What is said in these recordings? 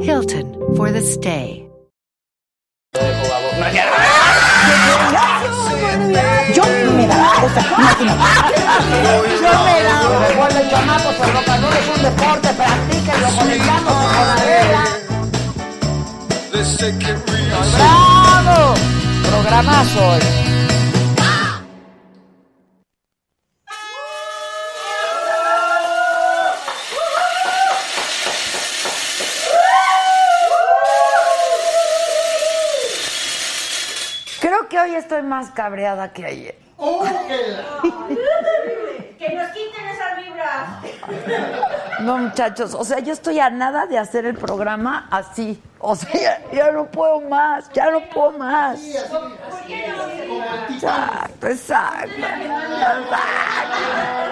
Hilton for the stay. Yo me esa máquina. Yo me. Recuerden, chamacos, el rock and roll es un deporte, practíquenlo con la. ¡Bravo! Programazo hoy. Estoy más cabreada que ayer. Que nos quiten esas vibras. No, muchachos, o sea, yo estoy a nada de hacer el programa así. O sea, ya, ya no puedo más, ya no puedo más. Exacto, exacto, exacto.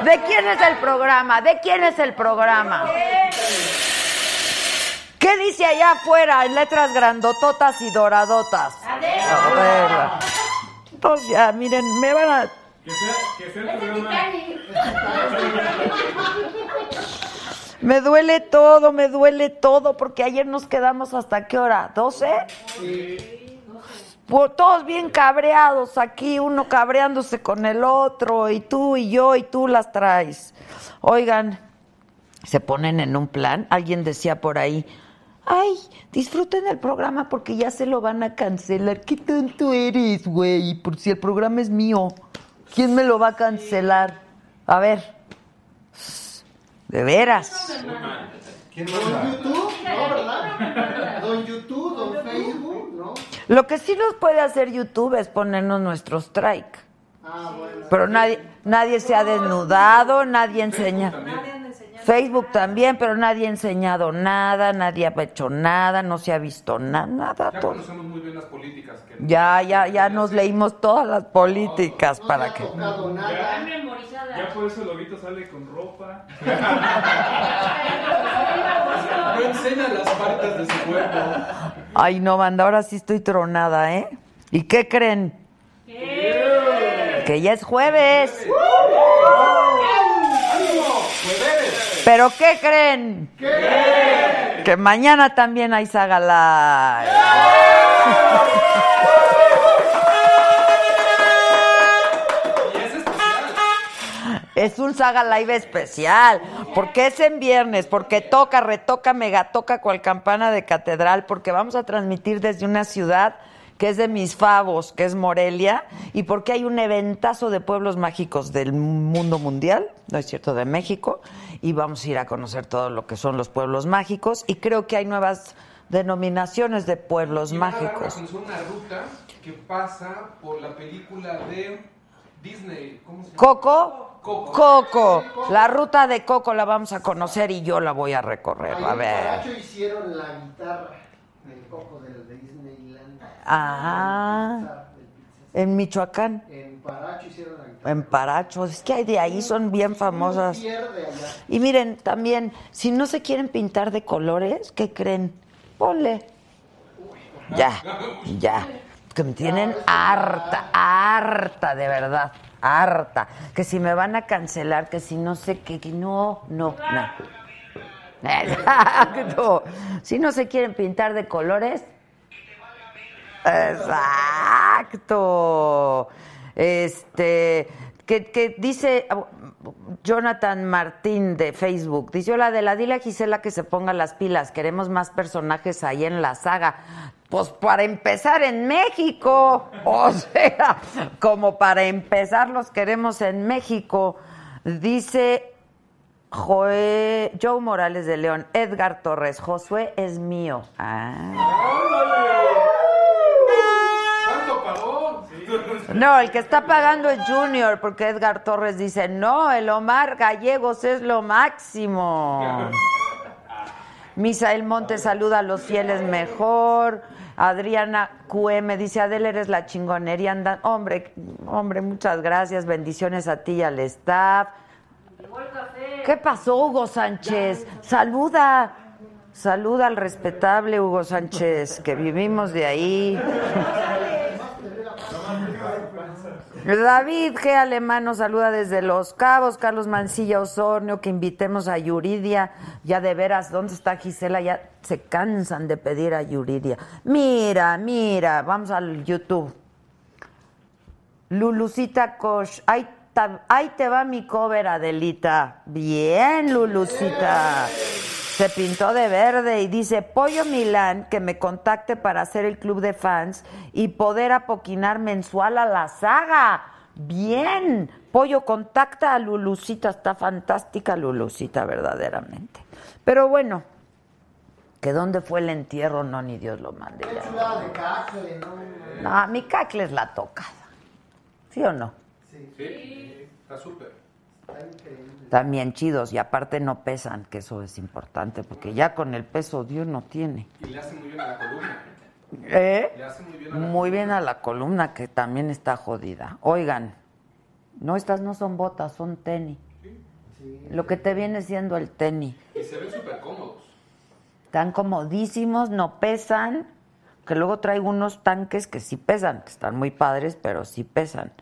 ¿De quién es el programa? ¿De quién es el programa? ¿Qué dice allá afuera en letras grandototas y doradotas? A ver. Pues ya, miren, me van a... Me duele todo, me duele todo, porque ayer nos quedamos hasta qué hora, ¿12? Pues todos bien cabreados aquí, uno cabreándose con el otro, y tú y yo, y tú las traes. Oigan, se ponen en un plan, alguien decía por ahí, ay, disfruten el programa porque ya se lo van a cancelar. ¿Qué tanto eres, güey? Por si el programa es mío, ¿quién me lo va a cancelar? A ver, de veras. ¿Quién ¿Don YouTube? No, ¿verdad? ¿Don YouTube? ¿Don Facebook? ¿No? Lo que sí nos puede hacer YouTube es ponernos nuestro strike. Ah, bueno. Pero nadie, nadie se ha desnudado, nadie enseña. Facebook también, pero nadie ha enseñado nada, nadie ha hecho nada, no se ha visto nada, nada. Ya todo. conocemos muy bien las políticas. Que Ya, ya, ya nos leímos todas las políticas para que. tocado nada. Ya por eso Lobito sale con ropa. no enseña las partes de su cuerpo. Ay, no, banda, ahora sí estoy tronada, ¿eh? ¿Y qué creen? Que ya es jueves. ¿Pero qué creen? Que mañana también hay Saga Live. Es un Saga Live especial, porque es en viernes, porque toca, retoca, mega toca cual campana de catedral, porque vamos a transmitir desde una ciudad que es de mis favos, que es Morelia, y porque hay un eventazo de pueblos mágicos del mundo mundial, no es cierto, de México, y vamos a ir a conocer todo lo que son los pueblos mágicos, y creo que hay nuevas denominaciones de pueblos Y van a dar a mágicos. conocer una ruta que pasa por la película de Disney. ¿Cómo se llama? Coco, Coco. Coco, la ruta de Coco la vamos a conocer y yo la voy a recorrer, Ahí a ver. Hicieron la guitarra del coco de, de Disneyland. Ah, en Michoacán, En Paracho hicieron la en Paracho, es que hay de ahí, son bien famosas. Y miren, también, si no se quieren pintar de colores, ¿qué creen? Ponle. Ya, ya. Que me tienen harta, harta, de verdad, harta. Que si me van a cancelar, que si no sé qué, que no, no, no. Exacto. Si no se quieren pintar de colores. Exacto. Este, que, dice Jonathan Martín de Facebook, dice, hola, de la dile a Gisela que se ponga las pilas, queremos más personajes ahí en la saga. Pues para empezar en México, o sea, como para empezar los queremos en México. Dice Joe, Joe Morales de León, Edgar Torres, Josué es mío. Ah. No, el que está pagando es Junior, porque Edgar Torres dice, no, el Omar Gallegos es lo máximo. Misael Montes saluda a los fieles mejor. Adriana QM dice, Adel, eres la chingonería. Anda. Hombre, hombre, muchas gracias. Bendiciones a ti y al staff. ¿Qué pasó, Hugo Sánchez? Saluda. Saluda al respetable Hugo Sánchez, que vivimos de ahí. David G. Alemán nos saluda desde Los Cabos, Carlos Mancilla Osornio, que invitemos a Yuridia. Ya de veras, ¿dónde está Gisela? Ya se cansan de pedir a Yuridia. Mira, mira, vamos al YouTube. Lulucita ta- ahí te va mi cover, Adelita. Bien, Lulucita. Se pintó de verde y dice, Pollo Milán, que me contacte para hacer el club de fans y poder apoquinar mensual a la saga. Bien, Pollo, contacta a Lulucita, está fantástica Lulucita, verdaderamente. Pero bueno, que dónde fue el entierro, no, ni Dios lo mande. ya. ¿no? No, mi cacle es la tocada. ¿Sí o no? Sí, está súper. Chidos y aparte no pesan, que eso es importante, porque ya con el peso de uno tiene. Y le hace muy bien a la columna. ¿Eh? Le hace muy bien a la Muy bien a la columna, que también está jodida. Oigan, no, estas no son botas, son tenis. Lo que te viene siendo el tenis. Y se ven súper cómodos. Están comodísimos, no pesan. Que luego traigo unos tanques que sí pesan, que están muy padres, pero sí pesan.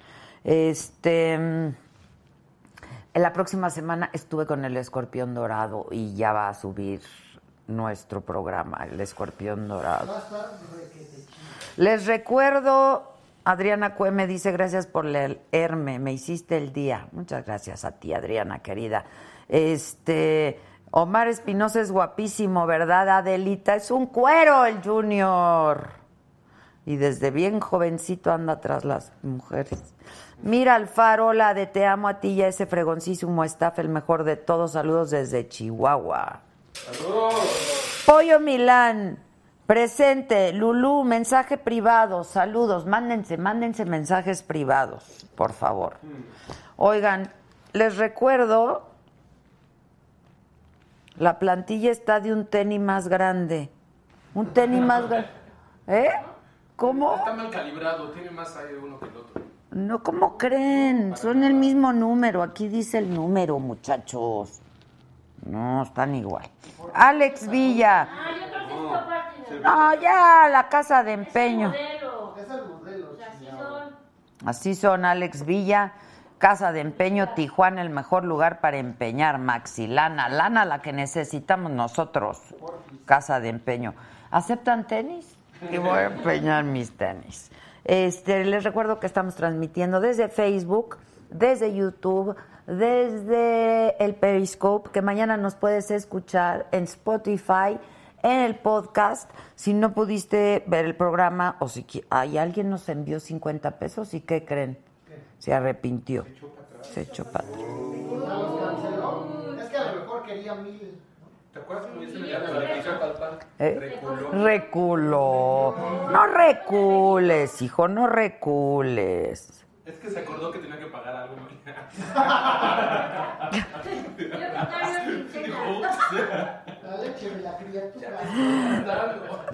Este. mm, En la próxima semana estuve con el escorpión dorado y ya va a subir nuestro programa, el escorpión dorado. Les recuerdo, Adriana Cue me dice gracias por leerme, me hiciste el día. Muchas gracias a ti, Adriana, querida. Este, Omar Espinosa es guapísimo, ¿verdad, Adelita? Es un cuero el Junior. Y desde bien jovencito anda tras las mujeres. Mira Alfaro, hola de te amo a ti y a ese fregoncísimo staff, el mejor de todos. Saludos desde Chihuahua. Pollo Milán, presente. Lulú, mensaje privado. Saludos, mándense, mándense mensajes privados, por favor. Oigan, les recuerdo, la plantilla está de un tenis más grande. Un tenis más grande. ¿Eh? ¿Cómo? Está mal calibrado, tiene más aire uno que el otro. No, ¿cómo creen? Son el mismo número. Aquí dice el número, muchachos. No, están igual. Alex Villa. Ah, yo creo que de No, ya, la casa de empeño. modelo. Es el modelo. Así son. Así son, Alex Villa. Casa de empeño, Tijuana, el mejor lugar para empeñar. Maxi, lana, lana la que necesitamos nosotros. Casa de empeño. ¿Aceptan tenis? Y voy a empeñar mis tenis. Este, les recuerdo que estamos transmitiendo desde Facebook, desde YouTube, desde el Periscope, que mañana nos puedes escuchar en Spotify, en el podcast. Si no pudiste ver el programa o si hay alguien nos envió 50 pesos y qué creen? Se arrepintió. Se echó para atrás. Es que a lo mejor quería mil. ¿Te acuerdas cuando hice la Palpal? ¿Eh? Reculó. Reculó. No recules, hijo, no recules. Es que se acordó que tenía que pagar algo. criatura.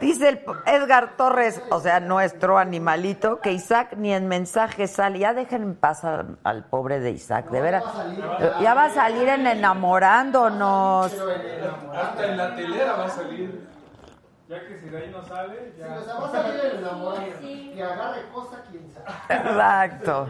Dice el Edgar Torres, o sea, nuestro animalito, que Isaac ni en mensaje sale. Ya dejen en paz al, al pobre de Isaac, de veras. Ya va a salir en enamorándonos. Hasta en la telera va a salir. Ya que si de ahí no sale, Si ya. nos va a salir el enamorado. Que agarre cosa, quién sabe. Exacto.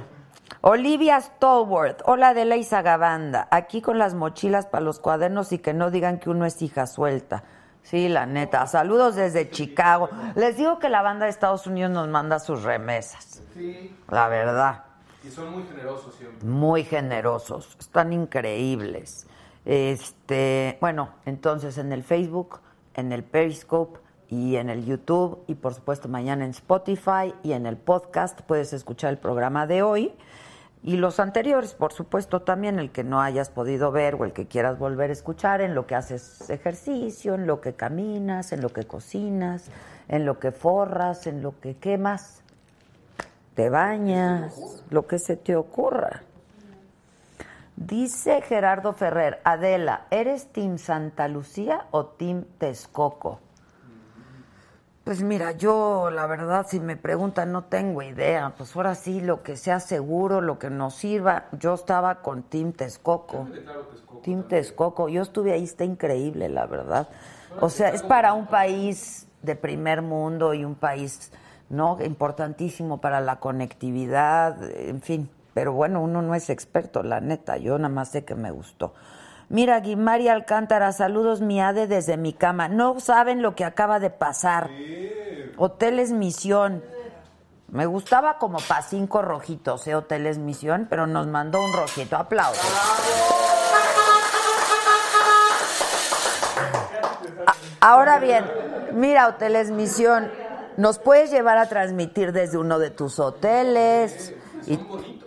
Olivia Stallworth, hola de la Gabanda, aquí con las mochilas para los cuadernos y que no digan que uno es hija suelta. Sí, la neta. Saludos desde Chicago. Les digo que la banda de Estados Unidos nos manda sus remesas. Sí. La verdad. Y son muy generosos siempre. muy generosos, están increíbles. Este, bueno, entonces en el Facebook, en el Periscope y en el YouTube y por supuesto mañana en Spotify y en el podcast puedes escuchar el programa de hoy y los anteriores, por supuesto también el que no hayas podido ver o el que quieras volver a escuchar en lo que haces ejercicio, en lo que caminas, en lo que cocinas, en lo que forras, en lo que quemas, te bañas, lo que se te ocurra. Dice Gerardo Ferrer, Adela, ¿eres Team Santa Lucía o Team Texcoco? Pues mira, yo la verdad si me preguntan no tengo idea, pues ahora sí lo que sea seguro, lo que nos sirva. Yo estaba con Team Texcoco. Team Texcoco, yo estuve ahí, está increíble la verdad. O sea, es para un país de primer mundo y un país no importantísimo para la conectividad, en fin, pero bueno, uno no es experto, la neta, yo nada más sé que me gustó. Mira, Guimari Alcántara, saludos mi Ade desde mi cama. No saben lo que acaba de pasar. Hoteles Misión. Me gustaba como para cinco rojitos, ¿eh? Hoteles Misión, pero nos mandó un rojito. Aplausos. Ahora bien, mira, Hoteles Misión, nos puedes llevar a transmitir desde uno de tus hoteles y,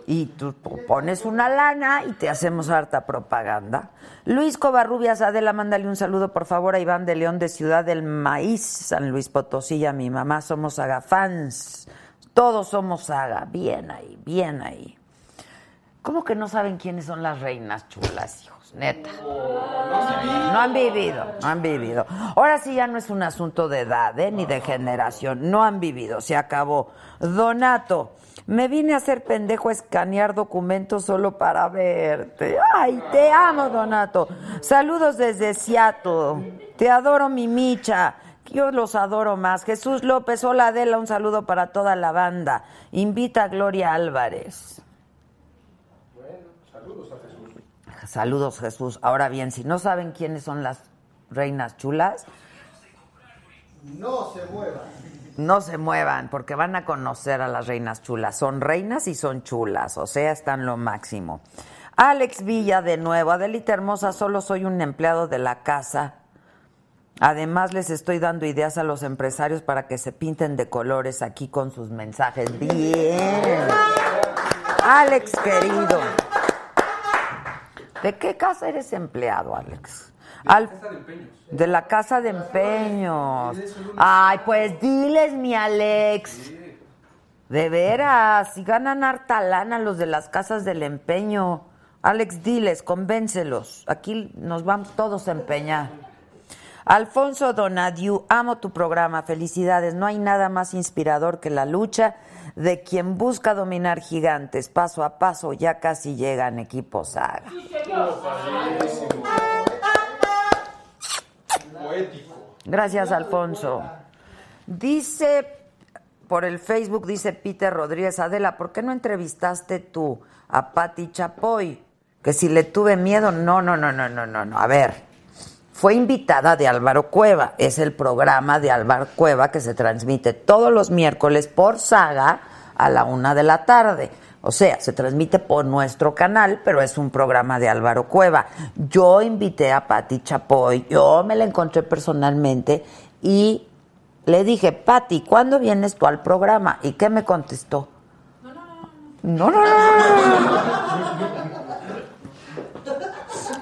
y tú pones una lana y te hacemos harta propaganda. Luis Covarrubias, Adela, mándale un saludo por favor a Iván de León de Ciudad del Maíz, San Luis Potosí, y a mi mamá, somos Saga fans. Todos somos Saga, bien ahí, bien ahí. ¿Cómo que no saben quiénes son las reinas chulas, hijos? Neta. No han vivido, no han vivido. Ahora sí ya no es un asunto de edad, ¿eh? ni de generación. No han vivido, se acabó. Donato, me vine a hacer pendejo a escanear documentos solo para verte. Ay, te amo, Donato. Saludos desde Seattle. Te adoro, mi micha. Yo los adoro más. Jesús López, hola Adela, un saludo para toda la banda. Invita a Gloria Álvarez. Saludos Jesús. Ahora bien, si no saben quiénes son las reinas chulas, No se muevan. No se muevan porque van a conocer a las reinas chulas. Son reinas y son chulas, o sea, están lo máximo. Alex Villa de nuevo. Adelita Hermosa, solo soy un empleado de la casa. Además, les estoy dando ideas a los empresarios para que se pinten de colores aquí con sus mensajes. Bien. Alex, querido. ¿De qué casa eres empleado, Alex? Al- de la casa de empeños. Ay, pues diles, mi Alex. De veras, si ganan harta lana los de las casas del empeño. Alex, diles, convéncelos. Aquí nos vamos todos a empeñar. Alfonso Donadiu, amo tu programa, felicidades. No hay nada más inspirador que la lucha de quien busca dominar gigantes. Paso a paso ya casi llegan equipos saga. Gracias, Alfonso. Dice por el Facebook, dice Peter Rodríguez Adela, ¿por qué no entrevistaste tú a Patti Chapoy? Que si le tuve miedo, no, no, no, no, no, no, no. A ver, fue invitada de Álvaro Cueva. Es el programa de Álvaro Cueva que se transmite todos los miércoles por saga a la una de la tarde. O sea, se transmite por nuestro canal, pero es un programa de Álvaro Cueva. Yo invité a Patti Chapoy, yo me la encontré personalmente y le dije, Patti, ¿cuándo vienes tú al programa? ¿Y qué me contestó? No, no, no.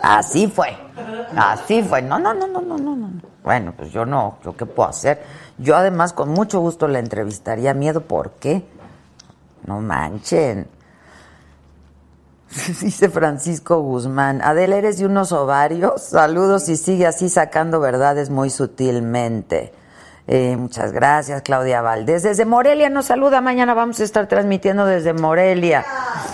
Así fue, así fue. No, no, no, no, no, no, no. Bueno, pues yo no, ¿yo qué puedo hacer? Yo además con mucho gusto la entrevistaría. ¿Miedo por qué? No manchen. Dice Francisco Guzmán, Adela, eres de unos ovarios. Saludos y sigue así sacando verdades muy sutilmente. Eh, muchas gracias, Claudia Valdés. Desde Morelia nos saluda. Mañana vamos a estar transmitiendo desde Morelia.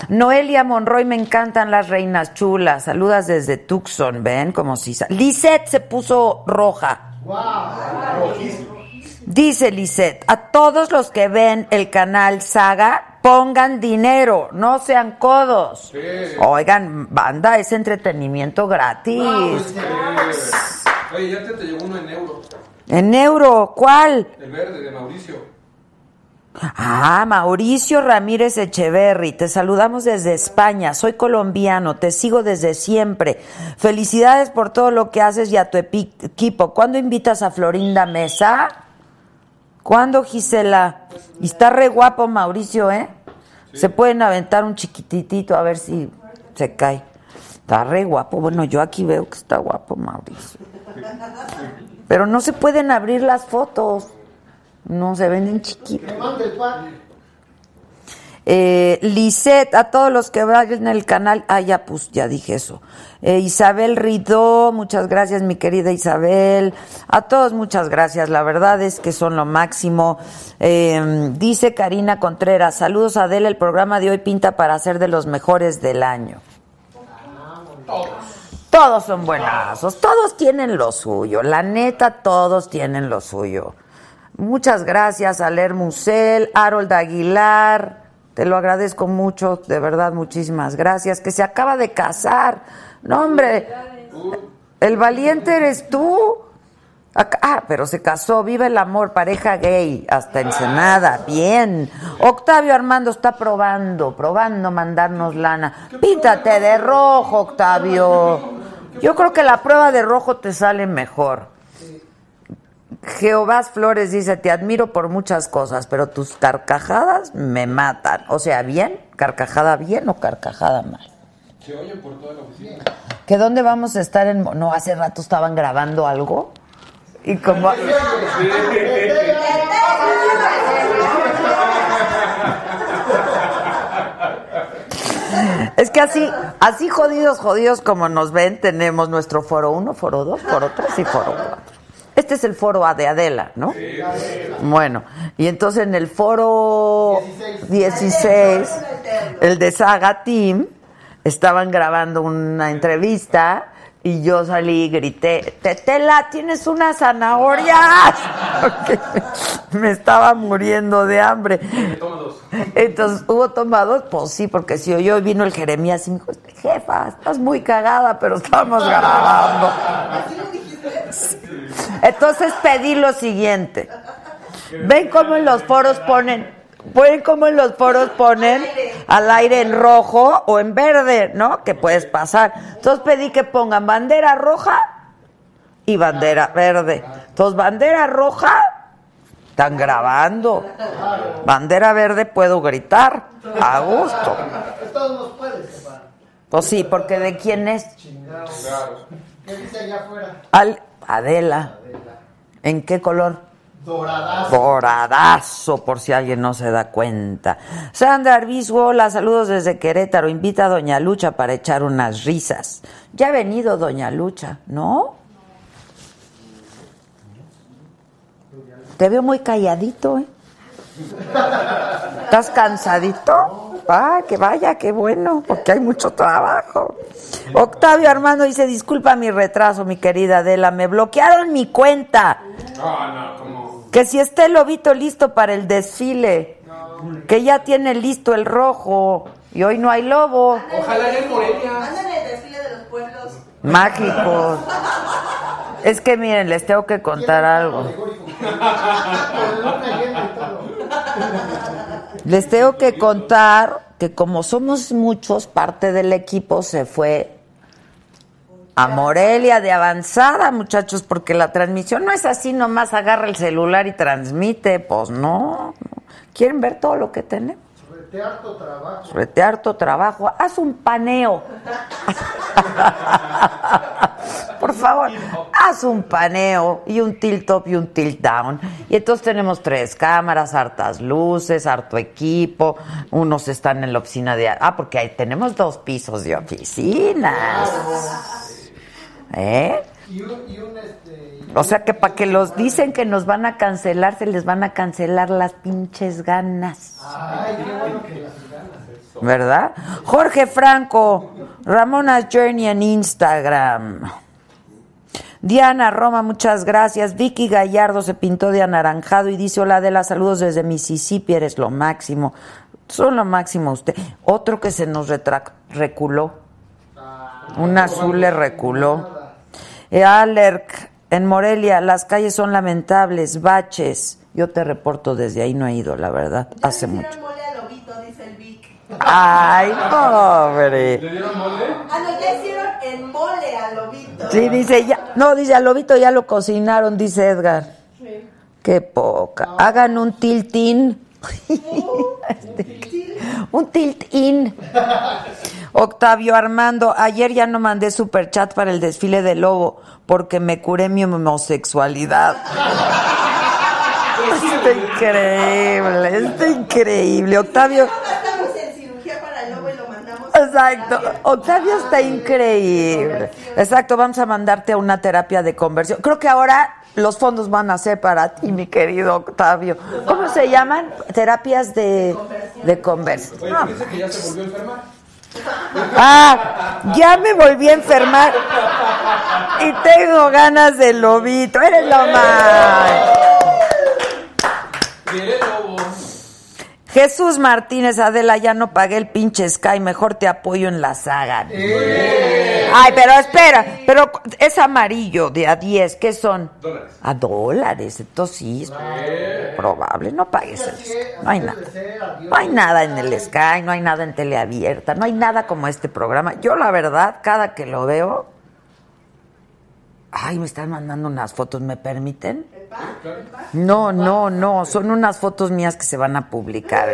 Noelia Monroy, me encantan las reinas chulas. Saludas desde Tucson, ven como si. Lisette se puso roja. Dice Lisette, a todos los que ven el canal Saga, pongan dinero, no sean codos. Oigan, banda, es entretenimiento gratis. Oye, ya te, te llegó uno en euro. En euro, ¿cuál? El verde de Mauricio. Ah, Mauricio Ramírez Echeverry, te saludamos desde España, soy colombiano, te sigo desde siempre. Felicidades por todo lo que haces y a tu equipo. ¿Cuándo invitas a Florinda Mesa? ¿Cuándo, Gisela? Y está re guapo Mauricio, ¿eh? Se pueden aventar un chiquititito a ver si se cae. Está re guapo. Bueno, yo aquí veo que está guapo Mauricio. Pero no se pueden abrir las fotos. No se venden chiquitos. Me manda el pack. Eh, a todos los que vayan en el canal, ah, ya, pues, ya dije eso. Eh, Isabel Ridó, muchas gracias, mi querida Isabel. A todos, muchas gracias. La verdad es que son lo máximo. Eh, dice Karina Contreras, saludos a Adela, el programa de hoy pinta para ser de los mejores del año. Todos son buenazos, todos tienen lo suyo, la neta, todos tienen lo suyo. Muchas gracias a Ler Musel, Harold Aguilar, te lo agradezco mucho, de verdad, muchísimas gracias. Que se acaba de casar, no hombre, el valiente eres tú. Ah, pero se casó, viva el amor, pareja gay, hasta Ensenada, bien. Octavio Armando está probando, probando mandarnos lana. Píntate de rojo, Octavio. Yo creo que la prueba de rojo te sale mejor. Jehová Flores dice, te admiro por muchas cosas, pero tus carcajadas me matan. O sea, ¿bien? ¿Carcajada bien o carcajada mal? Se oyen por toda la oficina. ¿Que dónde vamos a estar en... No, hace rato estaban grabando algo. Y como... Es que así, así jodidos, jodidos como nos ven, tenemos nuestro foro 1, foro 2, foro 3 y foro 4. Este es el foro A de Adela, ¿no? Bueno, y entonces en el foro 16, el de Saga Team, estaban grabando una entrevista y yo salí y grité, Tetela, tienes unas zanahorias. Porque me estaba muriendo de hambre. Entonces, ¿hubo tomados? Pues sí, porque si oyó vino el Jeremías y me dijo, jefa, estás muy cagada, pero estamos grabando. Entonces pedí lo siguiente. ¿Ven cómo en los foros ponen, ven cómo en los foros ponen al aire en rojo o en verde, ¿no? Que puedes pasar. Entonces pedí que pongan bandera roja y bandera verde. Entonces, bandera roja, están grabando. Bandera verde, puedo gritar a gusto. Pues sí, porque ¿de quién es? ¿Qué dice allá afuera? Al Adela. ¿En qué color? Doradazo. Doradazo, por si alguien no se da cuenta. Sandra Arbizgo, hola, saludos desde Querétaro. Invita a Doña Lucha para echar unas risas. Ya ha venido Doña Lucha, ¿no? Te veo muy calladito, ¿eh? ¿Estás cansadito? Ah, que vaya, qué bueno, porque hay mucho trabajo. Octavio Armando dice, disculpa mi retraso, mi querida Adela, me bloquearon mi cuenta. No, no, como. Que si está el lobito listo para el desfile. Que ya tiene listo el rojo. Y hoy no hay lobo. Ojalá en Morelia. El desfile de los pueblos. Mágicos. Es que miren, les tengo que contar algo. Con luna llena y todo. Les tengo que contar que como somos muchos, parte del equipo se fue a Morelia de avanzada, muchachos, porque la transmisión no es así, nomás agarra el celular y transmite. Pues no. ¿Quieren ver todo lo que tenemos? Rete harto trabajo. Rete harto trabajo. Haz un paneo. Por favor, haz un paneo y un tilt up y un tilt down. Y entonces tenemos tres cámaras, hartas luces, harto equipo. Unos están en la oficina de... Ah, porque ahí tenemos dos pisos de oficinas. ¿Eh? Y un, y un este. y O sea que para que los dicen que nos van a cancelar, se les van a cancelar las pinches ganas. Ay, qué bueno que las ganas. ¿Verdad? Jorge Franco, Ramona's Journey en Instagram. Diana Roma, muchas gracias. Vicky Gallardo se pintó de anaranjado y dice: Hola de las saludos desde Mississippi, eres lo máximo. Son lo máximo usted. Otro que se nos reculó. Un azul le reculó. Eh, Alerc, en Morelia, las calles son lamentables, baches. Yo te reporto desde ahí, no he ido, la verdad, Ya hace le mucho. mole a Lobito, dice el Vic. Ay, pobre. ¿Le dieron mole? Ah, no, ya hicieron el mole a Lobito. Sí, dice, ya, no, dice, al lobito ya lo cocinaron, dice Edgar. Sí. Qué poca. Hagan un tiltín. un tiltín. Octavio Armando, ayer ya no mandé super chat para el desfile de lobo porque me curé mi homosexualidad. Está increíble, está increíble. Octavio, Estamos en cirugía para el lobo y lo mandamos. Exacto, Octavio está increíble. Exacto, vamos a mandarte a una terapia de conversión. Creo que ahora los fondos van a ser para ti, mi querido Octavio. ¿Cómo se llaman? Terapias de, de conversión. Oye, que ya se volvió a enfermar. Ah, ya me volví a enfermar y tengo ganas de lobito. Eres lo más. Jesús Martínez Adela, ya no pagué el pinche Sky, mejor te apoyo en la saga. Ay, pero espera, pero es amarillo de a 10, ¿qué son? Dólares. A dólares, entonces sí, es probable, no pagues el Sky. No hay nada. No hay nada en el Sky, no hay nada en teleabierta, no hay nada como este programa. Yo la verdad, cada que lo veo, ay, me están mandando unas fotos, ¿me permiten? No, no, no, son unas fotos mías que se van a publicar.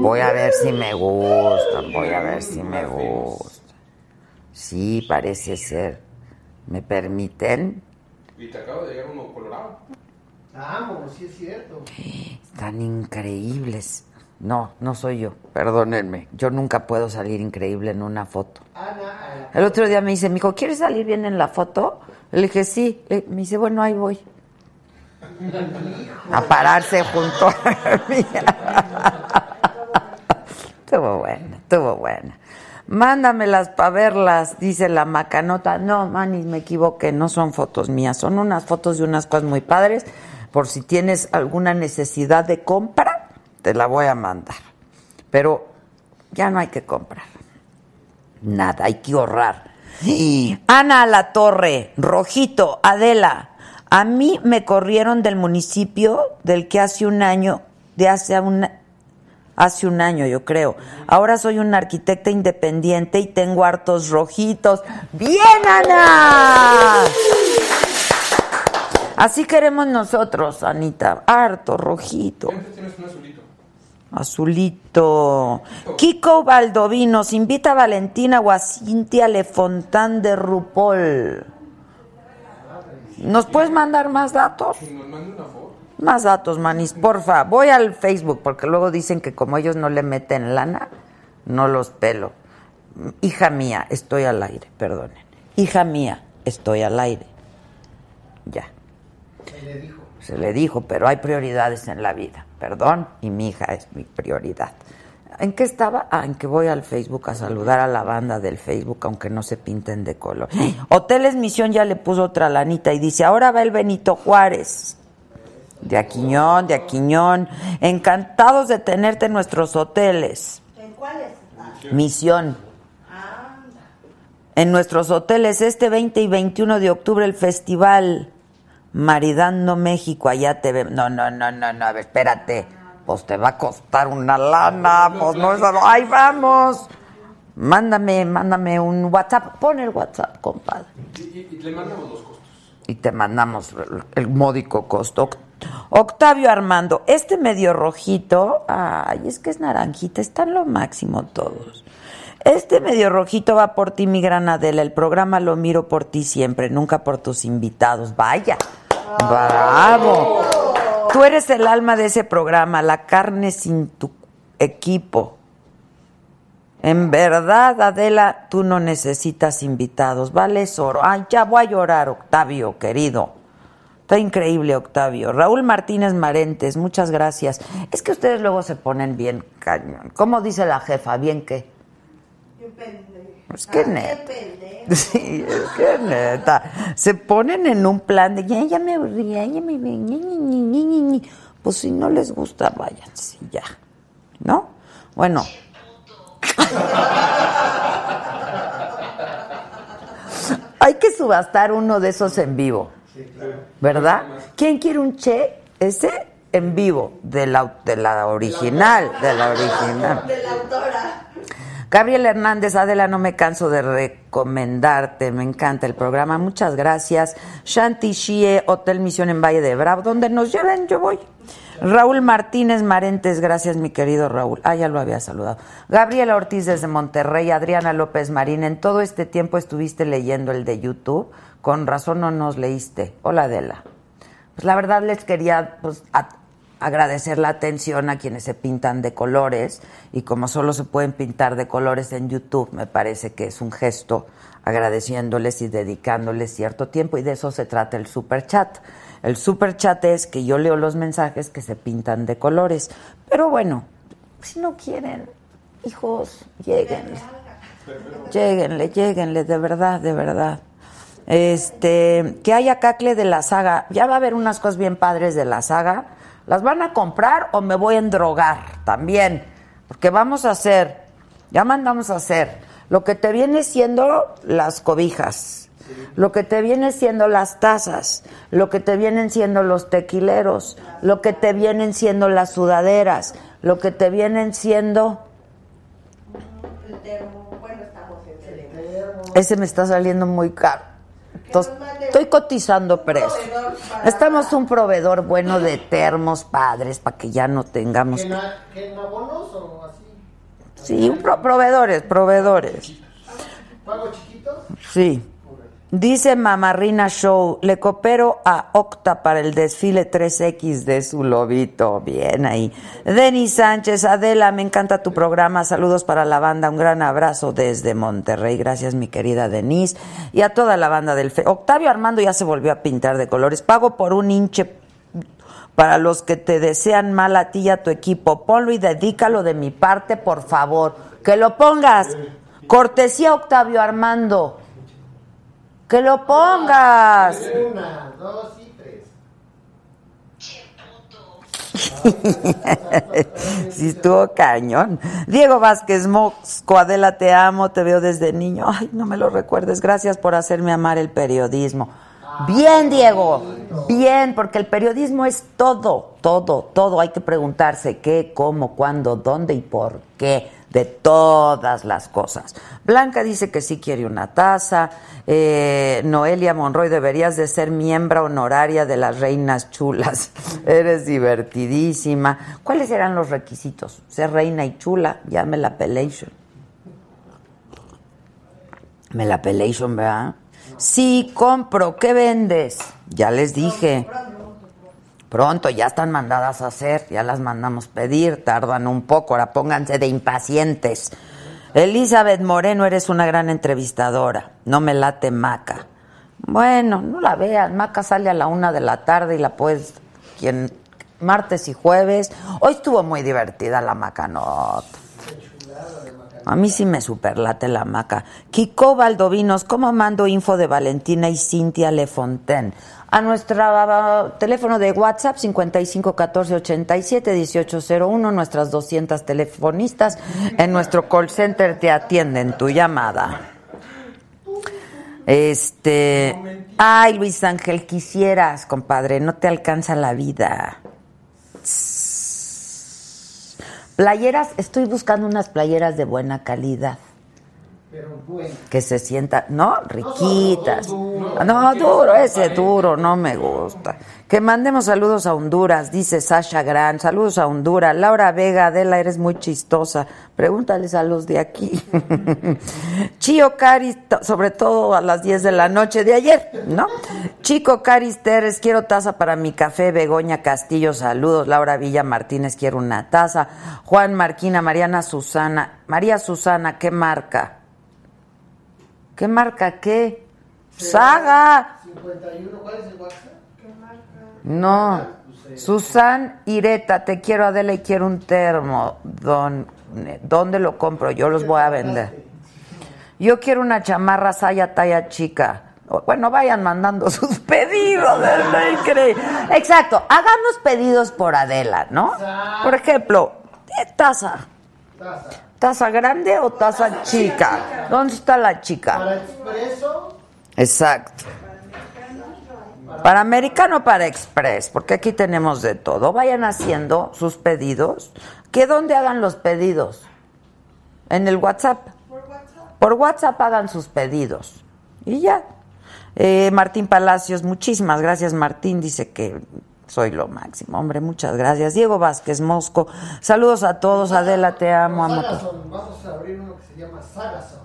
Voy a ver si me gustan, voy a ver si me gustan. Sí, parece ser. ¿Me permiten? Y te acaba de llegar uno colorado. Vamos, sí es cierto. Están increíbles. No, no soy yo, perdónenme. Yo nunca puedo salir increíble en una foto. El otro día me dice, me dijo, ¿quieres salir bien en la foto? Le dije, sí. Me dice, bueno, ahí voy. A pararse junto a mí. Estuvo buena, estuvo buena. Mándamelas para verlas, dice la macanota. No, Manis, me equivoqué, no son fotos mías, son unas fotos de unas cosas muy padres. Por si tienes alguna necesidad de compra, te la voy a mandar. Pero ya no hay que comprar. Nada, hay que ahorrar. Ana La Torre, Rojito, Adela, a mí me corrieron del municipio del que hace un año, de hace un, hace un año yo creo. Ahora soy una arquitecta independiente y tengo hartos rojitos. ¡Bien, Ana! Así queremos nosotros, Anita. Harto, rojito. Siempre tienes un azulito. Azulito. Kiko Baldovino nos invita a Valentina o a Cintia Lefontán de Rupol. ¿Nos puedes mandar más datos? Que nos mande una foto. Más datos, manis, porfa. Voy al Facebook porque luego dicen que como ellos no le meten lana, no los pelo. Hija mía, estoy al aire, perdonen. Hija mía, estoy al aire. Ya. se le dijo. Se le dijo, pero hay prioridades en la vida. Perdón, y mi hija es mi prioridad. ¿En qué estaba? Ah, en que voy al Facebook a saludar a la banda del Facebook, aunque no se pinten de color. Hoteles Misión ya le puso otra lanita y dice, ahora va el Benito Juárez. De Aquiñón, de Aquiñón. Encantados de tenerte en nuestros hoteles. ¿En cuáles? Ah, Misión. anda. En nuestros hoteles este 20 y 21 de octubre el festival Maridando México, allá te vemos. No, no, no, no, no, a ver, espérate. Pues te va a costar una lana, pues no es... ¡Ahí vamos! Mándame, mándame un WhatsApp. Pon el WhatsApp, compadre. Y, y- y le mandamos los costos. Y te mandamos el, el módico costo. Oct- Octavio Armando, este medio rojito, ay, es que es naranjita, están lo máximo todos. Este medio rojito va por ti, mi gran Adela. El programa lo miro por ti siempre, nunca por tus invitados. Vaya, bravo. Tú eres el alma de ese programa, la carne sin tu equipo. En verdad, Adela, tú no necesitas invitados. Vale, oro. Ay, ya voy a llorar, Octavio, querido. Está increíble, Octavio. Raúl Martínez Marentes, muchas gracias. Es que ustedes luego se ponen bien cañón. ¿Cómo dice la jefa? ¿Bien qué? Pendejo. Pues qué Qué neta. Sí, es que neta. Se ponen en un plan de ya, ya me aburrí, ya me ñi". Pues si no les gusta, váyanse ya. ¿No? Bueno. Hay que subastar uno de esos en vivo. ¿Verdad? ¿Quién quiere un che? ¿Ese? en vivo de la, de la original, de la original. De la autora. Gabriel Hernández, Adela, no me canso de recomendarte, me encanta el programa, muchas gracias. Shanti Shie, Hotel Misión en Valle de Bravo, donde nos lleven, yo voy. Raúl Martínez Marentes, gracias mi querido Raúl. Ah, ya lo había saludado. Gabriela Ortiz desde Monterrey, Adriana López Marín, en todo este tiempo estuviste leyendo el de YouTube, con razón no nos leíste. Hola Adela. Pues la verdad les quería pues, a- agradecer la atención a quienes se pintan de colores y como solo se pueden pintar de colores en YouTube, me parece que es un gesto agradeciéndoles y dedicándoles cierto tiempo y de eso se trata el super chat. El super chat es que yo leo los mensajes que se pintan de colores, pero bueno, si no quieren, hijos, lleguen. Lléguenle, lléguenle, de verdad, de verdad. Este, que haya cacle de la saga. Ya va a haber unas cosas bien padres de la saga. ¿Las van a comprar o me voy a endrogar también? Porque vamos a hacer, ya mandamos a hacer lo que te viene siendo las cobijas, lo que te viene siendo las tazas, lo que te vienen siendo los tequileros, lo que te vienen siendo las sudaderas, lo que te vienen siendo. Ese me está saliendo muy caro. Entonces, estoy cotizando precios. Estamos un proveedor bueno de termos padres para que ya no tengamos. ¿Que en, abonos o así? Sí, un pro- proveedores, proveedores. ¿Pago chiquitos? Sí. Dice Mamarrina Show, le coopero a Octa para el desfile 3X de su lobito. Bien ahí. Denis Sánchez, Adela, me encanta tu programa. Saludos para la banda. Un gran abrazo desde Monterrey. Gracias, mi querida Denise. Y a toda la banda del FE. Octavio Armando ya se volvió a pintar de colores. Pago por un hinche para los que te desean mal a ti y a tu equipo. Ponlo y dedícalo de mi parte, por favor. Que lo pongas. Cortesía Octavio Armando. Que lo pongas. Una, dos y tres. sí, estuvo cañón. Diego Vázquez Mosco, Adela, te amo, te veo desde niño. Ay, no me lo recuerdes. Gracias por hacerme amar el periodismo. Bien, Diego. Bien, porque el periodismo es todo, todo, todo. Hay que preguntarse qué, cómo, cuándo, dónde y por qué de todas las cosas. Blanca dice que sí quiere una taza. Eh, Noelia Monroy, deberías de ser miembro honoraria de las Reinas Chulas. Eres divertidísima. ¿Cuáles eran los requisitos? Ser reina y chula. Ya me la pelation. Me la pelation, ¿verdad? Sí, compro. ¿Qué vendes? Ya les dije. Pronto, ya están mandadas a hacer, ya las mandamos pedir, tardan un poco, ahora pónganse de impacientes. Elizabeth Moreno, eres una gran entrevistadora, no me late Maca. Bueno, no la veas, Maca sale a la una de la tarde y la puedes, quien, martes y jueves. Hoy estuvo muy divertida la Macanota. A mí sí me superlate la maca. Kiko Valdovinos, ¿cómo mando info de Valentina y Cintia Lefontaine? A nuestro teléfono de WhatsApp 55 14 87 1801, nuestras 200 telefonistas en nuestro call center te atienden tu llamada. Este, ay Luis Ángel, quisieras, compadre, no te alcanza la vida. Playeras, estoy buscando unas playeras de buena calidad. Pero bueno. Que se sientan, ¿no? Riquitas. No, duro, ese duro, no me gusta. Que mandemos saludos a Honduras, dice Sasha Gran. Saludos a Honduras. Laura Vega, Adela, eres muy chistosa. Pregúntales a los de aquí. Chío Caris, sobre todo a las 10 de la noche de ayer, ¿no? Chico Caris Teres, quiero taza para mi café. Begoña Castillo, saludos. Laura Villa Martínez, quiero una taza. Juan Marquina, Mariana Susana. María Susana, ¿qué marca? ¿Qué marca qué? Saga. 51, ¿cuál es el WhatsApp? No. Susan Ireta, te quiero Adela y quiero un termo. Don, ¿Dónde lo compro? Yo los voy a vender. Yo quiero una chamarra saya talla chica. Bueno, vayan mandando sus pedidos, ¿verdad? Increíble. Exacto, hagamos pedidos por Adela, ¿no? Por ejemplo, ¿qué taza? Taza. ¿Taza grande o taza chica? ¿Dónde está la chica? Para expreso, Exacto. Para americano o para express, porque aquí tenemos de todo. Vayan haciendo sus pedidos. ¿Qué dónde hagan los pedidos? En el WhatsApp. Por WhatsApp hagan sus pedidos. Y ya. Eh, Martín Palacios, muchísimas gracias Martín, dice que soy lo máximo. Hombre, muchas gracias. Diego Vázquez Mosco, saludos a todos. Adela, te amo. vamos a abrir uno que se llama Sagason.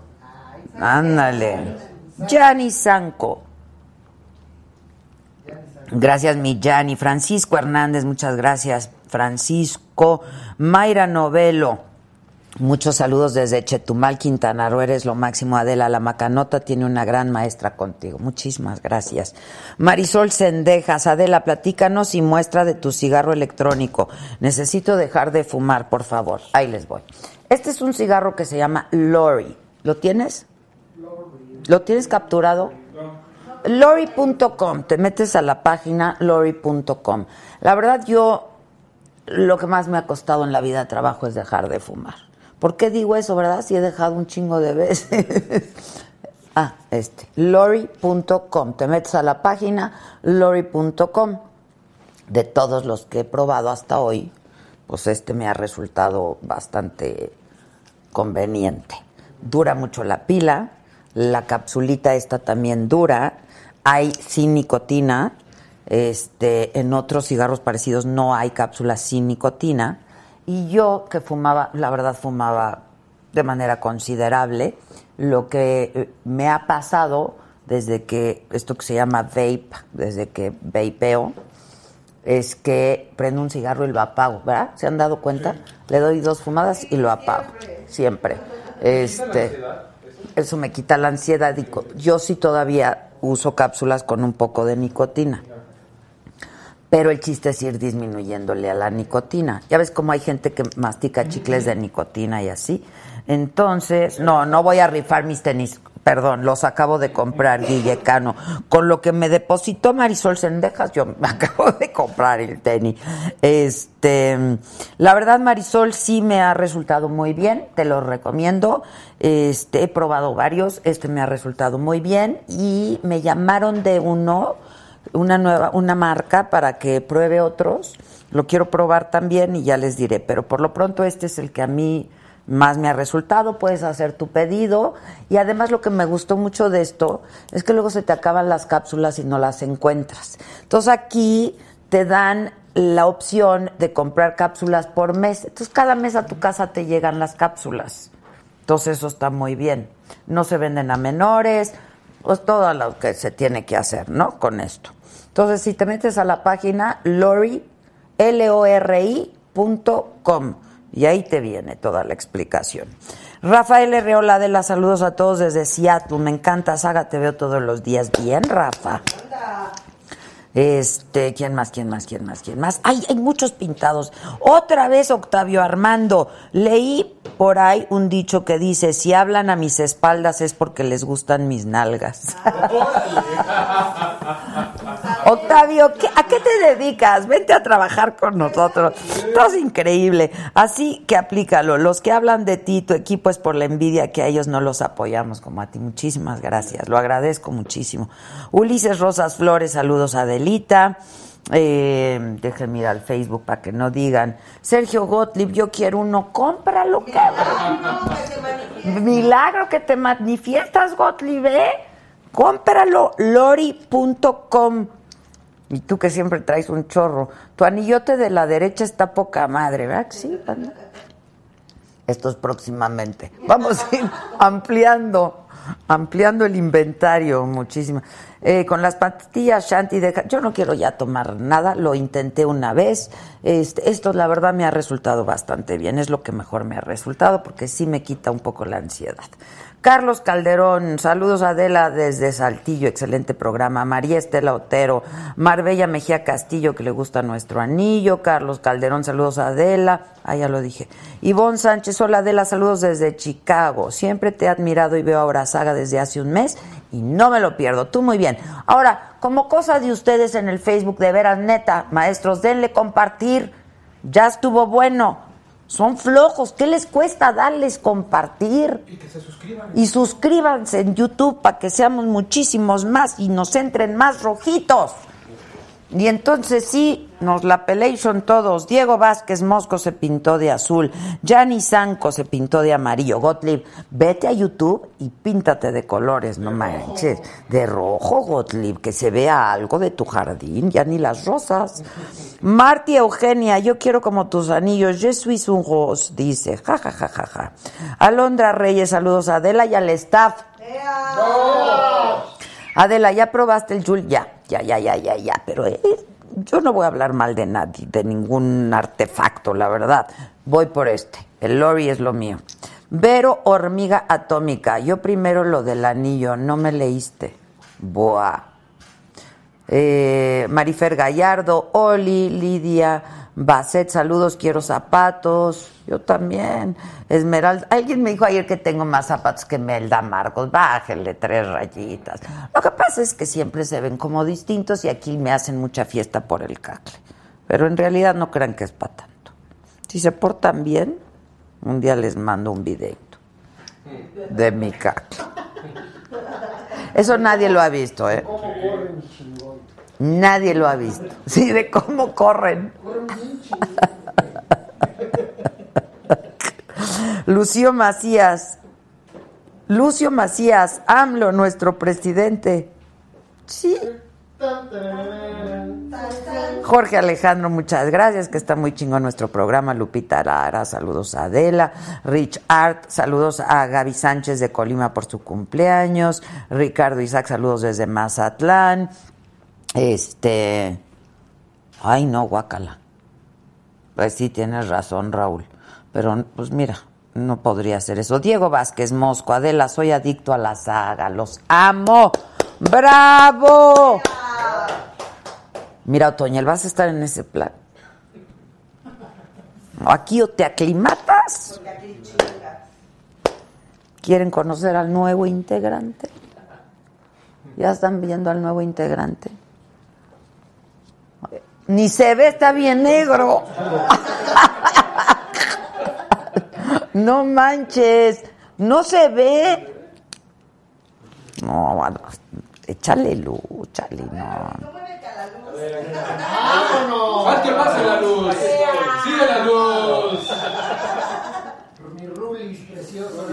Ándale. Gianni Sanco. Gracias, mi Gianni. Francisco Hernández, muchas gracias. Francisco. Mayra Novelo. Muchos saludos desde Chetumal, Quintana Roo. Eres lo máximo, Adela. La Macanota tiene una gran maestra contigo. Muchísimas gracias. Marisol Sendejas. Adela, platícanos y muestra de tu cigarro electrónico. Necesito dejar de fumar, por favor. Ahí les voy. Este es un cigarro que se llama Lori. ¿Lo tienes? ¿Lo tienes capturado? Lori.com, te metes a la página lori.com. La verdad yo lo que más me ha costado en la vida trabajo es dejar de fumar. ¿Por qué digo eso, verdad? Si he dejado un chingo de veces. ah, este, lori.com, te metes a la página lori.com. De todos los que he probado hasta hoy, pues este me ha resultado bastante conveniente. Dura mucho la pila, la capsulita esta también dura, hay sin nicotina, este, en otros cigarros parecidos no hay cápsulas sin nicotina, y yo que fumaba, la verdad fumaba de manera considerable, lo que eh, me ha pasado desde que, esto que se llama vape, desde que vapeo, es que prendo un cigarro y lo apago, ¿verdad? ¿Se han dado cuenta? Le doy dos fumadas y lo apago, siempre. Este, eso me quita la ansiedad. Yo sí todavía uso cápsulas con un poco de nicotina. Pero el chiste es ir disminuyéndole a la nicotina. Ya ves cómo hay gente que mastica chicles de nicotina y así. Entonces, no, no voy a rifar mis tenis. Perdón, los acabo de comprar, Guille Cano. Con lo que me depositó Marisol Sendejas, yo me acabo de comprar el tenis. Este, la verdad, Marisol sí me ha resultado muy bien, te lo recomiendo. Este, he probado varios, este me ha resultado muy bien y me llamaron de uno una nueva una marca para que pruebe otros. Lo quiero probar también y ya les diré, pero por lo pronto este es el que a mí más me ha resultado, puedes hacer tu pedido y además lo que me gustó mucho de esto es que luego se te acaban las cápsulas y no las encuentras. Entonces aquí te dan la opción de comprar cápsulas por mes. Entonces cada mes a tu casa te llegan las cápsulas. Entonces eso está muy bien. No se venden a menores, pues todo lo que se tiene que hacer, ¿no? Con esto. Entonces, si te metes a la página lori, L-O-R-I com, y ahí te viene toda la explicación. Rafael Herreola de las saludos a todos desde Seattle. Me encanta, Saga, te veo todos los días. Bien, Rafa. Este, ¿quién más? ¿Quién más? ¿Quién más? ¿Quién más? Ay, hay muchos pintados. Otra vez Octavio Armando. Leí por ahí un dicho que dice, si hablan a mis espaldas es porque les gustan mis nalgas. Octavio, ¿qué- ¿a qué te dedicas? Vente a trabajar con nosotros. Todo es increíble. Así que aplícalo. Los que hablan de ti, tu equipo es por la envidia que a ellos no los apoyamos como a ti. Muchísimas gracias. Lo agradezco muchísimo. Ulises Rosas Flores, saludos a Eh, déjenme ir al Facebook para que no digan Sergio Gottlieb, yo quiero uno, cómpralo, cabrón. Milagro que te manifiestas, Gottlieb, ¿eh? Cómpralo, lori.com. Y tú que siempre traes un chorro. Tu anillote de la derecha está poca madre, ¿verdad? Sí? Esto es próximamente. Vamos a ir ampliando, ampliando el inventario muchísimo. Eh, con las pastillas Shanti, yo no quiero ya tomar nada, lo intenté una vez. Este, esto la verdad me ha resultado bastante bien, es lo que mejor me ha resultado porque sí me quita un poco la ansiedad. Carlos Calderón, saludos Adela desde Saltillo, excelente programa. María Estela Otero, Marbella Mejía Castillo, que le gusta nuestro anillo. Carlos Calderón, saludos Adela. Ah, ya lo dije. Ivonne Sánchez, hola Adela, saludos desde Chicago. Siempre te he admirado y veo ahora Saga desde hace un mes y no me lo pierdo. Tú muy bien. Ahora, como cosa de ustedes en el Facebook, de veras, neta, maestros, denle compartir. Ya estuvo bueno. Son flojos. ¿Qué les cuesta darles compartir? Y que se suscriban. Y suscríbanse en YouTube para que seamos muchísimos más y nos entren más rojitos. Y entonces sí, nos la pelation todos. Diego Vázquez Mosco se pintó de azul. Gianni Sanco se pintó de amarillo. Gottlieb, vete a YouTube y píntate de colores, no manches. De rojo, Gottlieb, que se vea algo de tu jardín, ya ni las rosas. Marti Eugenia, yo quiero como tus anillos. Je suis un rose, dice. Ja, ja, ja, ja, ja. Alondra Reyes, saludos a Adela y al staff. Adela, ¿ya probaste el Jul? Ya, ya, ya, ya, ya, ya. Pero eh, yo no voy a hablar mal de nadie, de ningún artefacto, la verdad. Voy por este. El Lori es lo mío. Vero Hormiga Atómica. Yo primero lo del anillo, no me leíste. Boa. Eh, Marifer Gallardo, Oli, Lidia, Basset, saludos, quiero zapatos. Yo también. Esmeralda, alguien me dijo ayer que tengo más zapatos que Melda Marcos. Bájenle tres rayitas. Lo que pasa es que siempre se ven como distintos y aquí me hacen mucha fiesta por el cacle. Pero en realidad no crean que es para tanto. Si se portan bien, un día les mando un videito de mi cacle. Eso nadie lo ha visto, ¿eh? Nadie lo ha visto. Sí, de cómo corren. Lucio Macías. Lucio Macías, AMLO, nuestro presidente. Sí. Jorge Alejandro, muchas gracias, que está muy chingón nuestro programa. Lupita Lara, saludos a Adela. Rich Art, saludos a Gaby Sánchez de Colima por su cumpleaños. Ricardo Isaac, saludos desde Mazatlán. Este. Ay, no, guácala. Pues sí, tienes razón, Raúl. Pero, pues mira, no podría ser eso. Diego Vázquez Mosco, Adela, soy adicto a la saga, los amo. ¡Bravo! Mira, Otoñel, vas a estar en ese plan. Aquí o te aclimatas. ¿Quieren conocer al nuevo integrante? ¿Ya están viendo al nuevo integrante? Ni se ve, está bien negro. No manches, no se ve. No, bueno, échale luz, échale, no. ¡Vámonos! ¡Haz que pase la luz! ¡Sigue la luz! Mi Rulis precioso.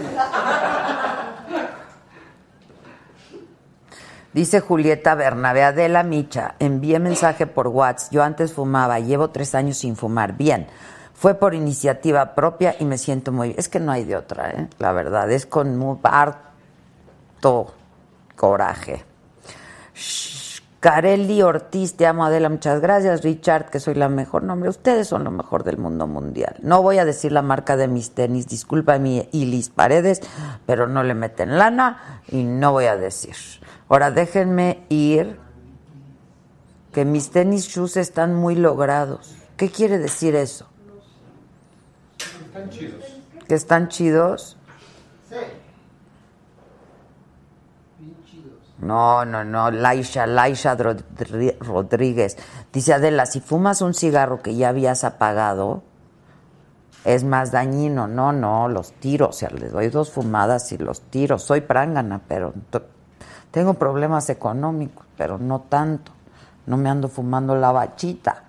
Dice Julieta Bernabé, Adela Micha, envié mensaje por WhatsApp. Yo antes fumaba, llevo tres años sin fumar. Bien, fue por iniciativa propia y me siento muy bien. Es que no hay de otra, ¿eh? la verdad, es con muy harto coraje. Shh, Carelli Ortiz, te amo Adela, muchas gracias. Richard, que soy la mejor. No, hombre, ustedes son lo mejor del mundo mundial. No voy a decir la marca de mis tenis, disculpa mi Ilis Paredes, pero no le meten lana y no voy a decir. Ahora déjenme ir, que mis tenis shoes están muy logrados. ¿Qué quiere decir eso? Están chidos. ¿Que están chidos? Sí. No, no, no, Laisha, Laisha Rodríguez. Dice Adela, si fumas un cigarro que ya habías apagado, es más dañino. No, no, los tiro. O sea, le doy dos fumadas y los tiro. Soy prángana, pero tengo problemas económicos, pero no tanto. No me ando fumando la bachita.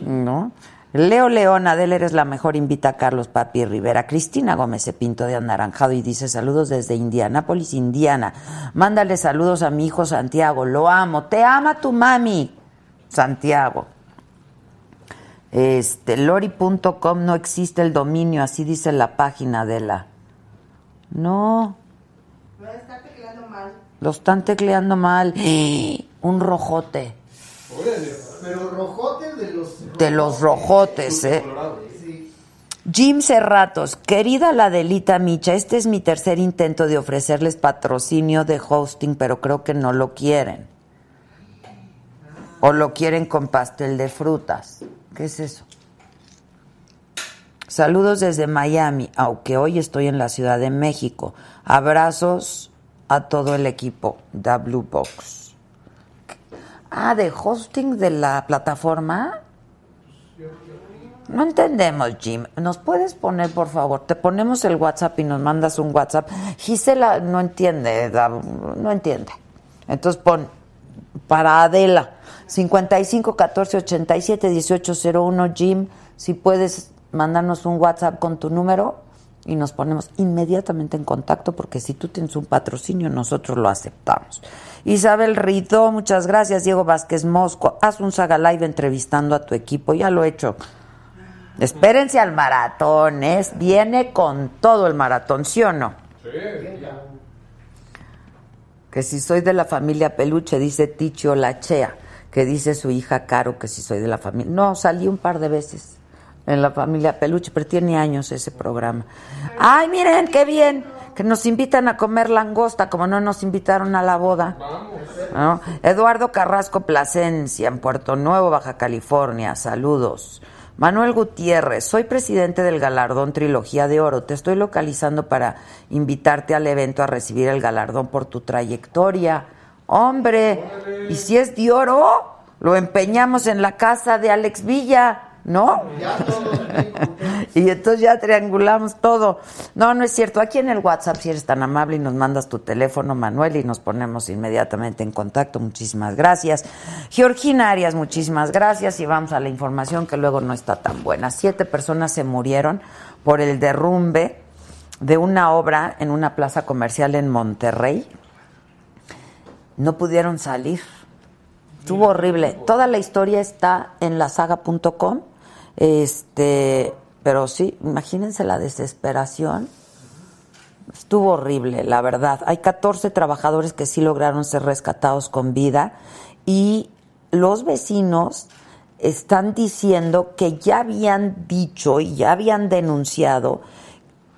¿No? Leo León, Adela, eres la mejor, invita a Carlos Papi Rivera. Cristina Gómez se pintó de anaranjado y dice saludos desde Indianápolis, Indiana. Mándale saludos a mi hijo Santiago, lo amo, te ama tu mami, Santiago. Este, lori.com no existe el dominio, así dice la página de la. No, No está tecleando mal. lo están tecleando mal. Un rojote. Pero rojotes de los. De los rojotes, ¿eh? Sí. Jim Cerratos, querida la Delita Micha, este es mi tercer intento de ofrecerles patrocinio de hosting, pero creo que no lo quieren. O lo quieren con pastel de frutas. ¿Qué es eso? Saludos desde Miami, aunque hoy estoy en la Ciudad de México. Abrazos a todo el equipo, da Blue Box. Ah, de hosting de la plataforma. No entendemos, Jim. ¿Nos puedes poner, por favor? Te ponemos el WhatsApp y nos mandas un WhatsApp. Gisela no entiende, no entiende. Entonces pon para Adela. 55 14 87 1801 Jim, si puedes mandarnos un WhatsApp con tu número y nos ponemos inmediatamente en contacto porque si tú tienes un patrocinio nosotros lo aceptamos. Isabel Ridó, muchas gracias. Diego Vázquez Mosco, haz un Saga Live entrevistando a tu equipo, ya lo he hecho. Espérense al maratón, ¿eh? viene con todo el maratón, ¿sí o no? Sí, ya. Que si soy de la familia Peluche, dice Ticho Lachea, que dice su hija Caro que si soy de la familia. No, salí un par de veces en la familia Peluche, pero tiene años ese programa. Ay, miren, qué bien, que nos invitan a comer langosta, como no nos invitaron a la boda. Eduardo Carrasco Plasencia, en Puerto Nuevo, Baja California, saludos. Manuel Gutiérrez, soy presidente del galardón Trilogía de Oro. Te estoy localizando para invitarte al evento a recibir el galardón por tu trayectoria. Hombre, y si es de oro, lo empeñamos en la casa de Alex Villa, ¿no? y entonces ya triangulamos todo. No, no es cierto. Aquí en el WhatsApp, si eres tan amable y nos mandas tu teléfono, Manuel, y nos ponemos inmediatamente en contacto. Muchísimas gracias. Georgina Arias, muchísimas gracias. Y vamos a la información que luego no está tan buena. Siete personas se murieron por el derrumbe de una obra en una plaza comercial en Monterrey. No pudieron salir. Estuvo horrible. Toda la historia está en lasaga.com. Este, pero sí, imagínense la desesperación. Estuvo horrible, la verdad. Hay 14 trabajadores que sí lograron ser rescatados con vida y los vecinos están diciendo que ya habían dicho y ya habían denunciado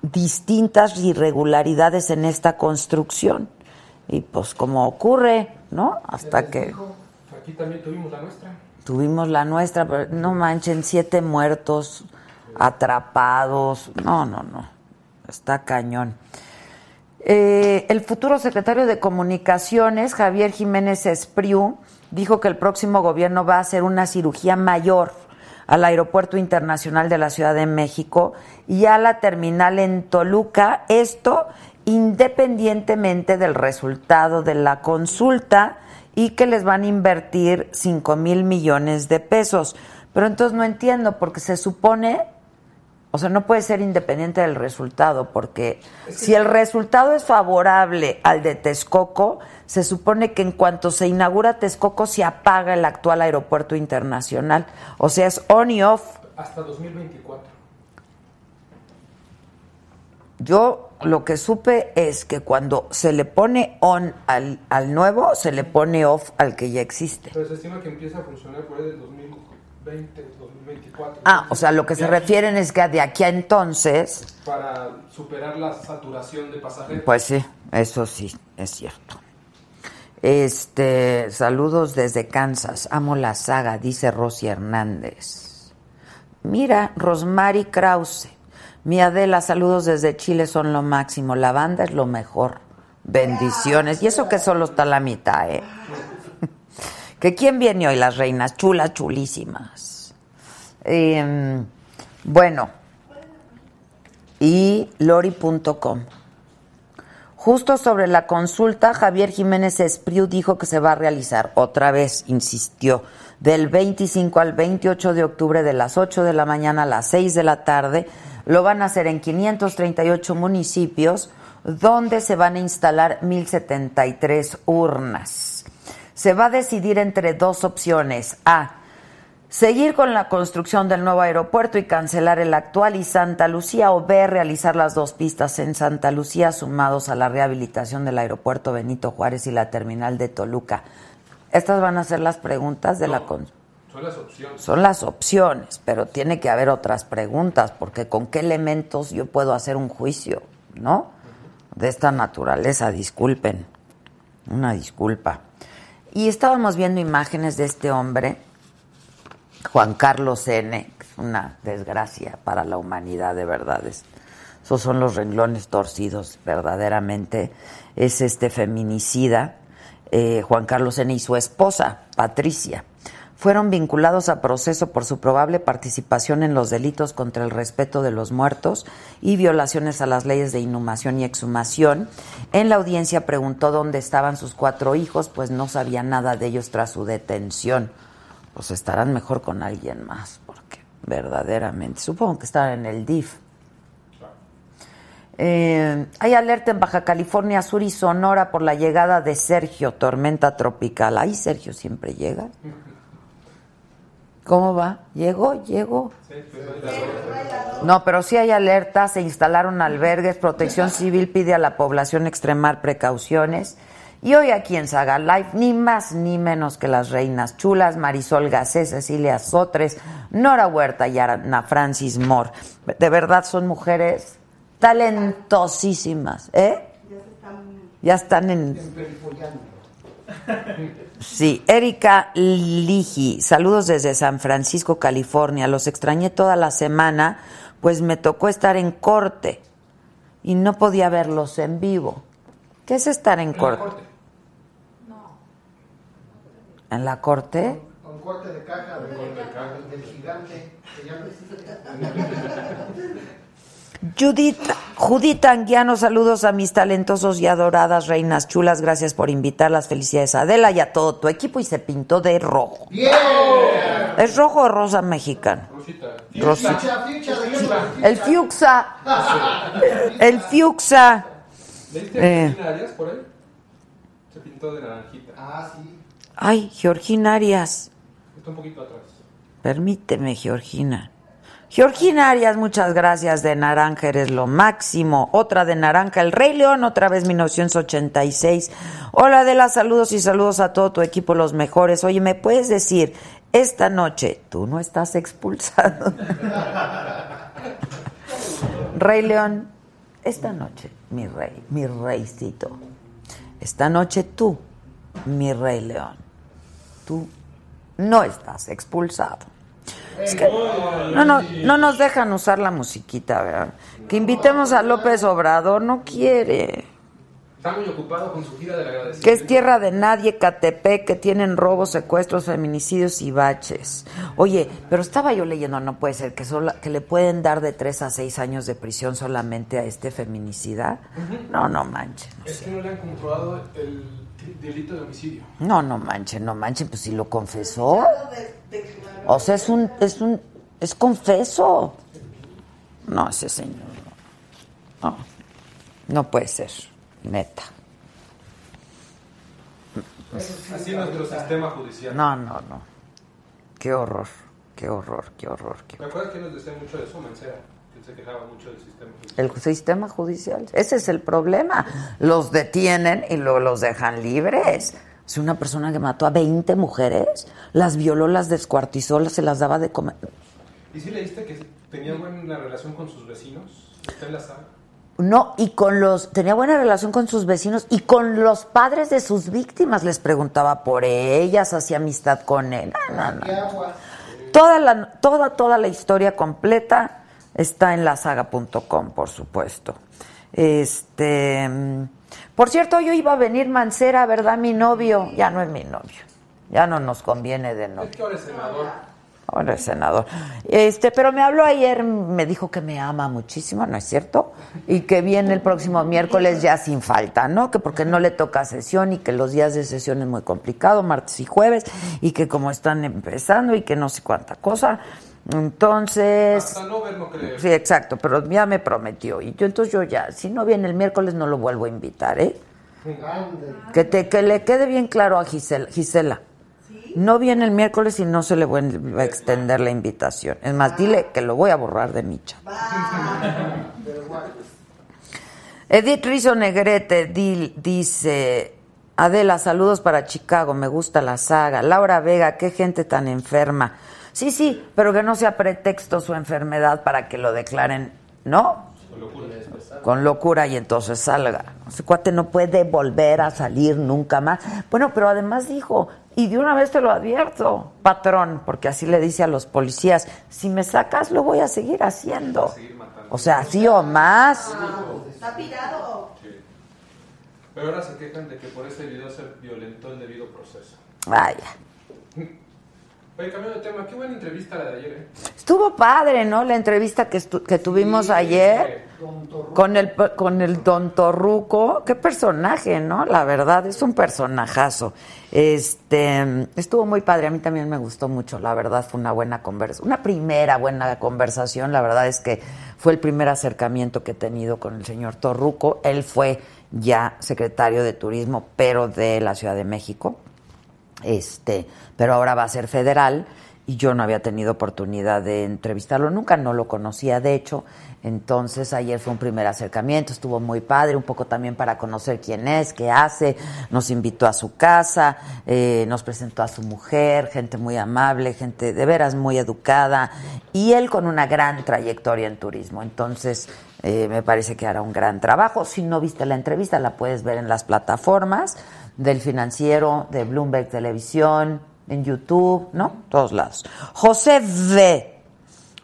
distintas irregularidades en esta construcción. Y pues como ocurre, ¿no? Hasta que Aquí también tuvimos la nuestra. Tuvimos la nuestra, pero no manchen, siete muertos, atrapados. No, no, no. Está cañón. Eh, el futuro secretario de Comunicaciones, Javier Jiménez Espriu, dijo que el próximo gobierno va a hacer una cirugía mayor al Aeropuerto Internacional de la Ciudad de México y a la terminal en Toluca. Esto independientemente del resultado de la consulta y que les van a invertir 5 mil millones de pesos. Pero entonces no entiendo, porque se supone, o sea, no puede ser independiente del resultado, porque si el resultado es favorable al de Texcoco, se supone que en cuanto se inaugura Texcoco se apaga el actual aeropuerto internacional. O sea, es on y off. Hasta 2024. Yo lo que supe es que cuando se le pone on al, al nuevo, se le pone off al que ya existe. Pero se estima que empieza a funcionar por ahí del 2020, 2024. Ah, o sea, lo que se refieren es que de aquí a entonces, Para superar la saturación de pasajeros. pues sí, eso sí, es cierto. Este, saludos desde Kansas. Amo la saga, dice Rosy Hernández. Mira, Rosmary Krause. Mi Adela, saludos desde Chile, son lo máximo. La banda es lo mejor. Bendiciones. Y eso que solo está la mitad, ¿eh? ¿Que quién viene hoy? Las reinas, chulas, chulísimas. Em, bueno, y lori.com. Justo sobre la consulta, Javier Jiménez Espriu dijo que se va a realizar, otra vez insistió, del 25 al 28 de octubre de las 8 de la mañana a las 6 de la tarde. Lo van a hacer en 538 municipios, donde se van a instalar 1073 urnas. Se va a decidir entre dos opciones. A. Seguir con la construcción del nuevo aeropuerto y cancelar el actual y Santa Lucía o B. Realizar las dos pistas en Santa Lucía sumados a la rehabilitación del aeropuerto Benito Juárez y la terminal de Toluca. Estas van a ser las preguntas de la con- Son las opciones. son las opciones, pero tiene que haber otras preguntas, porque con qué elementos yo puedo hacer un juicio, ¿no? De esta naturaleza, disculpen. Una disculpa. Y estábamos viendo imágenes de este hombre, Juan Carlos N., una desgracia para la humanidad, de verdad. Es- esos son los renglones torcidos, verdaderamente. Es este feminicida, eh, Juan Carlos N. y su esposa, Patricia. fueron vinculados a proceso por su probable participación en los delitos contra el respeto de los muertos y violaciones a las leyes de inhumación y exhumación. En la audiencia preguntó dónde estaban sus cuatro hijos, pues no sabía nada de ellos tras su detención. Pues estarán mejor con alguien más, porque verdaderamente, supongo que estaban en el DIF. Eh, hay alerta en Baja California Sur y Sonora por la llegada de Sergio, tormenta tropical. Ahí Sergio siempre llega. ¿Cómo va? ¿Llegó? ¿Llegó? No, pero sí hay alerta, se instalaron albergues, Protección Civil pide a la población extremar precauciones. Y hoy aquí en Saga Live, ni más ni menos que las reinas chulas, Marisol Gacé, Cecilia Sotres, Nora Huerta y Ana Francis Moore. De verdad son mujeres talentosísimas, ¿eh? Ya están en... Sí, Erika Ligi, saludos desde San Francisco, California. Los extrañé toda la semana, pues me tocó estar en corte y no podía verlos en vivo. ¿Qué es estar en corte? ¿En la corte? Con corte de caja de, del gigante. que ya no existe. Judith, Judith Anguiano, saludos a mis talentosos y adoradas reinas chulas. Gracias por invitar las felicidades a Adela y a todo tu equipo. Y se pintó de rojo. ¿Es rojo o rosa mexicana? Rosita. El Fiuxa. El Fiuxa. ¿Leíste Eh. Por ahí? Se pintó de naranjita. Ah, sí. Ay, Georgina Arias. Está un poquito atrás. Permíteme, Georgina. Georgina Arias, muchas gracias. De naranja eres lo máximo. Otra de naranja, El Rey León, otra vez 1986. Hola, de las saludos y saludos a todo tu equipo, los mejores. Oye, ¿me puedes decir, esta noche tú no estás expulsado? Rey León, esta noche, mi rey, mi reycito. Esta noche tú, mi Rey León, tú no estás expulsado. Es que no, no, no nos dejan usar la musiquita, ¿verdad? Que invitemos a López Obrador, no quiere. Está muy ocupado con su gira del Que agradecimiento. es tierra de nadie, Catepec, que tienen robos, secuestros, feminicidios y baches. Oye, pero estaba yo leyendo, no puede ser, que, sola- que le pueden dar de tres a seis años de prisión solamente a este feminicida. No, no manchen. Es que no le han comprobado el delito de homicidio. No, no manchen, no manchen, pues si lo confesó. O sea, es un, es un, es confeso. No, ese señor. No, no, no puede ser, neta. Así nuestro sistema judicial. No, no, no. Qué horror, qué horror, qué horror. qué- ¿Me acuerdas que nos decía mucho de eso, Mancera? Se quejaba mucho del sistema judicial. El sistema judicial, ese es el problema. Los detienen y luego los dejan libres. Si una persona que mató a 20 mujeres, las violó, las descuartizó, se las daba de comer. ¿Y si leíste que tenía buena relación con sus vecinos? ¿Está en la sala? No, y con los, tenía buena relación con sus vecinos y con los padres de sus víctimas, les preguntaba por ellas, hacía amistad con él. No, no, no. Toda la, toda, toda la historia completa está en lasaga.com, por supuesto. Este, por cierto, yo iba a venir Mancera, ¿verdad? Mi novio, ya no es mi novio, ya no nos conviene de novio. Es que ahora es senador. Ahora es senador. Este, pero me habló ayer, me dijo que me ama muchísimo, ¿no es cierto? Y que viene el próximo miércoles ya sin falta, ¿no? Que porque no le toca sesión y que los días de sesión es muy complicado, martes y jueves, y que como están empezando y que no sé cuánta cosa. Entonces, Hasta no ver, no creer. sí, exacto, pero ya me prometió. Y yo entonces yo ya, si no viene el miércoles no lo vuelvo a invitar, ¿eh? Que, te, que le quede bien claro a Gisela. Gisela, no viene el miércoles y no se le va a extender la invitación. Es más, dile que lo voy a borrar de mi chat. Edith Rizo Negrete di- dice, Adela, saludos para Chicago, me gusta la saga. Laura Vega, qué gente tan enferma. Sí, sí, pero que no sea pretexto su enfermedad para que lo declaren, ¿no? Con locura y entonces salga. Ese cuate no puede volver a salir nunca más. Bueno, pero además dijo, y de una vez te lo advierto, patrón, porque así le dice a los policías, si me sacas lo voy a seguir haciendo. O sea, así o más. Está pirado. Pero ahora se quejan de que por ese video se violentó el debido proceso. Vaya. Oye, cambiando de tema, qué buena entrevista la de ayer, ¿eh? Estuvo padre, ¿no? La entrevista que, estu- que tuvimos Sí, ayer con el, con el Don Torruco. Qué personaje, ¿no? La verdad, es un personajazo. Este, estuvo muy padre, a mí también me gustó mucho, la verdad, fue una buena conversación, una primera buena conversación, la verdad es que fue el primer acercamiento que he tenido con el señor Torruco. Él fue ya secretario de Turismo, pero de la Ciudad de México este, pero ahora va a ser federal y yo no había tenido oportunidad de entrevistarlo. Nunca, no lo conocía de hecho, entonces ayer fue un primer acercamiento, estuvo muy padre, un poco también para conocer quién es, qué hace, nos invitó a su casa, eh, nos presentó a su mujer, gente muy amable, gente de veras muy educada y él con una gran trayectoria en turismo, entonces eh, me parece que hará un gran trabajo, si no viste la entrevista la puedes ver en las plataformas, del financiero, de Bloomberg Televisión, en YouTube, ¿no? Todos lados. José V.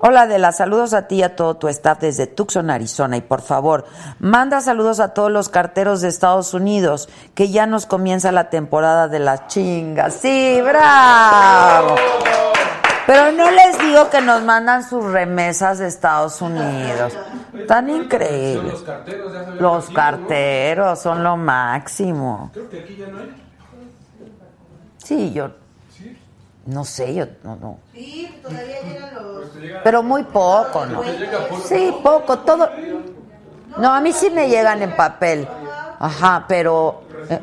Hola Adela, saludos a ti y a todo tu staff desde Tucson, Arizona. Y por favor, manda saludos a todos los carteros de Estados Unidos, que ya nos comienza la temporada de las chingas. Sí, bravo. Pero no les digo que nos mandan sus remesas de Estados Unidos. Tan Son increíbles. los carteros, ya Los carteros son lo máximo. Creo que aquí ya no hay. Sí, yo. No sé, yo no, no. Sí, todavía llegan los. Pero muy poco, ¿no? Sí, poco, todo. No, a mí sí me llegan en papel. Ajá, pero. eh,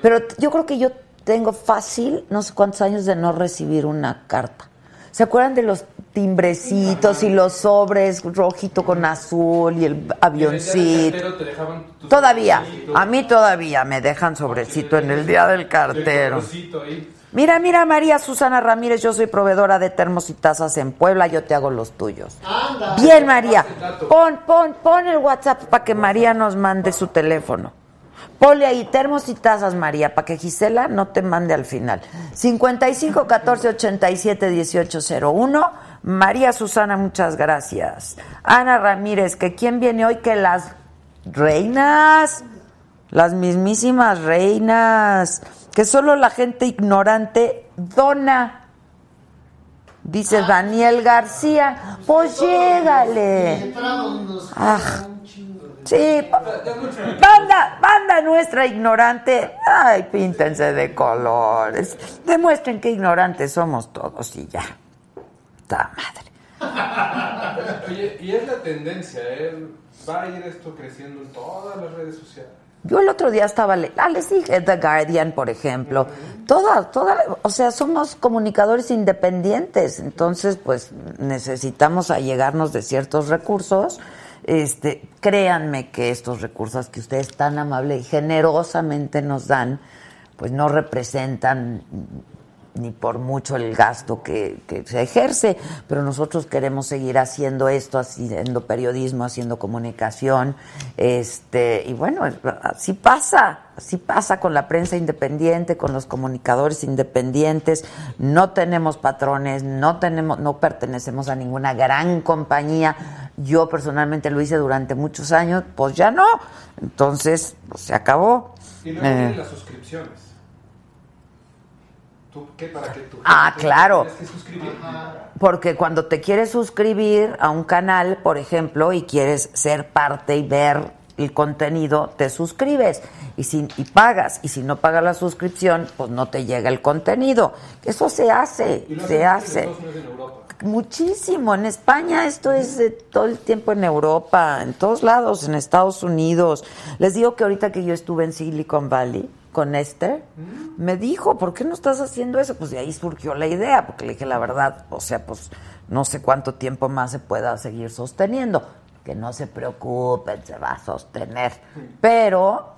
Pero yo creo que yo tengo fácil, no sé cuántos años de no recibir una carta. ¿Se acuerdan de los timbrecitos y los sobres rojito con azul y el avioncito? te dejaban Todavía, a mí todavía me dejan sobrecito en el día del el cartero. Mira, mira, María Susana Ramírez, yo soy proveedora de termos y tazas en Puebla, yo te hago los tuyos. Anda. Bien, María, pon, pon, pon el WhatsApp para que María nos mande su teléfono. Ponle ahí termos y tazas, María, para que Gisela no te mande al final. 55 14 87 18 01. María Susana, muchas gracias. Ana Ramírez, que quién viene hoy que las reinas, las mismísimas reinas, que solo la gente ignorante dona. Dice Daniel García, pues llégale. Ah. Sí, pa- banda, banda nuestra ignorante. Ay, píntense de colores. Demuestren que ignorantes somos todos y ya. Madre. Oye, y es la tendencia, ¿eh? Va a ir esto creciendo en todas las redes sociales. Yo el otro día estaba, ah, les dije The Guardian, por ejemplo. Toda, toda, o sea, somos comunicadores independientes, entonces, pues, necesitamos allegarnos de ciertos recursos. Este, créanme que estos recursos que ustedes tan amable y generosamente nos dan, pues no representan ni por mucho el gasto que, que se ejerce, pero nosotros queremos seguir haciendo esto, haciendo periodismo, haciendo comunicación, este, y bueno, así pasa, así pasa con la prensa independiente, con los comunicadores independientes, no tenemos patrones, no tenemos, no pertenecemos a ninguna gran compañía, yo personalmente lo hice durante muchos años, pues ya no, entonces pues, se acabó. Y luego Eh. las suscripciones. ¿Tú qué? ¿Para qué tú? Ah, claro. Tienes que suscribir. Porque cuando te quieres suscribir a un canal, por ejemplo, y quieres ser parte y ver el contenido, te suscribes y, si, y pagas. Y si no pagas la suscripción, pues no te llega el contenido. Eso se hace, Y lo se hace. en. Muchísimo. En España esto es de todo el tiempo en Europa, en todos lados, en Estados Unidos. Les digo que ahorita que yo estuve en Silicon Valley con Esther, me dijo, ¿por qué no estás haciendo eso? Pues de ahí surgió la idea, porque le dije la verdad, o sea, pues no sé cuánto tiempo más se pueda seguir sosteniendo. Que no se preocupen, se va a sostener. Pero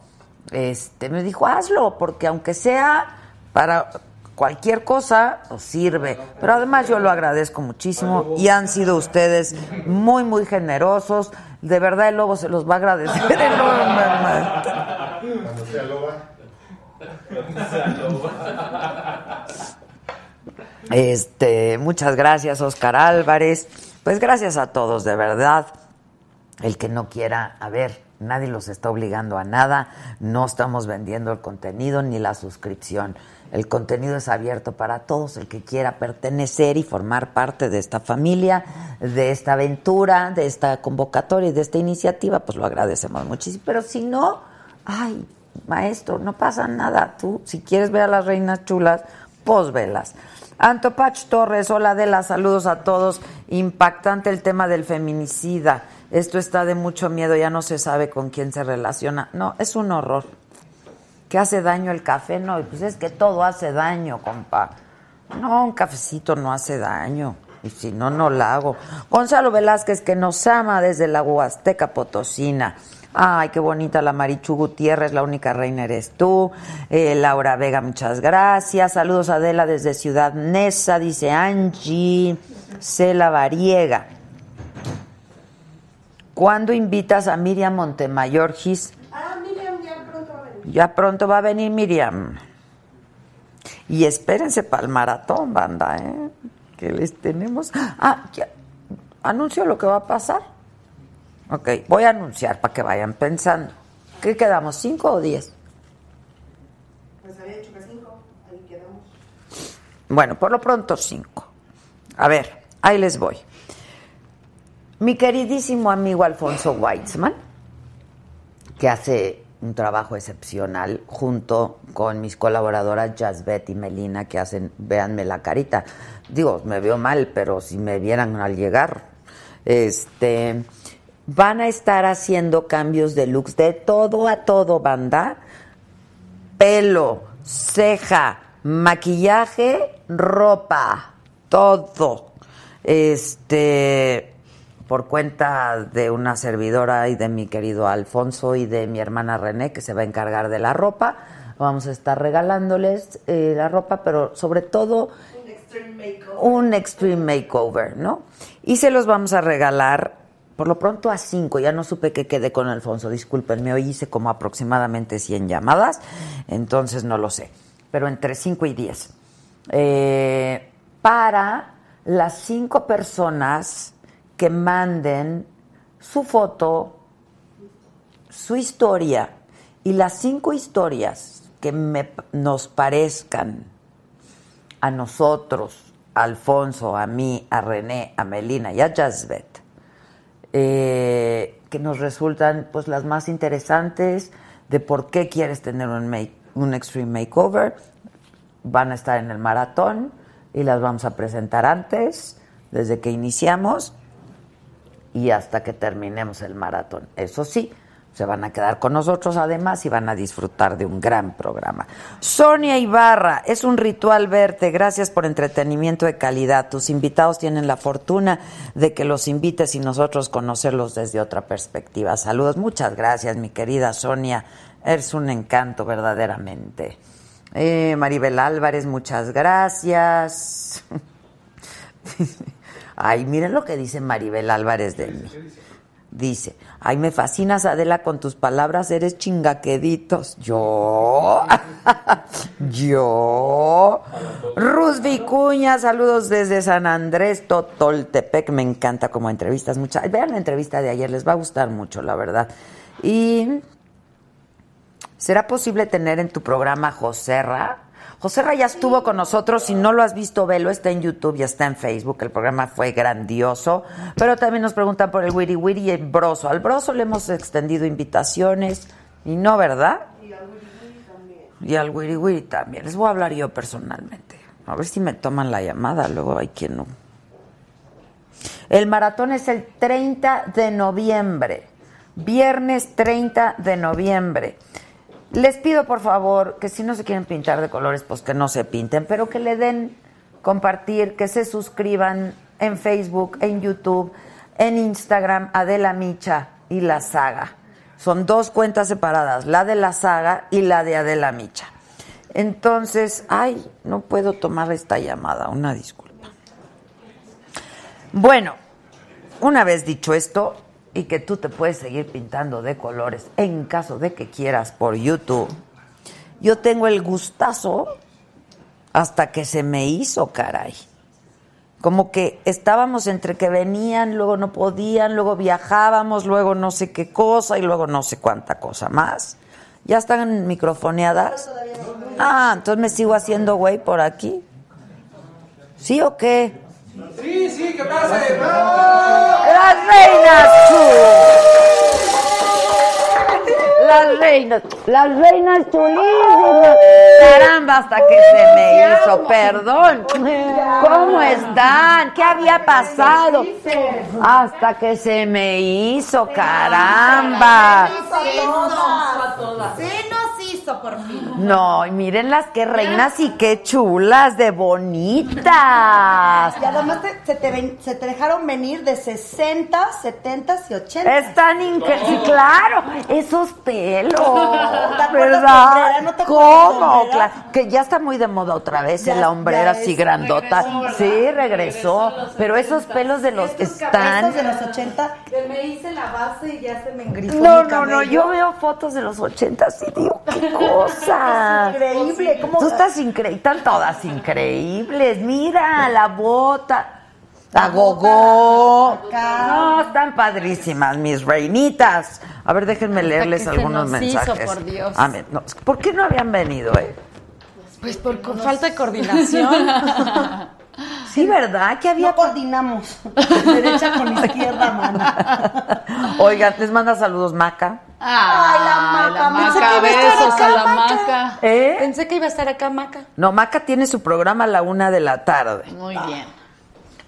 este me dijo, hazlo, porque aunque sea para cualquier cosa, pues sirve. Pero además yo lo agradezco muchísimo y han sido ustedes muy, muy generosos. De verdad el lobo se los va a agradecer enormemente. Este, muchas gracias, Oscar Álvarez. Pues gracias a todos, de verdad. El que no quiera, a ver, nadie los está obligando a nada. No estamos vendiendo el contenido ni la suscripción. El contenido es abierto para todos, el que quiera pertenecer y formar parte de esta familia, de esta aventura, de esta convocatoria y de esta iniciativa, pues lo agradecemos muchísimo. Pero si no, ay, maestro, no pasa nada. Tú, si quieres ver a las reinas chulas, pues velas. Antopach Torres, hola de las saludos a todos. Impactante el tema del feminicida. Esto está de mucho miedo, ya no se sabe con quién se relaciona. No, es un horror. ¿Qué hace daño el café? No, pues es que todo hace daño, compa. No, un cafecito no hace daño. Y si no, no la hago. Gonzalo Velázquez, que nos ama desde la Huasteca Potosina. Ay, qué bonita la Marichu Gutiérrez, la única reina eres tú. Eh, Laura Vega, muchas gracias. Saludos a Adela desde Ciudad Neza, dice Angie. Cela Variega. ¿Cuándo invitas a Miriam Montemayor, Gis? Ah, Miriam ya pronto va a venir. Ya pronto va a venir Miriam. Y espérense para el maratón, banda, ¿eh? Que les tenemos. Ah, ya. anuncio lo que va a pasar. Ok, voy a anunciar para que vayan pensando. ¿Qué quedamos? ¿Cinco o diez? Pues había dicho que cinco, ahí quedamos. Bueno, por lo pronto cinco. A ver, ahí les voy. Mi queridísimo amigo Alfonso Weitzman, que hace un trabajo excepcional junto con mis colaboradoras Jasbet y Melina, que hacen, véanme la carita. Digo, me veo mal, pero si me vieran al llegar, este, van a estar haciendo cambios de looks de todo a todo, banda. Pelo, ceja, maquillaje, ropa, todo. Este, por cuenta de una servidora y de mi querido Alfonso y de mi hermana René, que se va a encargar de la ropa. Vamos a estar regalándoles eh, la ropa, pero sobre todo Un extreme makeover. un extreme makeover, ¿no? Y se los vamos a regalar por lo pronto a cinco. Ya no supe qué quedé con Alfonso, discúlpenme, hoy hice como aproximadamente 100 llamadas, entonces no lo sé, pero entre cinco y diez. Eh, para las cinco personas que manden su foto, su historia y las cinco historias que me- nos parezcan a nosotros, Alfonso, a mí, a René, a Melina y a Jasbet, eh, que nos resultan pues las más interesantes de por qué quieres tener un, make- un extreme makeover, van a estar en el maratón y las vamos a presentar antes, desde que iniciamos y hasta que terminemos el maratón. Eso sí, se van a quedar con nosotros además y van a disfrutar de un gran programa. Sonia Ibarra, es un ritual verte. Gracias por entretenimiento de calidad. Tus invitados tienen la fortuna de que los invites y nosotros conocerlos desde otra perspectiva. Saludos, muchas gracias, mi querida Sonia. Eres un encanto verdaderamente. Eh, Maribel Álvarez, muchas gracias. Ay, miren lo que dice Maribel Álvarez de mí. Dice, ay, me fascinas Adela con tus palabras, eres chingaqueditos. Yo, yo. Ruz Vicuña, saludos desde San Andrés, Totoltepec, me encanta como entrevistas. Muchas, vean la entrevista de ayer, les va a gustar mucho, la verdad. Y ¿Será posible tener en tu programa Joserra? Joserra ya estuvo con nosotros, si no lo has visto, velo, está en YouTube y está en Facebook, el programa fue grandioso, pero también nos preguntan por el Wiri Wiri y el Broso. Al Broso le hemos extendido invitaciones, y no, ¿verdad? Y al Wiri Wiri también. Les voy a hablar yo personalmente. A ver si me toman la llamada, luego hay quien no. El maratón es el 30 de noviembre, viernes 30 de noviembre. Les pido por favor que si no se quieren pintar de colores, pues que no se pinten, pero que le den compartir, que se suscriban en Facebook, en YouTube, en Instagram, Adela Micha y La Saga. Son dos cuentas separadas, la de La Saga y la de Adela Micha. Entonces, ay, no puedo tomar esta llamada, una disculpa. Bueno, una vez dicho esto, y que tú te puedes seguir pintando de colores en caso de que quieras por YouTube, yo tengo el gustazo hasta que se me hizo, caray. Como que estábamos entre que venían, luego no podían, luego viajábamos, luego no sé qué cosa y luego no sé cuánta cosa más. ¿Ya están microfoneadas? Ah, entonces me sigo haciendo güey por aquí. ¿Sí o qué? Sí, sí, ¿qué pasa? Las reinas chu- Las reinas, las reinas chulísimas. Caramba, hasta que se me hizo, perdón. ¿Cómo están? ¿Qué había pasado? Hasta que se me hizo, caramba. Sí nos hizo por fin. No, y miren las que reinas y qué chulas, de bonitas. Y además te- se, te ven- se te dejaron venir de 60, 70 y 80. Están increíbles. Sí, claro, esos pelos. ¿Te acuerdas de ¿Verdad? hombrera? ¿No te acuerdas de ¿Cómo? hombrera? Claro, Que ya está muy de moda otra vez Ya- en la hombrera ya así es- grandota. Sí, regresó. Pero esos pelos de los Estos están. de los 80, que me hice la base y ya se me engrifó No, mi no, no, cabello. yo veo fotos de los ochentas y digo, qué cosa. Es increíble, ¿cómo? Tú estás increíble, están todas increíbles. Mira, la bota. La gogó. No, están padrísimas, mis reinitas. A ver, déjenme leerles algunos nos hizo, mensajes. por Dios. A ver, no, ¿Por qué no habían venido, eh? Pues por falta de coordinación. Sí, ¿verdad? ¿Qué había No coordinamos. Derecha con izquierda, mana. Oigan, les manda saludos Maca. Ay, la maca, pensé que maca, iba a estar besos acá, a la Maca. maca. ¿Eh? Pensé que iba a estar acá maca. No, Maca tiene su programa a la una de la tarde. Muy bien.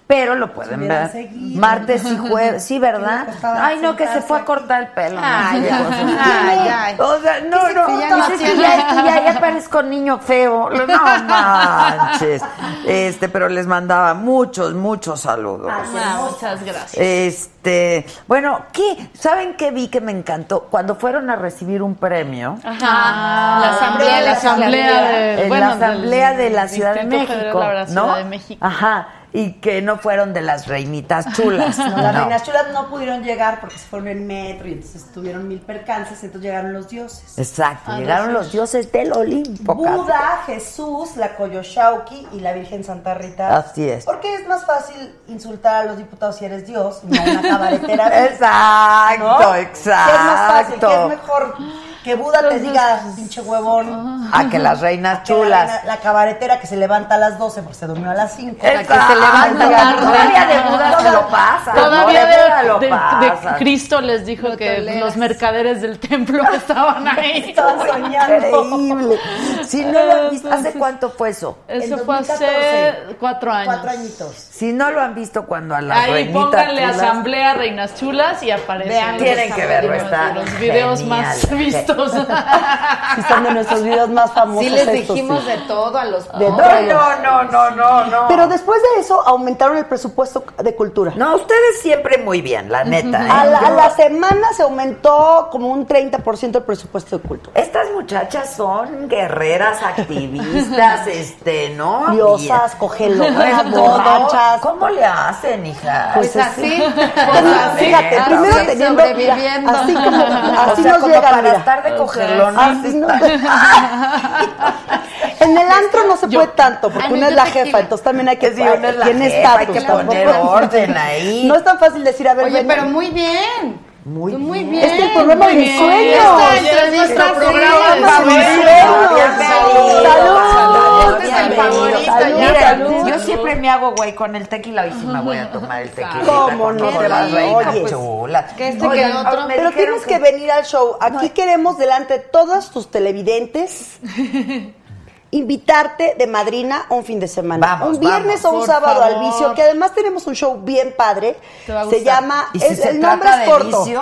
Pero lo pueden ver seguido. martes y jueves. Sí, ¿verdad? Ay, no, que se fue a cortar el pelo. no Ay, cosa. Ay, ay. O sea, no, no, Sí, ya no, no es que ya, que ya, ya parezco niño feo. No manches. Este, pero les mandaba muchos, muchos saludos. Ah, muchas gracias. Este, bueno, ¿qué? ¿Saben qué vi que me encantó? Cuando fueron a recibir un premio Ajá. la asamblea, la asamblea de, en bueno, la asamblea del de la Ciudad de México, Federal de la ¿no? Ciudad de México. Ajá, y que no fueron de las reinitas chulas. No, las No. reinas chulas no pudieron llegar porque se fueron en metro y entonces tuvieron mil percances, entonces llegaron los dioses. Exacto, llegaron los dioses del Olimpo. Buda, Jesús, la Coyoshauqui y la Virgen Santa Rita. Así es. Porque es más fácil insultar a los diputados si eres Dios no una cabaretera. Exacto, exacto. Que es más fácil, que es mejor que Buda te diga, pinche huevón. A que las reinas la chulas. reina- La, cabaretera que se levanta a las 12 porque se durmió a las 5. Exacto. que se levanta tarde. Todavía de Buda se lo pasa. Todavía ¿no? Buda de, lo de- de pasa. Cristo les dijo que los mercaderes del templo estaban ahí. Estaban soñando. Increíble. Si no lo han visto, ¿hace cuánto fue eso? Eso fue 2014. hace cuatro años. Cuatro añitos. Si no lo han visto cuando a las Ahí pónganle chulas- asamblea reinas chulas y aparecen. Vean, los- tienen que verlo, está Los videos genial. más vistos. Sí, son de nuestros videos más famosos. Sí, les estos, dijimos sí. de todo a los De No, no, no, no, no, no. Pero después de eso aumentaron el presupuesto de cultura. No, ustedes siempre muy bien, la neta. ¿eh? A la, a Yo- la semana se aumentó como un 30% el presupuesto de cultura. Estas muchachas son guerreras, activistas, este, ¿no? Diosas, cogelonas, borrachas. ¿Cómo le hacen, hija? Pues Pues así, pues así, Fíjate, primero teniendo sobreviviendo. mira, así como así o sea, nos como llegan, para mira. estar de cogerlón. Así no- en el antro no se puede tanto, porque una es la jefa, entonces también hay que Sí, una es tiene jefa, hay que poner orden ahí. No es tan fácil decir, a ver, Oye, ven, pero muy bien. Muy Tú muy bien. bien. Este es el programa de sueños. Esta entrevista nuestro sí, programa es favorito. Bienvenido. Salud. Este es el favorito, yo siempre me hago güey con el tequila, hoy sí me voy a tomar el tequila. ¿Cómo no? Con las Oye, reinas pues, que este, que otro. Pero tienes que venir al show. Aquí queremos, delante de todos tus televidentes, invitarte de madrina un fin de semana. Vamos, un viernes vamos, o un sábado al vicio, que además tenemos un show bien padre. Te va a Se llama, ¿Y si es- se el nombre es corto. vicio?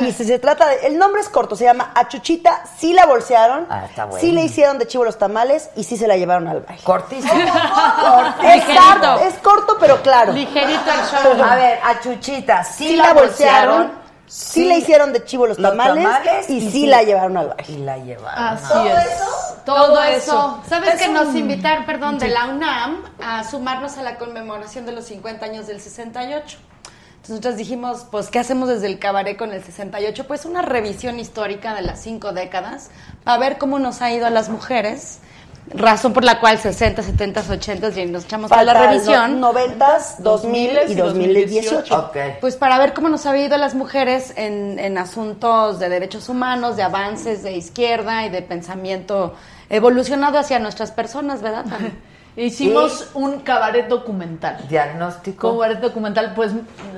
Y si se trata de, el nombre es corto, se llama A Chuchita, sí la bolsearon, Ah, está bueno. sí le hicieron de chivo los tamales y sí se la llevaron al baile. Cortísimo. Es, corto, es corto, pero claro. Ligerito el show. A ver, a Chuchita, sí, Sí la la bolsearon, bolsearon, sí le hicieron de chivo los los tamales, tamales y, y sí, sí. la llevaron al baile. y la llevaron. Así es. Todo eso. ¿Sabes Es que nos un- invitaron, perdón, de la UNAM a sumarnos a la conmemoración de los 50 años del 68? Entonces nosotros dijimos, pues, ¿qué hacemos desde el cabaret con el 68? Pues una revisión histórica de las cinco décadas, para ver cómo nos ha ido a las mujeres razón por la cual 60, 70, 80 y nos echamos toda la revisión. no- 90s, 2000 y 2018. Ok. Pues para ver cómo nos había ido las mujeres en, en asuntos de derechos humanos, de avances de izquierda y de pensamiento evolucionado hacia nuestras personas, ¿verdad? Tania? Hicimos un cabaret documental. Diagnóstico. Cabaret documental, pues,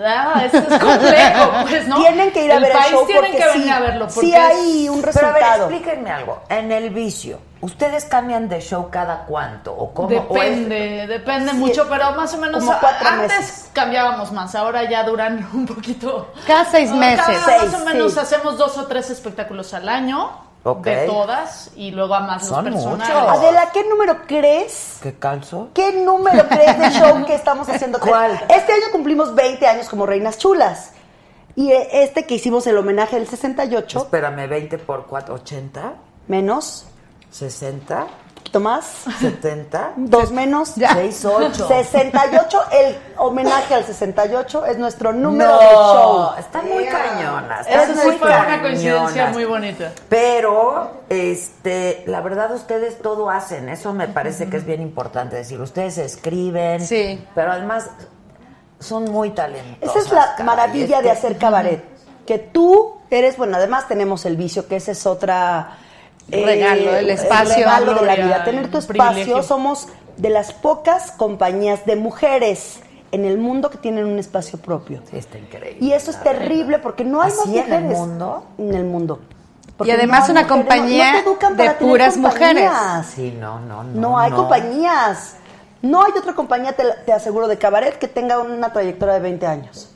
ah, es, es complejo, pues, ¿no? Tienen que ir a el ver el país show tienen porque que venir sí, a verlo. sí porque hay es- un Pero a ver, resultado. explíquenme algo. En el vicio, ¿ustedes cambian de show cada cuánto? ¿O cómo? ¿O es- Depende, depende Sí, mucho, pero más o menos como cuatro antes meses. cambiábamos más, ahora ya duran un poquito. Cada seis Ah, meses. cada- Seis, más o menos sí. hacemos dos o tres espectáculos al año, Ok. de todas, y luego a más Son los personales. muchos. Adela, ¿qué número crees? ¿Qué calzo? ¿Qué número crees del show que estamos haciendo? ¿Cuál? Este año cumplimos 20 años como Reinas Chulas. Y este que hicimos el homenaje del 68, Espérame, 20 por 4, 80, menos, 60, un poquito más, 70, dos menos, 6, 8. 68, el homenaje al 68 es nuestro número no, de show. Están muy cañonas. están Eso sí fue una coincidencia muy bonita. Pero, este, la verdad, ustedes todo hacen. Eso me parece que es bien importante decir. Ustedes escriben. Sí. Pero además, son muy talentosos. Esa es la maravilla de hacer cabaret. Que tú eres, bueno, además tenemos el vicio, que ese es otra... eh, Regalo, el espacio, regalo de la vida. Tener tu espacio. privilegio. Somos de las pocas compañías de mujeres en el mundo que tienen un espacio propio. Sí, está increíble. Y eso es terrible porque no hay más ¿Así en el mujeres. mundo? En el mundo. Y Porque además no una mujeres, no- compañía no educan de puras mujeres. Sí, no, no, no. No, hay compañías. No hay otra compañía, te, te aseguro, de cabaret que tenga una trayectoria de 20 años.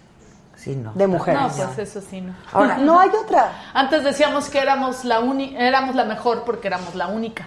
Sí, no. De mujeres. No, pues eso sí, no. Ahora, No hay otra. Antes decíamos que éramos la uni éramos la mejor porque éramos la única.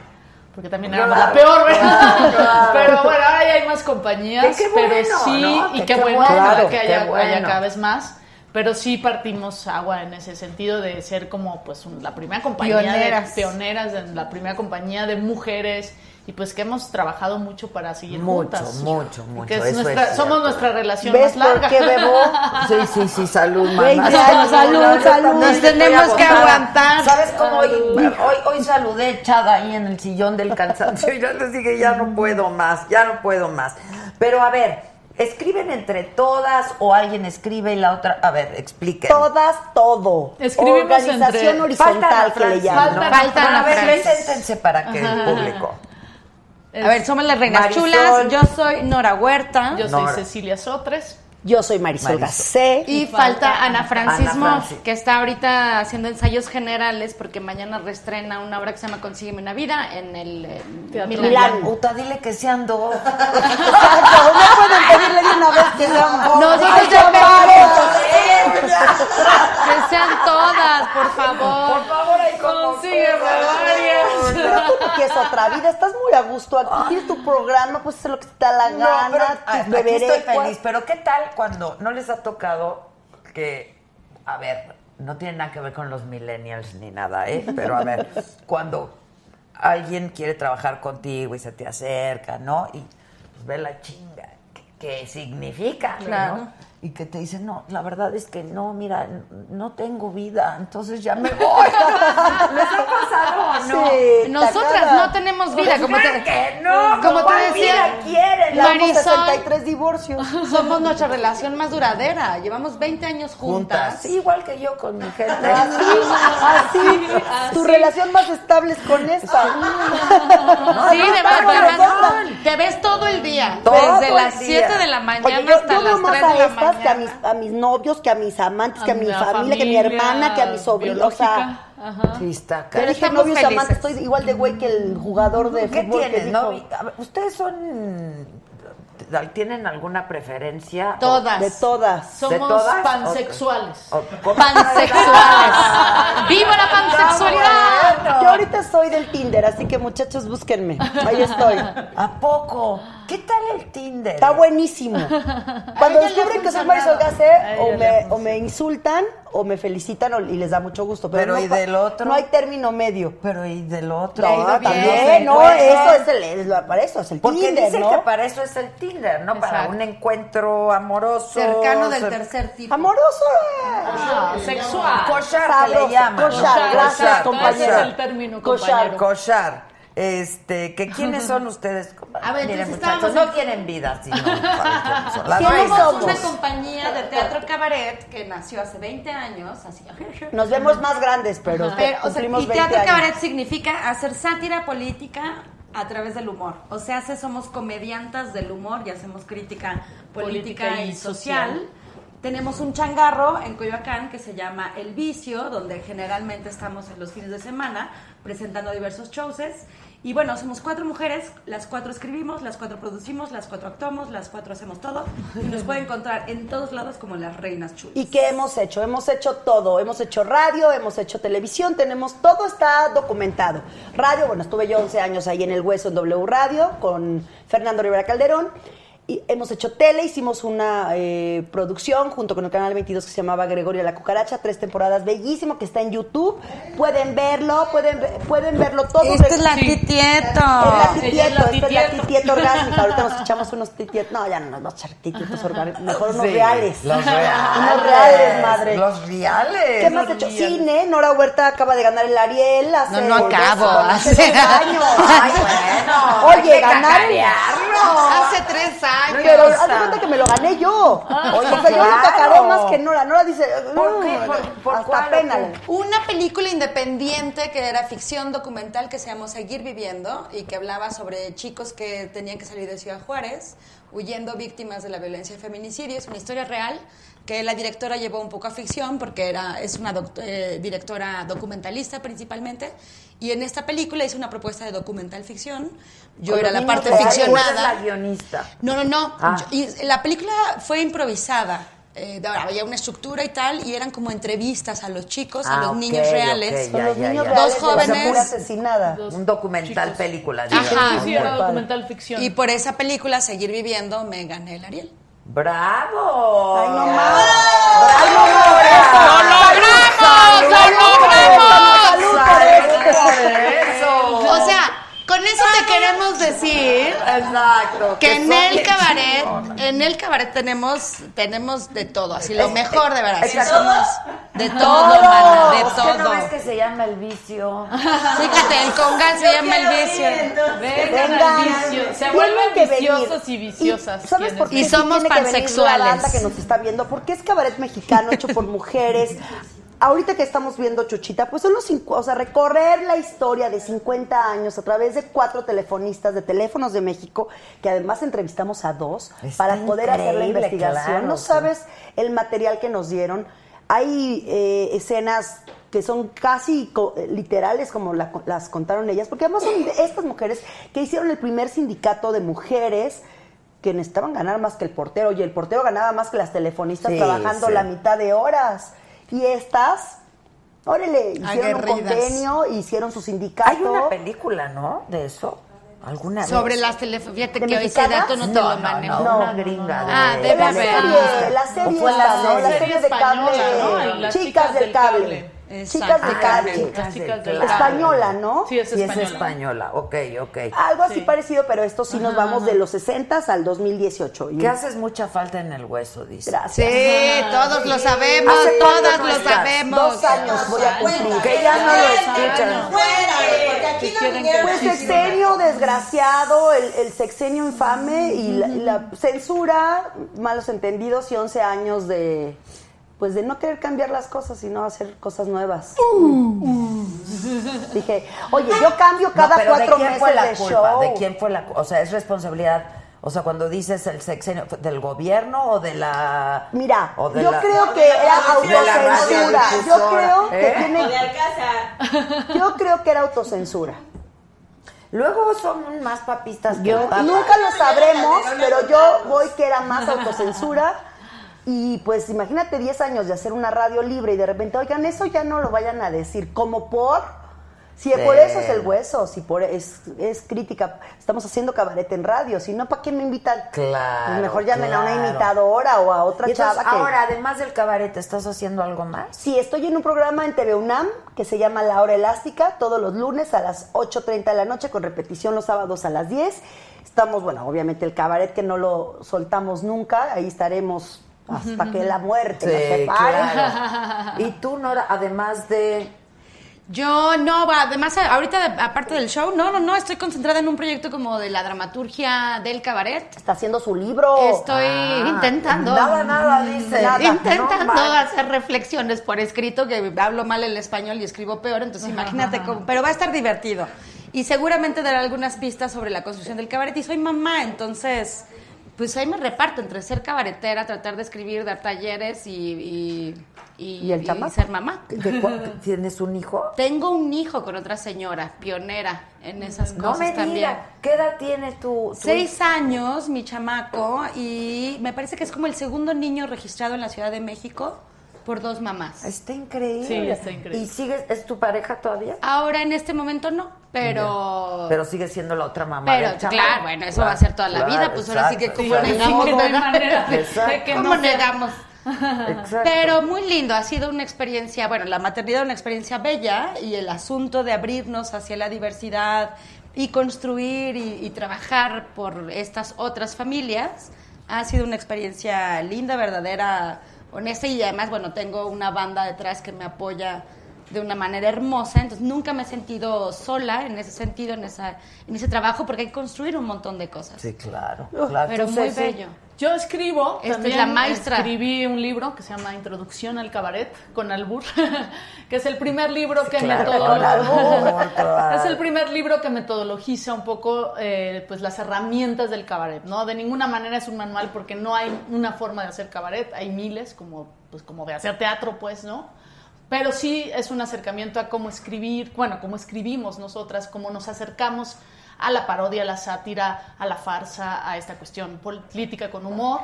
Porque también éramos Claro, la peor, ¿verdad? claro. Pero bueno, ahora ya hay más compañías, qué pero bueno, sí, ¿no? y Que qué, qué bueno, que qué haya, bueno. haya cada vez más. Pero sí partimos agua en ese sentido de ser como pues un- la primera compañía Pioneras. de pioneras, de la primera compañía de mujeres y pues que hemos trabajado mucho para seguir Mucho, juntas. mucho, mucho, que es nuestra- somos nuestra relación ¿Ves más por qué bebo? Sí, sí, sí, salud, mamá. 20 años, salud, salud. Nos tenemos que aguantar. ¿Sabes cómo hoy, hoy, hoy saludé echada ahí en el sillón del cansancio y yo les dije, ya no puedo más, ya no puedo más. Pero a ver, ¿escriben entre todas o alguien escribe y la otra? A ver, expliquen. Todas, todo. Escribimos Organización entre- horizontal Falta que le llaman. ¿no? Falta Falta Pero Ana a ver, preséntense para que el público. A ver, somos las reinas Marisol. chulas. Yo soy Nora Huerta. Yo soy Nora. Cecilia Sotres. Yo soy Marisol, Marisol. Gacé. Y falta Ana Francis Ana Moss, Francis. que está ahorita haciendo ensayos generales porque mañana reestrena una obra que se llama Consígueme una vida en el eh, Teatro Milán. Milán. Puta, dile que sean dos. Exacto, no pueden pedirle de una vez que sean Nosotros Ay, ya. Que sean todas, por favor. Por favor, ahí Consígueme varias. Pero tú no quieres otra vida, estás muy a gusto aquí, tienes tu programa, puedes hacer lo que te da la No, gana, pero aquí estoy feliz. Pero ¿qué tal cuando no les ha tocado que, a ver, no tiene nada que ver con los millennials ni nada, ¿eh? Pero a ver, cuando alguien quiere trabajar contigo y se te acerca, ¿no? Y pues, ve la chinga que, significa, Claro. ¿no? Y que te dicen, no, la verdad es que no, mira, no tengo vida, entonces ya me voy. ¿Les ha pasado o no? Sí, Nosotras tacada. no tenemos vida, como Claro te, que no, como te ¿cuál decía, vida quieren? Marisol, 63 divorcios. somos nuestra relación más duradera. Llevamos 20 años juntas. Juntas. Sí, igual que yo con mi gente. Así, tu relación más estable es con esta. Sí, de verdad, no, además, no. te ves todo el día, Todo desde el las día. 7 de la mañana Oye, yo, hasta yo las más 3 a de la que a mis, a mis novios, que a mis amantes, que a, mi familia, que a mi hermana, que a mis sobrinos. O sea. Ajá. Sí, está Pero dije novios felices. amantes, estoy igual de güey que el jugador de ¿Qué fútbol dijo, no? ¿Ustedes son... ¿Tienen alguna preferencia? Todas. de todas. Somos todas? pansexuales. O- o- Pansexuales. ¡Viva la pansexualidad! Yo ahorita soy del Tinder, así que muchachos, búsquenme. Ahí estoy. ¿A poco? ¿Qué tal el Tinder? Está buenísimo. Cuando descubren que soy. Marisol Gacé, o me, ha o me insultan, o me felicitan, o- y les da mucho gusto. Pero, Pero no ¿y del otro? No hay término medio. Pero ¿y del otro? No, ido bien. también, no, eso es el, es lo- para eso es el Porque Tinder, dicen ¿no? que para eso es el Tinder, ¿no? Para Exacto. un encuentro amoroso. Cercano del cer- tercer tipo. Amoroso. Ah, sexual. Cochar, Sabroso. le llaman. Cochar, ¿no? gracias, Cochar, compañero. Ese es cochar. el término, Cochar. compañero. Cochar. Este, que quiénes son ustedes. A ver, Miren, entonces muchachos, no tienen vida, son. Las Somos una compañía de teatro cabaret que nació hace 20 años, así. Nos vemos más grandes, pero, Pero, o sea, y 20 teatro años. cabaret significa hacer sátira política a través del humor. O sea, se- somos comediantas del humor y hacemos crítica política, Política y y social. Tenemos un changarro en Coyoacán que se llama El Vicio, donde generalmente estamos en los fines de semana presentando diversos shows. Y bueno, somos cuatro mujeres, las cuatro escribimos, las cuatro producimos, las cuatro actuamos, las cuatro hacemos todo. Y nos puede encontrar en todos lados como las reinas chulas. ¿Y qué hemos hecho? Hemos hecho todo. Hemos hecho radio, hemos hecho televisión, tenemos todo está documentado. Radio, bueno, estuve yo 11 años ahí en El Hueso en W Radio con Fernando Rivera Calderón. Y hemos hecho tele, hicimos una eh, producción junto con el canal 22 que se llamaba Gregorio la Cucaracha, tres temporadas, bellísimo, que está en YouTube. Pueden verlo, pueden, pueden verlo todo. Esta es la Sí. titieto. Es la titieto, esta es la titieto. orgánica. Ahorita nos echamos unos titietos. No, ya no nos vamos a echar titietos orgánicos. Mejor unos Sí, reales. Los reales. Unos reales, madre. Los reales. ¿Qué más has hecho? Cine. Nora Huerta acaba de ganar el Ariel. Hace, No, no acabo, hace hace- dos años. Ay, bueno. Oye, ganar. Hace tres años. Pero haz de cuenta que me lo gané yo. Oye, o sea, yo lo más que Nora. Nora dice. ¿Por qué? "Mm, ¿Por- por hasta pena. Una película independiente que era ficción documental que se llamó Seguir Viviendo y que hablaba sobre chicos que tenían que salir de Ciudad Juárez huyendo víctimas de la violencia y feminicidio. Es una historia real que la directora llevó un poco a ficción porque era, es una doc- eh, directora documentalista principalmente. Y en esta película hice una propuesta de documental ficción. Yo Con era la parte reales. ¿Tú eres la ficcionada. guionista? No, no, no. Ah. Yo- y la película fue improvisada. Eh, había una estructura y tal, y eran como entrevistas a los chicos, a Ah, los ok, niños reales. ok, Con ya, los ya, niños ya. reales Dos jóvenes. mujer asesinada. Un documental película, Sí, digamos. sí, sí, era documental ficción. Y por esa película, Seguir Viviendo, me gané el Ariel. ¡Bravo! Ay, no más. ¡Bravo, Nora! ¡Lo logramos! ¡Lo logramos! O sea, con eso te queremos decir Exacto. que en el cabaret, en el cabaret tenemos, tenemos de todo, así lo mejor de verdad. Exacto. somos de todo, Todo, mana, de ¿Es que no todo. ves que se llama el vicio? Fíjate, el congal se llama el vicio. Vengan Vengan. al vicio. Se vuelven venir. viciosos y viciosas. Y, ¿Sabes por qué? Y sí somos tiene que pansexuales. La banda que nos está viendo, porque es cabaret mexicano hecho por mujeres. Ahorita que estamos viendo Chuchita, pues son los cinco, o sea, recorrer la historia de 50 años a través de cuatro telefonistas de Teléfonos de México, que además entrevistamos a dos Está para poder hacer la investigación. claro, no sí. sabes el material que nos dieron. Hay eh, escenas que son casi co- literales como la- las contaron ellas, porque además son estas mujeres que hicieron el primer sindicato de mujeres que necesitaban ganar más que el portero, y el portero ganaba más que las telefonistas Sí, trabajando sí. la mitad de horas. Y estas, órale, hicieron un Aguerridas. convenio, hicieron su sindicato. Hay una película, ¿no? De eso. ¿Alguna vez? Sobre las teléfonos. Fíjate ¿De que hoy ese dato no te No, lo no, manejo. no, una gringa. De, Ah, de debe la haber. serie, la ¿O serie la ¿no? La serie? de cable. ¿no? Chicas, del cable. Chicas del del cable. Española, ¿no? Sí, es Sí, es española. española. Ok, ok. Algo así Sí. parecido, pero esto sí nos vamos de los 60 al 2018. Y- ¿Qué haces mucha falta en el hueso, dice? Gracias. Sí, todos lo sabemos, ¿Hace todas no lo sabemos. Dos años voy a cumplir. Que ya no lo escuchan. Porque aquí no quieren vinieron. Pues sexenio desgraciado, el, el sexenio infame y la, y la censura, malos entendidos y 11 años de pues de no querer cambiar las cosas sino hacer cosas nuevas. Dije, oye, yo cambio cada No, pero cuatro ¿de quién meses fue la de culpa? show. ¿De quién fue la O sea, es responsabilidad. O sea, cuando dices el sexenio, ¿del gobierno o de la. Mira, o de yo la- creo que era autocensura. Yo creo que ¿eh? tiene, yo creo que era autocensura. Luego son más papistas que Yo nunca lo sabremos, pero yo voy que era más autocensura. Y pues imagínate 10 años de hacer una radio libre y de repente, oigan, eso ya no lo vayan a decir. ¿Como por? Si por eso es el hueso, si por es, es crítica. Estamos haciendo cabaret en radio, si no, ¿para qué me invitan? Claro, Pues mejor llamen a una claro. imitadora o a otra entonces, chava que... ahora, además del cabaret, ¿estás haciendo algo más? Sí, estoy en un programa en TV UNAM que se llama La Hora Elástica, todos los lunes a las 8.30 de la noche, con repetición los sábados a las 10. Estamos, bueno, obviamente el cabaret que no lo soltamos nunca, ahí estaremos hasta que la muerte nos separe. claro. Y tú, Nora, además de... Yo no, va, además ahorita aparte del show, no, no, no, estoy concentrada en un proyecto como de la dramaturgia del cabaret. Está haciendo su libro. Estoy Ah, intentando. nada, nada, dice. Nada, intentando no hacer reflexiones por escrito, que hablo mal el español y escribo peor, entonces imagínate cómo. Pero va a estar divertido. Y seguramente dará algunas pistas sobre la construcción del cabaret. Y soy mamá, entonces, pues ahí me reparto entre ser cabaretera, tratar de escribir, dar talleres y. y y, ¿Y el y chamaco? ser mamá. ¿De cu- ¿Tienes un hijo? Tengo un hijo con otra señora, pionera en esas No cosas me también. ¿Qué edad tiene tu, tu Seis años, mi chamaco, y me parece que es como el segundo niño registrado en la Ciudad de México por dos mamás. Está increíble. Sí, está increíble. ¿Y sigues, es tu pareja todavía? Ahora en este momento no, pero... Pero sigue siendo la otra mamá. Pero, del claro, bueno, eso va a ser toda la vida, pues ahora sí que como negamos, ¿Cómo no negamos? Exacto. Pero muy lindo, ha sido una experiencia, bueno, la maternidad una experiencia bella y el asunto de abrirnos hacia la diversidad y construir y, y trabajar por estas otras familias ha sido una experiencia linda, verdadera, honesta y además, bueno, tengo una banda detrás que me apoya de una manera hermosa, entonces nunca me he sentido sola en ese sentido, en, esa, en ese trabajo, porque hay que construir un montón de cosas. Sí, claro. claro. Pero muy bello. Yo escribo, Esta es también la maestra. escribí un libro que se llama Introducción al Cabaret con Albur, que es el primer libro que claro, metodolo- con albur, claro. es el primer libro que metodologiza un poco eh, pues las herramientas del cabaret, ¿no? De ninguna manera es un manual porque no hay una forma de hacer cabaret, hay miles como pues como de hacer teatro, pues, ¿no? Pero sí es un acercamiento a cómo escribir, bueno, cómo escribimos nosotras, cómo nos acercamos a la parodia, a la sátira, a la farsa, a esta cuestión política con humor.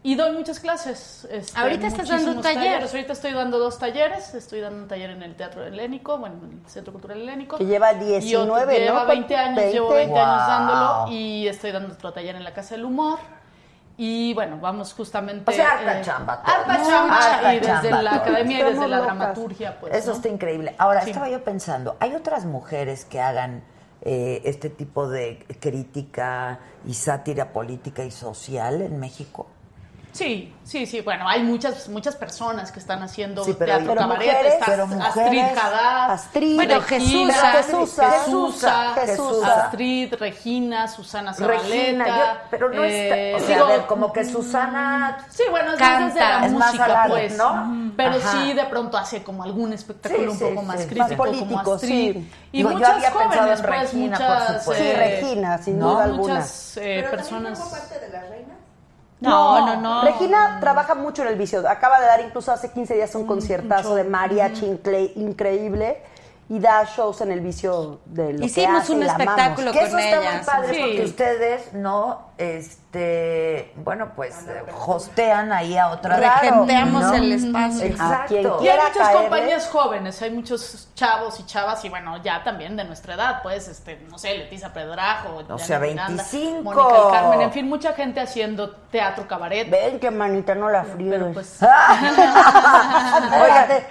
Y doy muchas clases. este, Ahorita estás dando un muchísimos taller. talleres. Ahorita estoy dando dos talleres. Estoy dando un taller en el Teatro Helénico, bueno, en el Centro Cultural Helénico. Que lleva Y otro- 19, Lleva ¿no? 20 años, 20. llevo 20 años dándolo. Y estoy dando otro taller en la Casa del Humor. Y bueno, vamos justamente... O sea, harta eh, chamba. Harta No, chamba. harta y desde chamba la academia y desde la dramaturgia, pues. Eso ¿no? está increíble. Ahora, Sí. estaba yo pensando, ¿hay otras mujeres que hagan eh, este tipo de crítica y sátira política y social en México? Sí, sí, sí. Bueno, hay muchas muchas personas que están haciendo Sí, pero- teatro pero cabaret. mujeres, Está pero Astrid mujeres, Haddad. Astrid, Bueno, Regina, Jesusa, Jesusa, Jesusa, Jesusa. Astrid, Regina, Susana Regina, Zabaleta. yo- pero no eh, está, o sea, digo, a ver, como que Susana Sí, bueno, es Canta, más desde la es música, pues. ¿no? Pero Ajá. sí, de pronto hace como algún espectáculo Sí, un sí, poco más sí. crítico, Más político, como Astrid. sí. Y Digo, yo muchas había en jóvenes, pues, Regina, por muchas... supuesto. Sí, eh, Regina, sin ¿no? duda alguna. Muchas eh, personas... parte de las reinas? No, no, no. Regina trabaja mucho en el vicio. Acaba de dar incluso hace 15 días un conciertazo de mariachi incre- increíble y da shows en el vicio de lo que Hicimos hace un espectáculo Que eso con está muy padre Sí. porque ustedes no, este, bueno, pues eh, hostean ahí a otras. Regenteamos ¿no? el espacio. Exacto. Y hay muchas caerle. compañías jóvenes, hay muchos chavos y chavas, y bueno, ya también de nuestra edad, pues, este, no sé, Leticia Pedrajo, O sea, Miranda, 25. Mónica del Carmen, en fin, mucha gente haciendo teatro cabaret. Ven que manita no la. Pero pues, Oigan,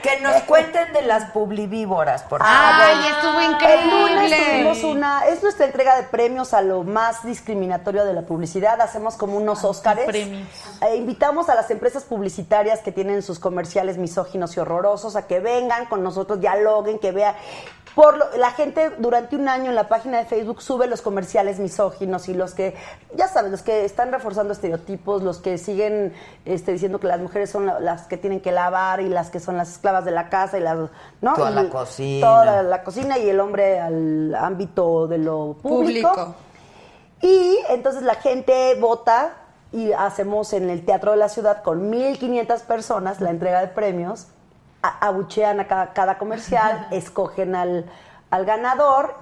que nos cuenten de las publivíboras, por favor. Ay, estuvo El lunes increíble. tuvimos una, es nuestra entrega de premios a lo más discriminatorio de la publicidad. Hacemos como unos Óscares. premios. Eh, invitamos a las empresas publicitarias que tienen sus comerciales misóginos y horrorosos a que vengan con nosotros, dialoguen, que vean. Por lo- la gente durante un año en la página de Facebook sube los comerciales misóginos y los que, ya saben, los que están reforzando estereotipos, los que siguen este, diciendo que las mujeres son la- las que tienen que lavar y las que son las esclavas de la casa y las, ¿no? Tú a Y la cocina. Toda la cocina y el hombre al ámbito de lo público. Público. Y entonces la gente vota y hacemos en el Teatro de la Ciudad con 1.500 personas la entrega de premios, a- abuchean a cada, cada comercial, escogen al, al ganador,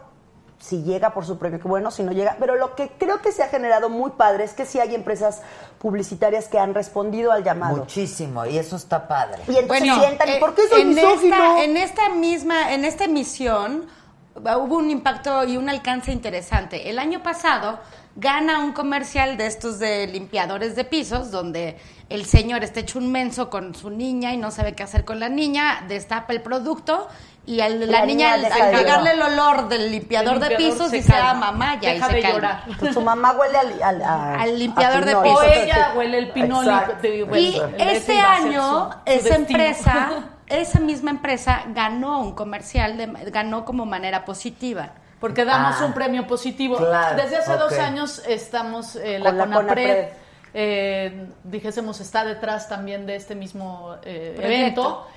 si llega por su premio, que bueno, si no llega. Pero lo que creo que se ha generado muy padre es que sí hay empresas publicitarias que han respondido al llamado. Muchísimo, y eso está padre. Y entonces Bueno, sientan, ¿y eh, por qué soy en esta, en esta misma, en esta emisión hubo un impacto y un alcance interesante. El año pasado gana un comercial de estos de limpiadores de pisos, donde el señor está hecho un menso con su niña y no sabe qué hacer con la niña, destapa el producto y la, La niña, niña al, llegarle el olor del limpiador, de pisos se dice, calma. ah, mamá, ya, Deja y se de calma. llorar. Pues su mamá huele al, al, a- Al limpiador a de pisos. o ella huele el pinol y, Y ese este año, su- su esa destino. empresa esa misma empresa ganó un comercial, de- ganó como manera positiva. Porque damos Ah, un premio positivo. claro, Desde hace dos años estamos, eh, la Con la CONAPRED, CONAPRED. eh, dijésemos, está detrás también de este mismo eh, evento.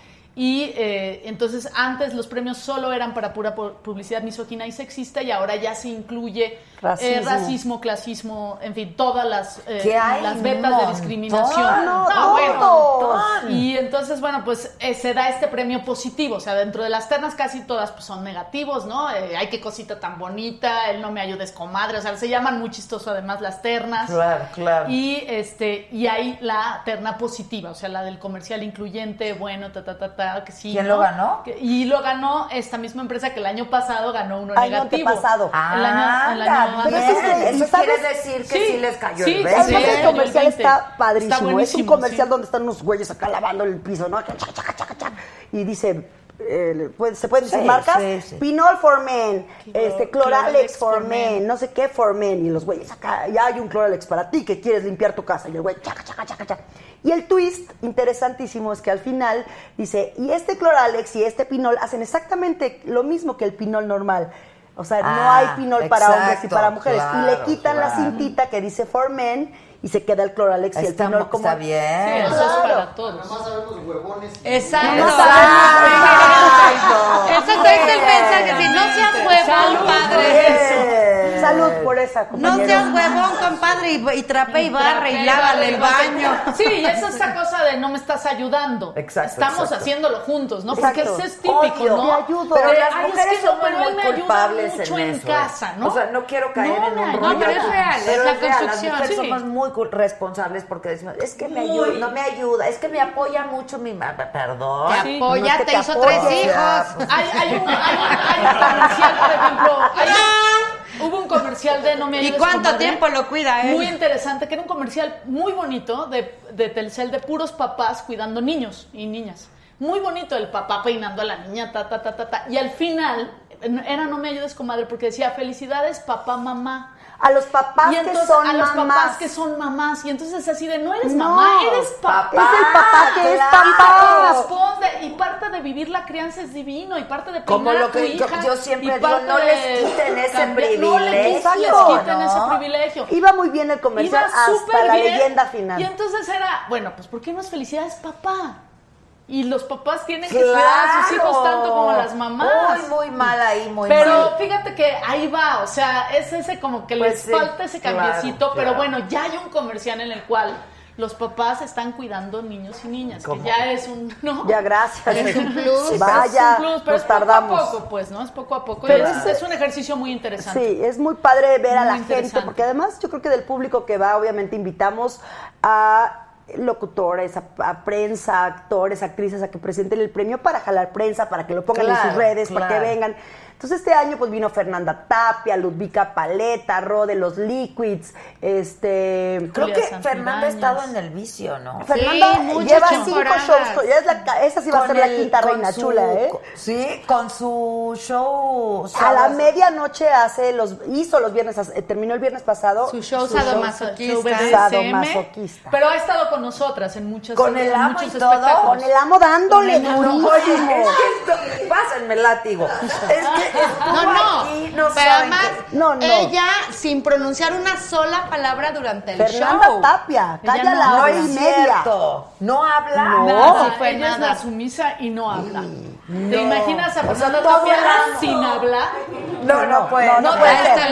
Y eh, entonces antes los premios solo eran para pura pu- publicidad misógina y sexista y ahora ya se incluye Racismo. eh, racismo, clasismo, en fin, todas las, eh, hay las vetas de discriminación. No, bueno, todos. y entonces, bueno, pues eh, se da este premio positivo. O sea, dentro de las ternas casi todas pues, son negativos, ¿no? Eh, ay, qué cosita tan bonita, él no me ayudes, comadre. O sea, se llaman muy chistoso además las ternas. Claro, claro. Y este, y hay la terna positiva, o sea, la del comercial incluyente, bueno, ta, ta, ta, ta, que sí. ¿Quién ¿no? lo ganó? Que- y lo ganó esta misma empresa que el año pasado ganó uno Año negativo. antepasado. El año, el año Pero eso es Eso quiere decir que sí, Sí, les cayó sí, el sí, beso. Además, sí, el comercial el 20. está padrísimo. Está es un comercial sí. donde están unos güeyes acá lavando el piso, ¿no? Y dice, eh, pues, ¿se pueden decir Sí, marcas? sí, sí. Pinol for men, este, Cloralex Cloralex for for men, no sé qué for men. Y los güeyes acá, ya hay un Cloralex para ti que quieres limpiar tu casa. Y el güey, chaca, chaca, chaca, chaca. Y el twist interesantísimo es que al final dice, y este Cloralex y este Pinol hacen exactamente lo mismo que el Pinol normal. O sea, no Ah, hay Pinol para hombres y para mujeres. y le claro, quitan la claro. cintita que dice for men y se queda el Cloralex y el Pinol como... está bien. Sí, eso es Claro. para todos. Además sabemos huevones. Exacto. Exacto. Exacto, este es el mensaje. Si no seas huevón, padre. Bien. Por esa, No seas huevón, compadre, y, y trape y barre y lávale el baño. Sí, y es esta cosa de no me estás ayudando. Exacto, Estamos exacto. haciéndolo juntos, ¿no? Porque Exacto. eso es típico, Odio. ¿no? Te ayudo. Pero las "Ay, es mujeres que son Manuel muy me ayuda culpables mucho en en, eso. casa, ¿no? O sea, no quiero caer No en un rollo. No, pero es real, Pero es la es real, construcción, Las mujeres sí. somos muy responsables porque decimos, es que me ayuda, no me ayuda, es que me apoya mucho mi mamá. Perdón. Te apoya, No es que te te hizo apoya. tres hijos. Hay, hay, un, hay, un, hay un comercial, por ejemplo. hay un- hubo un comercial de No me ¿Y ayudes, cuánto comadre, tiempo lo cuida? Muy interesante, que era un comercial muy bonito de, de Telcel de puros papás cuidando niños y niñas. Muy bonito el papá peinando a la niña, ta, ta, ta, ta, ta. Y al final, era No me ayudes, comadre, porque decía, felicidades, papá, mamá. A los papás y entonces, que son a los mamás. papás que son mamás. Y entonces así de, no eres No, mamá, eres papá. Es el papá que es claro. Y te papá. corresponde. Y parte de vivir la crianza es divino. Y parte de Como lo que hija, yo siempre digo, no les quiten ese cambiar- No les privilegio, les quiten ¿no? ese privilegio. Iba muy bien el comercial Iba hasta la bien. leyenda final. Y entonces era, bueno, pues ¿por qué no es felicidades papá? Y los papás tienen que cuidar a sus hijos tanto como las mamás. Muy, muy mal ahí, muy pero mal. fíjate que ahí va, o sea, es ese como que Pues les sí, falta ese claro, cambiecito, pero claro. bueno, ya hay un comercial en el cual los papás están cuidando niños y niñas, ¿Cómo? que ya es un, ¿no? Ya, gracias. Es un plus. Sí, Vaya, es un plus, pero nos es poco tardamos. a poco, pues, ¿no? Es poco a poco. Pero es, es- un ejercicio muy interesante. Sí, es muy padre ver a Muy la gente, porque además yo creo que del público que va, obviamente invitamos a locutores, a, a prensa, actores, actrices a que presenten el premio para jalar prensa, para que lo pongan en sus redes, para que vengan. Entonces este año pues vino Fernanda Tapia, Ludvika Paleta, Ro de los Liquids, este... Creo que Santibáñez. Fernanda ha estado en el vicio, ¿no? Fernanda lleva cinco shows, ya es la esa sí va a ser la quinta reina su- chula, ¿eh? con- Sí, con su show. A la medianoche hace los hizo los viernes, eh, terminó el viernes pasado. Su show show sadomasoquista. Show Sadomasoquista. Pero ha estado con nosotras en muchos, Con el en amo muchos y todo. espectáculos. Con el amo dándole. Oye, es que esto, pásenme el látigo. Es que No, no, aquí, no pero además qué- No, no. ella sin pronunciar una sola palabra durante el Fernanda show. Tapia, calla la No hora y media. No habla. No. Nada, Sí fue ella es nada. la sumisa y no habla. No. ¿Te imaginas a O sea, Fernanda todo Tapia el año. sin hablar? No, no puede. no, No, puede puede ser. ser.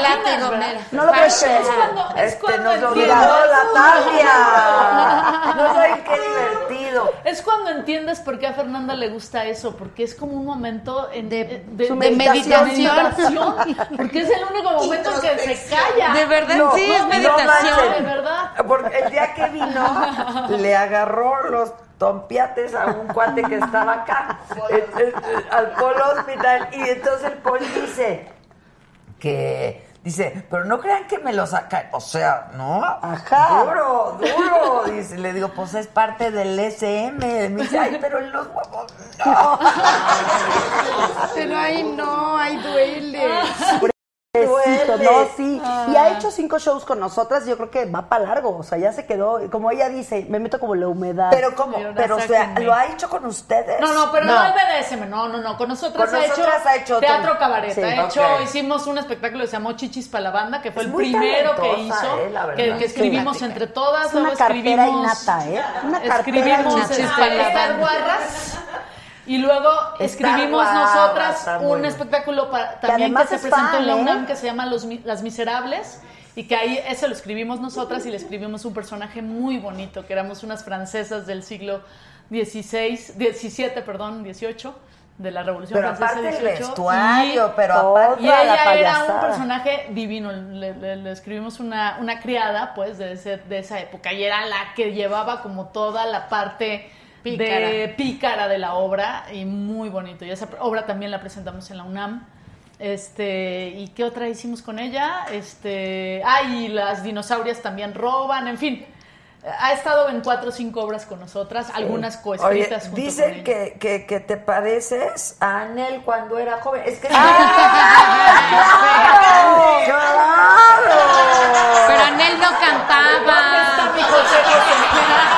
No lo puedes Es creer. cuando, es Este cuando nos lo la. No saben qué divertido. Es cuando entiendes por qué a Fernanda le gusta eso, porque es como un momento en- De- de, meditación. meditación, porque es el único momento en que se calla. De verdad, No, sí, es meditación. de verdad. Porque el día que vino, le agarró los tompiates a un cuate que estaba acá, el- el- el- al Polo Hospital, y entonces el Poli dice que, dice, pero no crean que me lo sacan, o sea, ¿no? Ajá. Duro, duro, dice, le digo, pues es parte del SM, me dice, ay, pero en los huevos, no. Pero ahí no, ahí duele. No, sí. Y ha hecho cinco shows con nosotras. Yo creo que va para largo. O sea, ya se quedó. Como ella dice, me meto como la humedad. Pero ¿cómo? Pero Pero, o sea. ¿lo ha hecho con ustedes? No, no, pero no, no BDSM, no, no, no. Con nosotras, Con ha, nosotras hecho ha hecho teatro cabaret. Sí, ha hecho, hicimos un espectáculo que se llamó Chichis para la banda, que fue Es el primero que hizo, eh, la que, que escribimos Sí. entre todas. Es una luego cartera escribimos, innata, ¿eh? Una cartera escribimos innata. Chichis para la banda. Y luego escribimos nosotras un espectáculo para, también que, se es presentó en la ¿eh? UNAM que se llama Los, Las Miserables y que ahí ese lo escribimos nosotras y le escribimos un personaje muy bonito, que éramos unas francesas del siglo XVI, 17, perdón, 18, de la Revolución Pero Francesa aparte el 18. vestuario, y- pero aparte... y Toda la ella era un personaje divino. Le, le- le escribimos una, una criada, pues, de, ese- de esa época. Y era la que llevaba como toda la parte de pícara de la obra. Y muy bonito. Y esa obra también la presentamos en la UNAM. Este, ¿y qué otra hicimos con ella? Este, ah, y las dinosaurias también roban, en fin. Ha estado en cuatro o cinco obras con nosotras, algunas coescritas junto con dicen ella. que, que, que te pareces a Anel cuando era joven. Es que... Ah, ¡Claro! Pero Anel no cantaba. Sí, es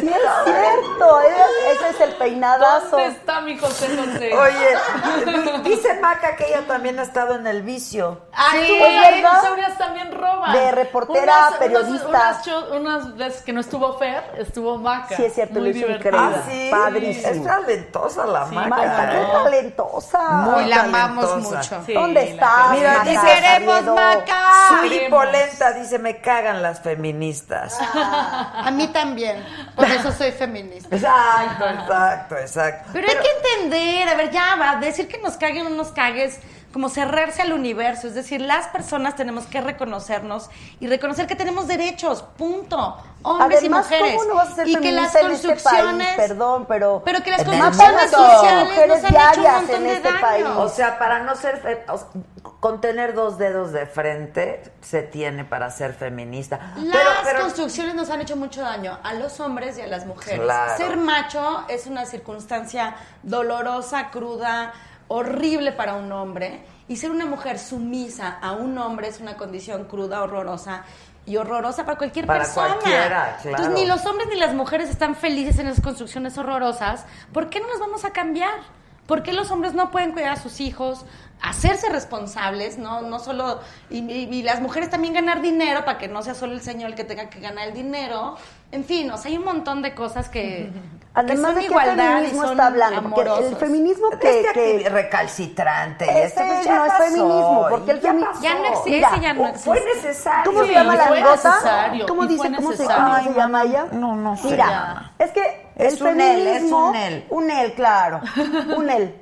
cierto. Es el peinadazo. ¿Dónde está mi José José? Oye, di- dice Maca que ella también ha estado en el vicio. Ah, Sí, verdad. dinosaurias también roban. De reportera, periodista. Unas, cho- unas veces que no estuvo Fer, estuvo Maca. Sí, es cierto, Muy lo hizo divertida. increíble. Ah, sí. Padrísimo. Es talentosa la Sí, Maca. Maca, qué talentosa. Muy la amamos talentosa. mucho. Sí, ¿Dónde la estás? Mira, dice, queremos? Maca. Suri Polenta dice, me cagan las feministas. A mí también. Por eso soy feminista. Exacto, exacto, exacto. Pero hay que entender, a ver, ya va, decir que nos caguen o no nos cagues, como cerrarse al universo. Es decir, las personas tenemos que reconocernos y reconocer que tenemos derechos, punto. Hombres Además, y mujeres. ¿cómo no vas a ser y que las este construcciones. país? Perdón, pero... Pero que las construcciones sociales Mujeres nos han hecho un diarias montón en de este daño. país. O sea, para no ser, fe- o sea, con tener dos dedos de frente, se tiene para ser feminista. Las Pero, pero, construcciones nos han hecho mucho daño a los hombres y a las mujeres. Claro. Ser macho es una circunstancia dolorosa, cruda, horrible para un hombre. Y ser una mujer sumisa a un hombre es una condición cruda, horrorosa y horrorosa para cualquier Para persona. cualquiera, claro. Entonces, ni los hombres ni las mujeres están felices en esas construcciones horrorosas. ¿Por qué no las vamos a cambiar? ¿Por qué los hombres no pueden cuidar a sus hijos, hacerse responsables, no, no solo y, y- y las mujeres también ganar dinero para que no sea solo el señor el que tenga que ganar el dinero? En fin, o sea, hay un montón de cosas que Además son de igualdad y feminismo son está hablando, porque el feminismo este que, que recalcitrante. este, pues, ya no es feminismo, porque el ya femi- pasó. Ya no existe, Mira, ya no Fue existe. necesario. ¿Cómo se llama la fue necesario, ¿Cómo dice, fue cómo se, cómo se llama ella? No, no sé. Mira, es que Es el un él, es feminismo... un él. Un él, claro. Un él.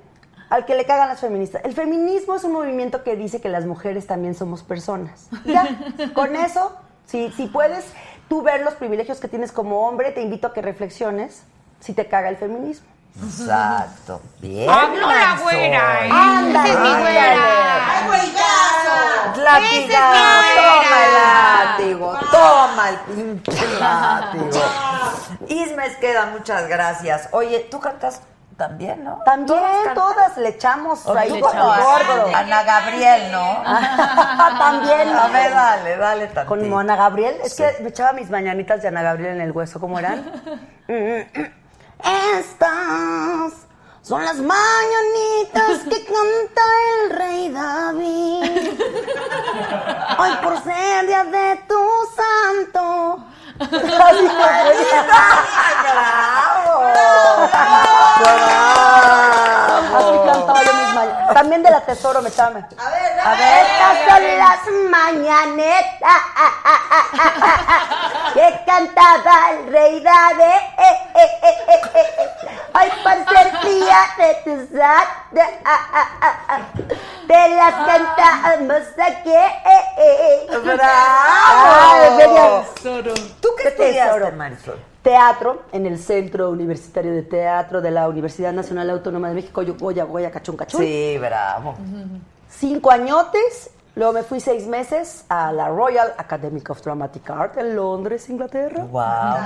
Al que le cagan las feministas. El feminismo es un movimiento que dice que las mujeres también somos personas. Ya, con eso, si, si puedes tú ver los privilegios que tienes como hombre, te invito a que reflexiones si te caga el feminismo. Exacto. Bien. Habló la güera, ¿eh? Ándale, Esa es mi güera. Latigazo, toma el látigo, toma el pinche látigo. Ismes queda, muchas gracias. Oye, tú cantas también, ¿no? También todas le echamos O ahí por como gordo. Ana Gabriel, ¿no? También. A ver, dale, dale tantito. Con Ana Gabriel. Es que me echaba mis mañanitas de Ana Gabriel en el hueso. ¿Cómo eran? Estas son las mañanitas que canta el rey David. Hoy por ser día de tu santo. Así Así También de la tesoro me echaba. A ver, a ver. Estas son las mañanetas que cantaba el rey David. Hoy por ser día de tu santo. Te las cantamos aquí. Ay. ¡Bravo! ¿Tú qué Qué tesoro. estudiaste, Marisol? Teatro en el Centro Universitario de Teatro de la Universidad Nacional Autónoma de México, Goya, Goya, Cachún, Cachún. Sí, bravo. Cinco añotes Luego me fui seis meses a la Royal Academy of Dramatic Art en Londres, Inglaterra. Wow,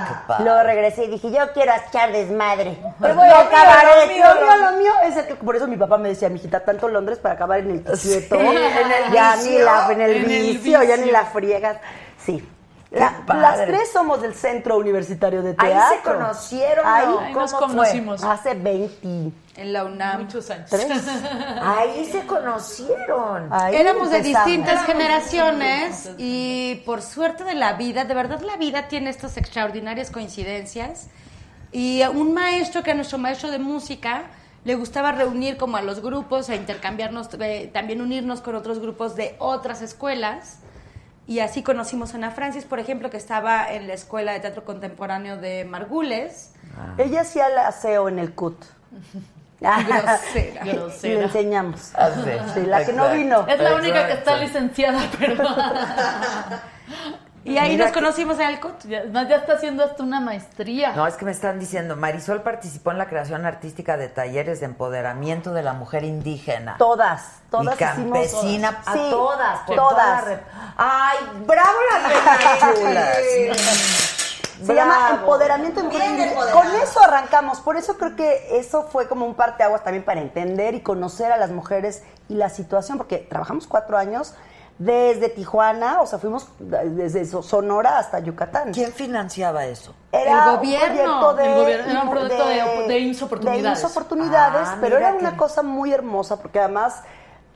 qué padre. Luego regresé y dije, yo quiero echar desmadre. Pero voy a acabar lo mío, lo mío. Es el que, por eso mi papá me decía, mijita, tanto Londres para acabar en el quieto. en el ya vicio. ni la, en el En el vicio, ya ni vicio. la friegas. Sí. La- las tres somos del Centro Universitario de Ahí Teatro. se conocieron, Ahí, ¿no? Ahí nos conocimos. Hace 20. En la UNAM. Muchos años. Ahí se conocieron. Ahí Éramos de distintas generaciones y por suerte de la vida, de verdad la vida tiene estas extraordinarias coincidencias. Y un maestro, que a nuestro maestro de música le gustaba reunir como a los grupos e intercambiarnos, eh, también unirnos con otros grupos de otras escuelas. Y así conocimos a Ana Francis, por ejemplo, que estaba en la Escuela de Teatro Contemporáneo de Margules. Ella hacía el aseo en el CUT. Grosera. Y le enseñamos. Ah, sí. Sí, la que no vino. Es la única que está licenciada, pero Y ahí Mira nos que- conocimos en el CUT. ya, más ya está haciendo hasta una maestría. No, es que me están diciendo, Marisol participó en la creación artística de talleres de empoderamiento de la mujer indígena. Todas, todas y campesina, a Sí, todas, por todas. toda la red. Ay, bravo las. Se llama empoderamiento de indígenas. Con eso arrancamos. Por eso creo que eso fue como un parteaguas también para entender y conocer a las mujeres y la situación, porque trabajamos cuatro años desde Tijuana, o sea, fuimos desde So- Sonora hasta Yucatán. ¿Quién financiaba eso? Era El gobierno. un de, El gobierno, era un proyecto de- de IMSS Oportunidades. de IMSS Oportunidades, Ah, pero era una que- cosa muy hermosa porque además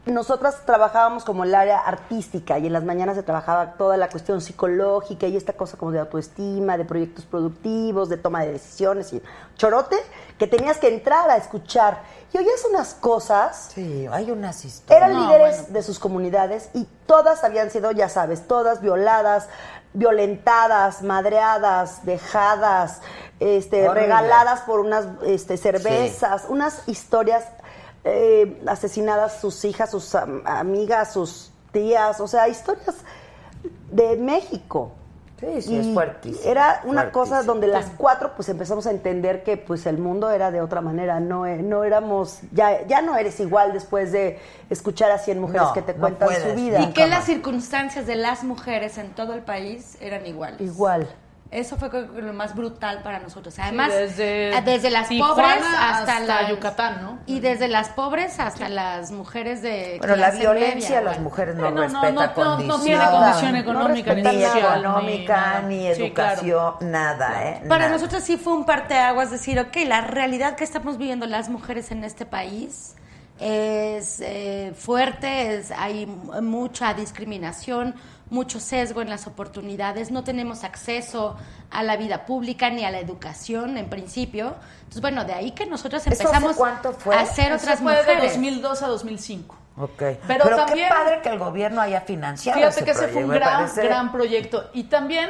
nosotras trabajábamos como el área artística y en las mañanas se trabajaba toda la cuestión psicológica y esta cosa como de autoestima, de proyectos productivos, de toma de decisiones y chorote que tenías que entrar a escuchar. Y oías unas cosas Sí, hay unas historias. eran No, líderes bueno. de sus comunidades y todas habían sido, ya sabes, todas violadas, violentadas, madreadas, dejadas, este, Horrible. regaladas por unas este, cervezas, unas historias eh, asesinadas sus hijas, sus am- amigas, sus tías, o sea, historias de México. Sí, sí, Y es fuertísimo. Era una fuertísimo. cosa donde las cuatro pues empezamos a entender que pues el mundo era de otra manera, no, e- no éramos, ya, ya no eres igual después de escuchar a 100 mujeres No, que te no cuentan puedes. su vida. Y que las circunstancias de las mujeres en todo el país eran iguales. Igual. Eso fue lo más brutal para nosotros. Además, desde desde las Tijuana pobres hasta, hasta las- Yucatán, ¿no? Y desde las pobres hasta las mujeres de Bueno, la violencia media, a las mujeres no no, respeta no, no, no tiene condición económica, ni, ni económica, ni ni, nada. Sí, claro. educación, nada, ¿eh? Para Nada. nosotros sí fue un parteaguas decir, ok, la realidad que estamos viviendo las mujeres en este país es eh, fuerte, es- hay mucha discriminación, mucho sesgo en las oportunidades, no tenemos acceso a la vida pública ni a la educación en principio. Entonces, bueno, de ahí que nosotros ¿Eso hace empezamos cuánto fue? a ser Eso otras fue de mujeres. 2002 a 2005. Ok. Pero Pero, también- qué padre que el gobierno haya financiado Fíjate ese que ese fue un gran, parece- gran proyecto. Y también,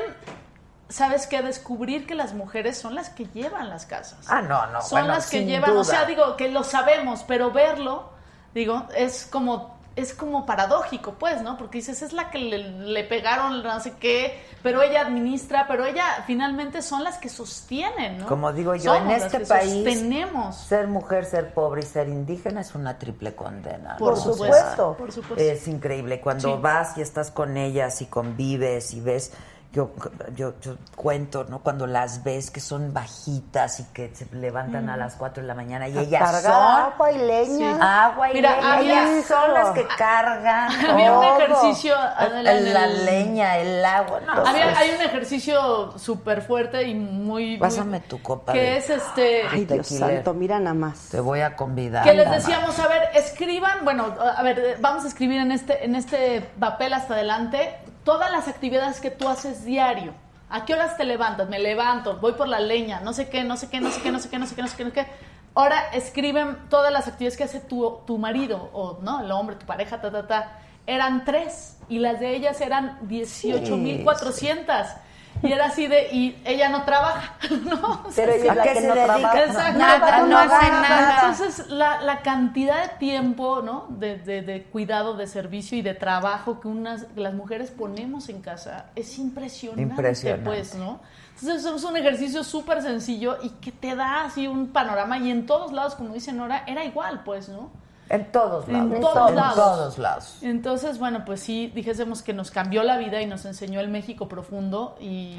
¿sabes qué? Descubrir que las mujeres son las que llevan las casas. Ah, no, no, Son bueno, las que sin llevan, duda. o sea, digo, que lo sabemos, pero verlo, digo, es como es como paradójico, pues, ¿no? Porque dices, es la que le, le pegaron no sé qué, pero ella administra, pero ella finalmente son las que sostienen, ¿no? Como digo yo, Somos en este país, sostenemos. ser mujer, ser pobre y ser indígena es una triple condena. Por ¿no? O supuesto, por supuesto. Es increíble. Cuando Sí. vas y estás con ellas y convives y ves, yo, yo, yo cuento, ¿no? Cuando las ves que son bajitas y que se levantan a las 4 de la mañana y A ellas cargar son agua y leña. Sí. agua y Mira, leña. había- ellas son las que cargan Había un ejercicio, la leña, el agua. No, Había- pues, hay un ejercicio súper fuerte y muy... muy- Pásame tu copa Que de- es este... Ay, Dios santo, mira nada más. Te voy a convidar. Que les decíamos, a ver, escriban, bueno, a ver, vamos a escribir en este, en este papel hasta adelante todas las actividades que tú haces diario. ¿A qué horas te levantas? Me levanto, voy por la leña, no sé qué, no sé qué, no sé qué, no sé qué, no sé qué, no sé qué, no sé qué. Ahora escriben todas las actividades que hace tu, tu marido, o no, el hombre, tu pareja, ta, ta, ta. Eran tres, y las de ellas eran 18.400. Y era así de, y ella no trabaja, ¿no? O sea, Pero ella es ¿A la que se no dedica? trabaja. Exacto. Nada, no hace nada. Entonces, la, la cantidad de tiempo, ¿no? De, de- de cuidado, de servicio y de trabajo que unas, las mujeres ponemos en casa es impresionante, Impresionante. pues, ¿no? Entonces, es un ejercicio súper sencillo y que te da así un panorama y en todos lados, como dice Nora, era igual, pues, ¿no? En todos lados. En todos- en lados. todos lados. Entonces, bueno, pues sí, dijésemos que nos cambió la vida y nos enseñó el México profundo y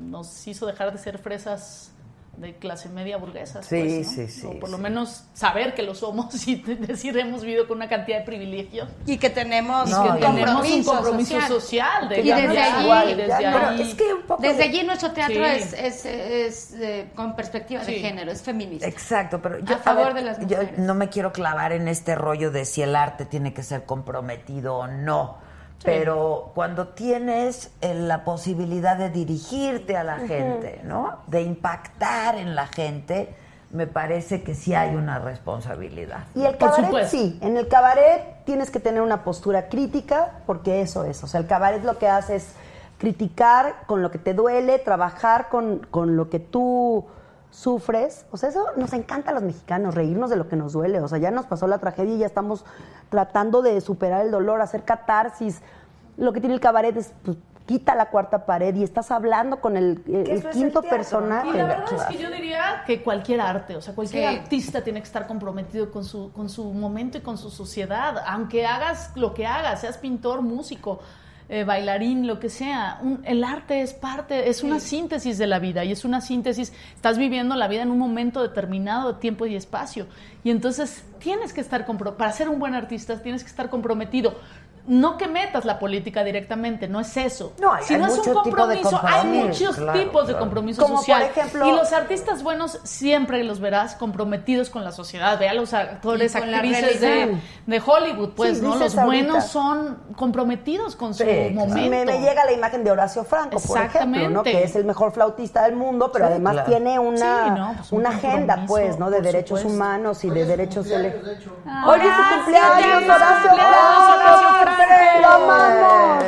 nos hizo dejar de ser fresas de clase media burguesas. Sí, pues, ¿no? sí, sí, O por lo menos saber que lo somos y decir hemos vivido con una cantidad de privilegios. Y que tenemos Y No, que y- tenemos un compromiso social, de Y desde allí- y desde Ya, pero ahí- es que un poco Desde de- allí nuestro teatro Sí. es, es, es, eh, con perspectiva de género, es feminista. Exacto, pero yo A favor ver, de las yo mujeres. no me quiero clavar en este rollo de si el arte tiene que ser comprometido o no. Pero cuando tienes eh, la posibilidad de dirigirte a la gente, ¿no? De impactar en la gente, me parece que sí hay una responsabilidad. Y el cabaret sí, en el cabaret tienes que tener una postura crítica porque eso es, o sea, el cabaret lo que hace es criticar con lo que te duele, trabajar con, con lo que tú sufres, o sea, eso nos encanta a los mexicanos, reírnos de lo que nos duele, o sea, ya nos pasó la tragedia y ya estamos tratando de superar el dolor, hacer catarsis. Lo que tiene el cabaret es, pues, quita la cuarta pared y estás hablando con el, quinto el personaje. Y la verdad es que yo diría que cualquier arte, o sea, cualquier Sí. artista tiene que estar comprometido con su, con su momento y con su sociedad, aunque hagas lo que hagas, seas pintor, músico, eh, bailarín, lo que sea. Un- el arte es parte, es una síntesis de la vida y es una síntesis, estás viviendo la vida en un momento determinado de tiempo y espacio. Y entonces tienes que estar, para ser un buen artista, tienes que estar comprometido. No que metas la política directamente, no es eso. No, hay- sino hay es un tipo de compromiso, hay muchos claro, tipos de claro. compromiso Como por social. ejemplo- y los artistas buenos siempre los verás comprometidos con la sociedad. Ve a los actores, actrices de, de Hollywood, pues, Sí, ¿no? Los ahorita. buenos son comprometidos con su Sí, momento. Me, me llega la imagen de Horacio Franco, por ejemplo, ¿no? Exactamente. que es el mejor flautista del mundo, pero Sí, además claro. tiene una, Sí, no, pues un una agenda, pues, ¿no? De por derechos supuesto. humanos y de derechos... De hecho. Hoy es su cumpleaños, feliz Horacio cumpleaños, Horacio Franco. Franco. Lo amamos,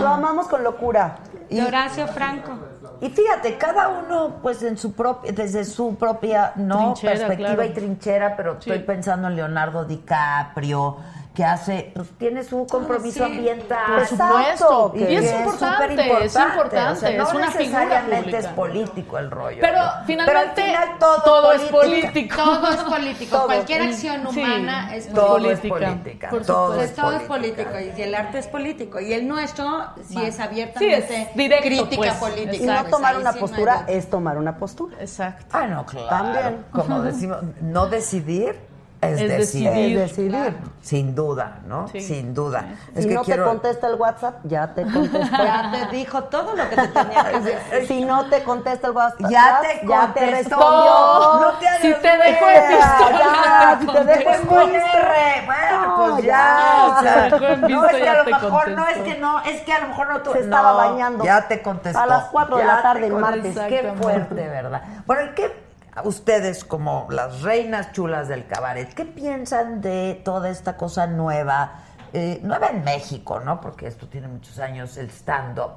lo amamos con locura. De Horacio Franco. Y fíjate, cada uno, pues, en su propia, desde su propia, no, Trinchera, perspectiva claro. y trinchera, pero Sí. estoy pensando en Leonardo DiCaprio, que hace, pues, tiene su compromiso sí. ambiental. Por supuesto. Y Y es que importante, es importante, O sea, no es una figura necesariamente es político el rollo. Pero ¿no? finalmente Pero al final todo, todo es político. Todo es político. Todo. Cualquier acción Sí. humana es Todo política. es política, por todo supuesto. es todo es política. político y el arte es político y el nuestro sí Va. es abiertamente Sí, es directo, crítica pues. política. Y no tomar una sí postura es tomar una postura. Exacto. Ah, no, claro. También. Como decimos, no decidir es, Es decidir. decidir. Es decidir. Sin duda, ¿no? Sí. Sin duda. Es si que no quiero... te contesta el WhatsApp, ya te contestó. Ya te dijo todo lo que te tenía que decir. si no te contesta el WhatsApp, Ya te ya te contestó. respondió. No te Si te güey. en visto, ya, ya si te dejo en. Bueno, No, pues ya. ya. o sea, no visto, es que ya a lo mejor, no contestó. es que no, es que a lo mejor no tú. Se estaba no, bañando. Ya te contestó. A las cuatro de Ya la tarde contestó. martes. Qué fuerte, ¿verdad? Bueno, ¿qué ustedes como las reinas chulas del cabaret, qué piensan de toda esta cosa nueva? Eh, nueva en México, ¿no? Porque esto tiene muchos años, el stand-up.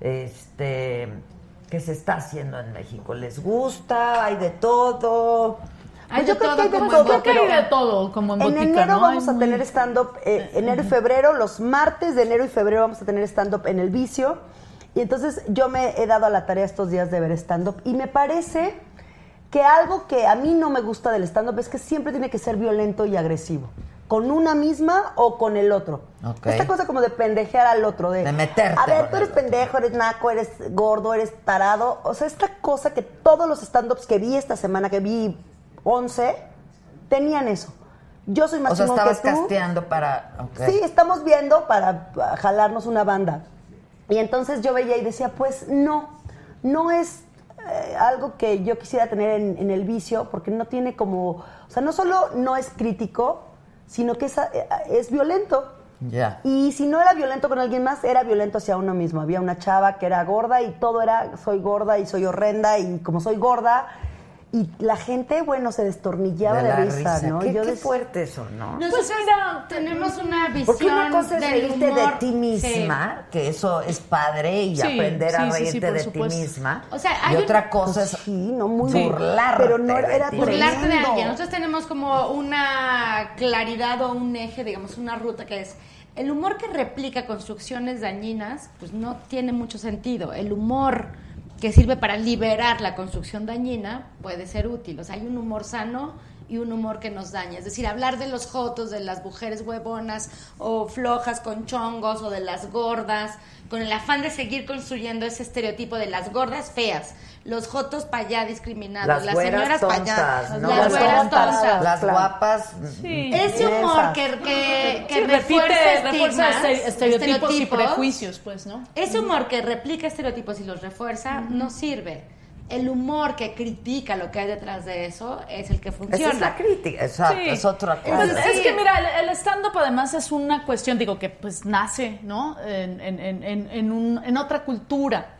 Este que se está haciendo en México. ¿Les gusta? ¿Hay de todo? Hay Pues yo creo todo que hay de como todo, Creo que hay pero- de todo, como en, En botica, enero ¿no? vamos Hay a muy- tener stand-up, eh, enero y febrero, los martes de enero y febrero vamos a tener stand-up en el vicio. Y entonces yo me he dado a la tarea estos días de ver stand-up y me parece que algo que a mí no me gusta del stand-up es que siempre tiene que ser violento y agresivo. Con una misma o con el otro. Esta cosa como de pendejear al otro. De, De meterte A ver, tú eres pendejo, eres naco, eres gordo, eres tarado. O sea, esta cosa que todos los stand-ups que vi esta semana, que vi 11, tenían eso. Yo soy más O sea, estabas que tú. casteando para... Sí, estamos viendo para jalarnos una banda. Y entonces yo veía y decía, pues no, no es eh, algo que yo quisiera tener en, en el vicio, porque no tiene como, o sea, no solo no es crítico, sino que es, eh, es violento. Ya. Y si no era violento con alguien más, era violento hacia uno mismo. Había una chava que era gorda y todo era, soy gorda y soy horrenda y como soy gorda. Y la gente, bueno, se destornillaba de, la risa, ¿no? Qué, Yo qué fuerte eso, ¿no? Nosotros tenemos una visión Porque una cosa es reírte de ti misma, que eso es padre, y Sí, aprender a sí, sí, sí, reírte de supuesto. ti misma. O sea, y hay un- otra cosa es Sí, no, muy burlarte Pero no de era ti. burlarte de alguien. Nosotros tenemos como una claridad o un eje, digamos, una ruta que es el humor que replica construcciones dañinas, pues no tiene mucho sentido. El humor que sirve para liberar la construcción dañina puede ser útil. O sea, hay un humor sano y un humor que nos daña. Es decir, hablar de los jotos, de las mujeres huevonas o flojas con chongos o de las gordas, con el afán de seguir construyendo ese estereotipo de las gordas feas, los jotos para allá discriminados, las, señoras para allá, las güeras tontas. Las guapas. Sí. Ese humor que, que, que Sí, repite, refuerza refuerza estigmas, este- estereotipos y prejuicios, pues, ¿no? Ese humor que replica estereotipos y los refuerza no sirve. El humor que critica lo que hay detrás de eso es el que funciona. Esa es la crítica, exacto, Sí. es otra cosa. Pues es que mira, el, el stand-up además es una cuestión, digo, que pues nace, ¿no? En, en- en- en- en un- en otra cultura.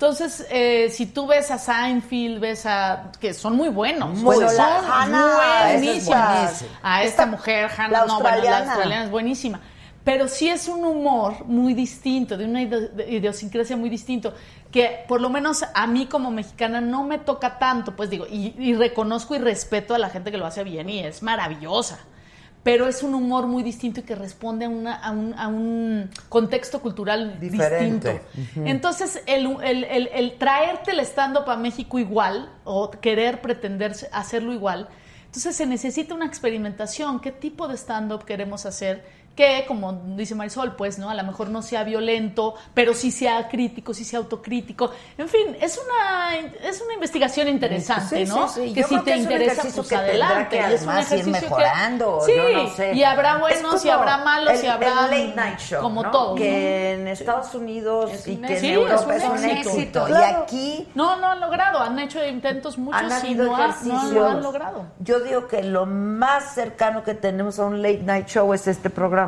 Entonces, eh, si tú ves a Seinfeld, ves a... que son muy buenos. Muy son. Hannah, es buenísima. A esta, Esta- mujer, Hannah, la no, bueno, la australiana. es buenísima. Pero sí es un humor muy distinto, de una idiosincrasia muy distinto, que por lo menos a mí como mexicana no me toca tanto, pues digo, y, y reconozco y respeto a la gente que lo hace bien y es maravillosa. Pero es un humor muy distinto y que responde a, una- a un, a un contexto cultural Diferente. distinto. Entonces, el, el- el- el traerte el stand-up a México igual o querer pretender hacerlo igual, entonces se necesita una experimentación. ¿Qué tipo de stand-up queremos hacer? Que, como dice Marisol, pues, ¿no? A lo mejor no sea violento, pero sí sea crítico, sí sea autocrítico. En fin, es una, es una investigación interesante, Sí, ¿no? sí, sí. Que Yo si te que es interesa, ejercicio pues que adelante. que es un además ir ejercicio que- mejorando, Sí, yo no sé. y habrá Es buenos y habrá malos el- y habrá... el late night show, Como ¿no? todos, Que en Estados Unidos Es y que en. Europa es es un un éxito. Y aquí No, no han logrado, han hecho intentos muchos han y no, ha- no lo han logrado. Yo digo que lo más cercano que tenemos a un late night show es este programa.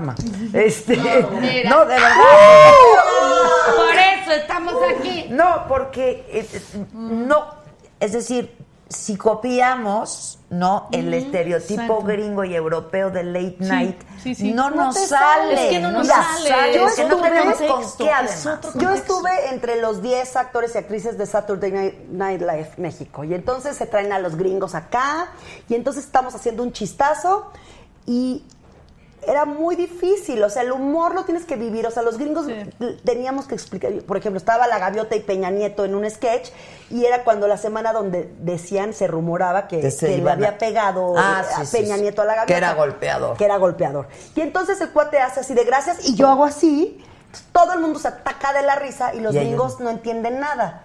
Este, Mira. no, de verdad. Por eso estamos aquí. No, porque eh, no, es decir, si copiamos, ¿no? El Ujú, estereotipo exacto. gringo y europeo de late Sí, night, sí, sí. no, No nos sale. Es que no nos Mira, sale, Yo no con qué además. estuve entre los 10 actores y actrices de Saturday Night, Night Live México y entonces se traen a los gringos acá y entonces estamos haciendo un chistazo y era muy difícil, o sea, el humor lo tienes que vivir, o sea, los gringos Sí. teníamos que explicar, por ejemplo, estaba La Gaviota y Peña Nieto en un sketch y era cuando la semana donde decían, se rumoraba que, Que se que le había pegado Ah, a sí, Peña sí. Nieto a La Gaviota. Que era golpeador. Que era golpeador. Y entonces el cuate hace así de gracias y yo hago así, todo el mundo se ataca de la risa y los Y ellos gringos no entienden nada.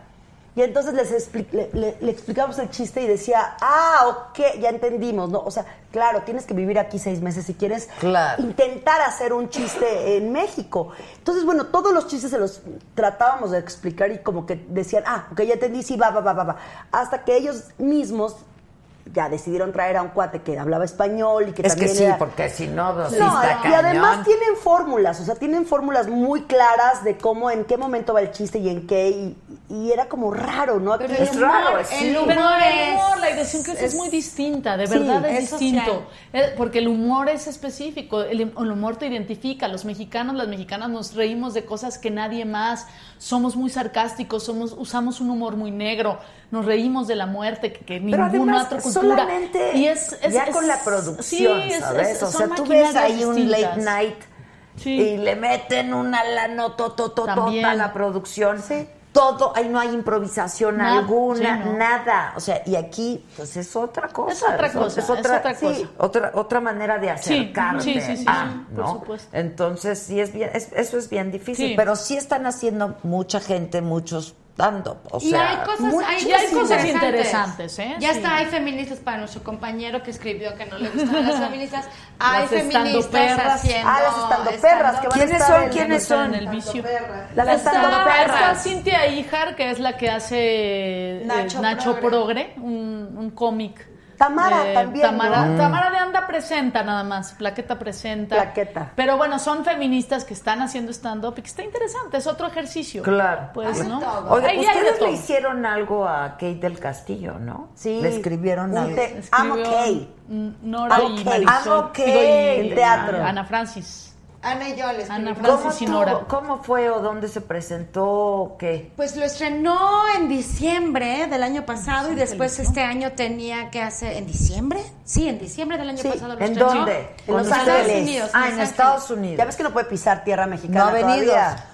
Y entonces les expli- le, le- le explicamos el chiste y decía, ah, ok, ya entendimos, ¿no? O sea, claro, tienes que vivir aquí seis meses si quieres Claro. intentar hacer un chiste en México. Entonces, bueno, todos los chistes se los tratábamos de explicar y como que decían, ah, ok, ya entendí, sí, va, va, va, va, va. Hasta que ellos mismos ya decidieron traer a un cuate que hablaba español y que Es que también sí, era- porque si no, pues, sí no, está y además tienen fórmulas, o sea, tienen fórmulas muy claras de cómo, en qué momento va el chiste y en qué, y, y era como raro, ¿no? Pero Aquí- el humor, el humor el humor, es- la idiosincrasia es, es- muy distinta, de sí, verdad es, es distinto. social. Eh, porque el humor es específico, el, el humor te identifica. Los mexicanos, las mexicanas nos reímos de cosas que nadie más. Somos muy sarcásticos, somos, usamos un humor muy negro, nos reímos de la muerte que, que ninguna además, otra cultura. solamente y es, es- ya es- con la sí, producción, es- ¿sabes? es- o sea, tú ves ahí un late night Sí. y le meten una lana totototota a la producción. Todo, ahí no hay improvisación Nada, alguna, sí, no. nada. O sea, y aquí, pues es otra cosa. Es otra cosa, Es otra, es otra sí, cosa. otra, otra manera de acercarte sí, sí, sí, a, sí, por ¿no? supuesto. Entonces, sí es bien, es- eso es bien difícil. Pero sí están haciendo mucha gente, muchos dando. O y hay cosas, hay, cosas interesantes. interesantes, ¿eh? Ya Sí. está, hay feministas para nuestro compañero que escribió que no le gustan las feministas. Hay Las feministas estandoperras. haciendo. Ah, las estandoperras, que van a ¿Quiénes estar son? en- ¿Quiénes son? en el vicio. Las Está, estandoperras. está Cintia Ijar, que es la que hace eh, Nacho Nacho, Progre. Progre, un, un cómic. Tamara Eh, también, Tamara, ¿no? Tamara de Anda presenta nada más, Plaqueta presenta. Plaqueta. Pero bueno, son feministas que están haciendo stand-up y que está interesante, es otro ejercicio. Claro. Pues, ¿no? Oiga, Ahí ustedes le hicieron algo a Kate del Castillo, ¿no? Sí. Le escribieron algo. te- I'm okay. Nora I'm y okay. Marisol. I'm okay. digo, y- En teatro. Ana Francis. Ana y yo les Ana escribimos. ¿Cómo, Francis? Nora. ¿Cómo fue o dónde se presentó o qué? Pues lo estrenó en diciembre del año pasado y después este año tenía que hacer. ¿En diciembre? Sí, en diciembre del año Sí. pasado lo ¿En estrenó. dónde? En ¿Con Los ustedes? Ángeles. Unidos, Ah, en Ángeles. Estados Unidos. Ya ves que no puede pisar tierra mexicana No ha venido. todavía.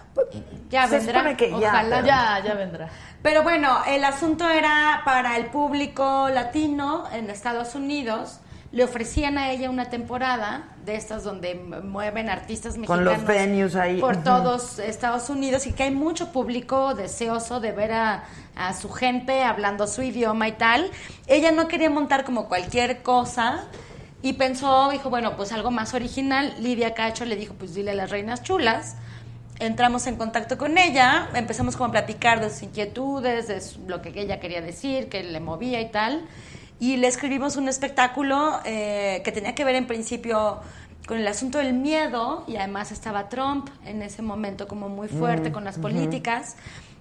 Ya Se vendrá. que ya, Ojalá. pero- Ya, ya vendrá. Pero bueno, el asunto era para el público latino en Estados Unidos, le ofrecían a ella una temporada de estas donde mueven artistas Con mexicanos los venues ahí. por todos Estados Unidos y que hay mucho público deseoso de ver a, a su gente hablando su idioma y tal. Ella no quería montar como cualquier cosa y pensó, dijo, bueno, pues algo más original. Lidia Cacho le dijo, pues dile a las reinas chulas. Entramos en contacto con ella, empezamos como a platicar de sus inquietudes, de lo que ella quería decir, que le movía y tal. Y le escribimos un espectáculo eh, que tenía que ver en principio con el asunto del miedo y además estaba Trump en ese momento como muy fuerte Mm, con las políticas.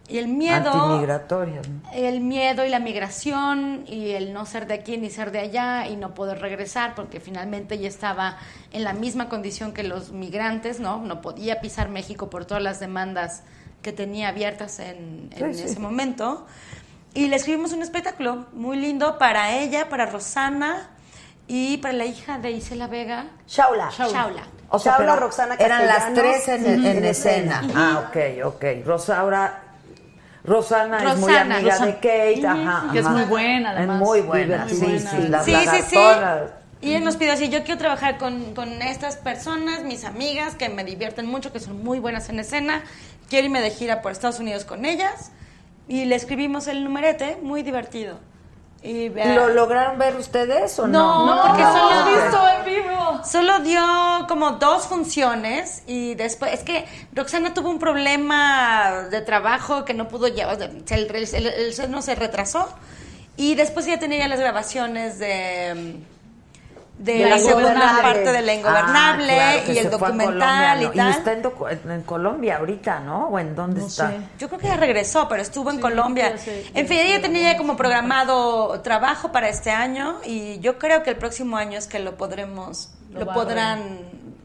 Y el miedo Antimigratorias. ¿no? el miedo y la migración y el no ser de aquí ni ser de allá y no poder regresar porque finalmente ella estaba en la misma condición que los migrantes, ¿no? No podía pisar México por todas las demandas que tenía abiertas en, en Sí, sí. ese momento. Y le escribimos un espectáculo muy lindo para ella, para Rosana y para la hija de Isela Vega. Shaula. Shaula. O sea, Shaula, Roxana eran las tres en, Ujú. en En escena. Ah, ok, ok. Rosaura, Rosana, es muy Rosana, amiga Rosa- de Kate, ajá, Que es muy buena, además. Es muy buena, Muy sí, buena. sí, las Sí, sí, sí. Y él nos pidió así, yo quiero trabajar con, con estas personas, mis amigas, que me divierten mucho, que son muy buenas en escena. Quiero irme de gira por Estados Unidos con ellas. Y le escribimos el numerete, muy divertido. Y, vea- ¿Lo lograron ver ustedes o no? no, porque No, solo ok. visto en vivo. Solo dio como dos funciones y después es que Roxana tuvo un problema de trabajo que no pudo llevar, el, el, el set no se retrasó y después ya tenía ya las grabaciones de de, De la segunda Ingobernable. parte de la ingobernable Ah, claro, que y el documental Colombia, y tal. está en, docu- en Colombia ahorita, ¿no? ¿O en dónde está? Yo creo que ya regresó, pero estuvo en Colombia. sé, En fin, ella tenía ya como programado trabajo para este año y yo creo que el próximo año es que lo podremos, Lo podrán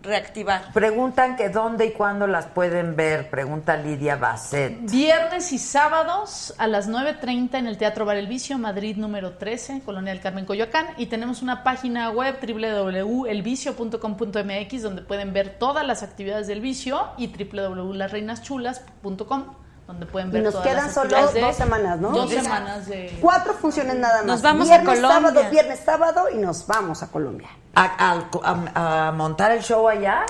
reactivar. Preguntan que dónde y cuándo las pueden ver, pregunta Lidia Basset. Viernes y sábados a las 9.30 en el Teatro Bar El Vicio, Madrid número 13, Colonia del Carmen, Coyoacán. Y tenemos una página web www.elvicio.com.mx donde pueden ver todas las actividades del vicio y www.lasreinaschulas.com donde pueden Y ver nos todas quedan las solo dos semanas, ¿no? Dos semanas de... Cuatro funciones nada más. Nos vamos a viernes, Colombia. sábado, viernes, sábado y nos vamos a Colombia. ¿A, al- a- a montar el show allá?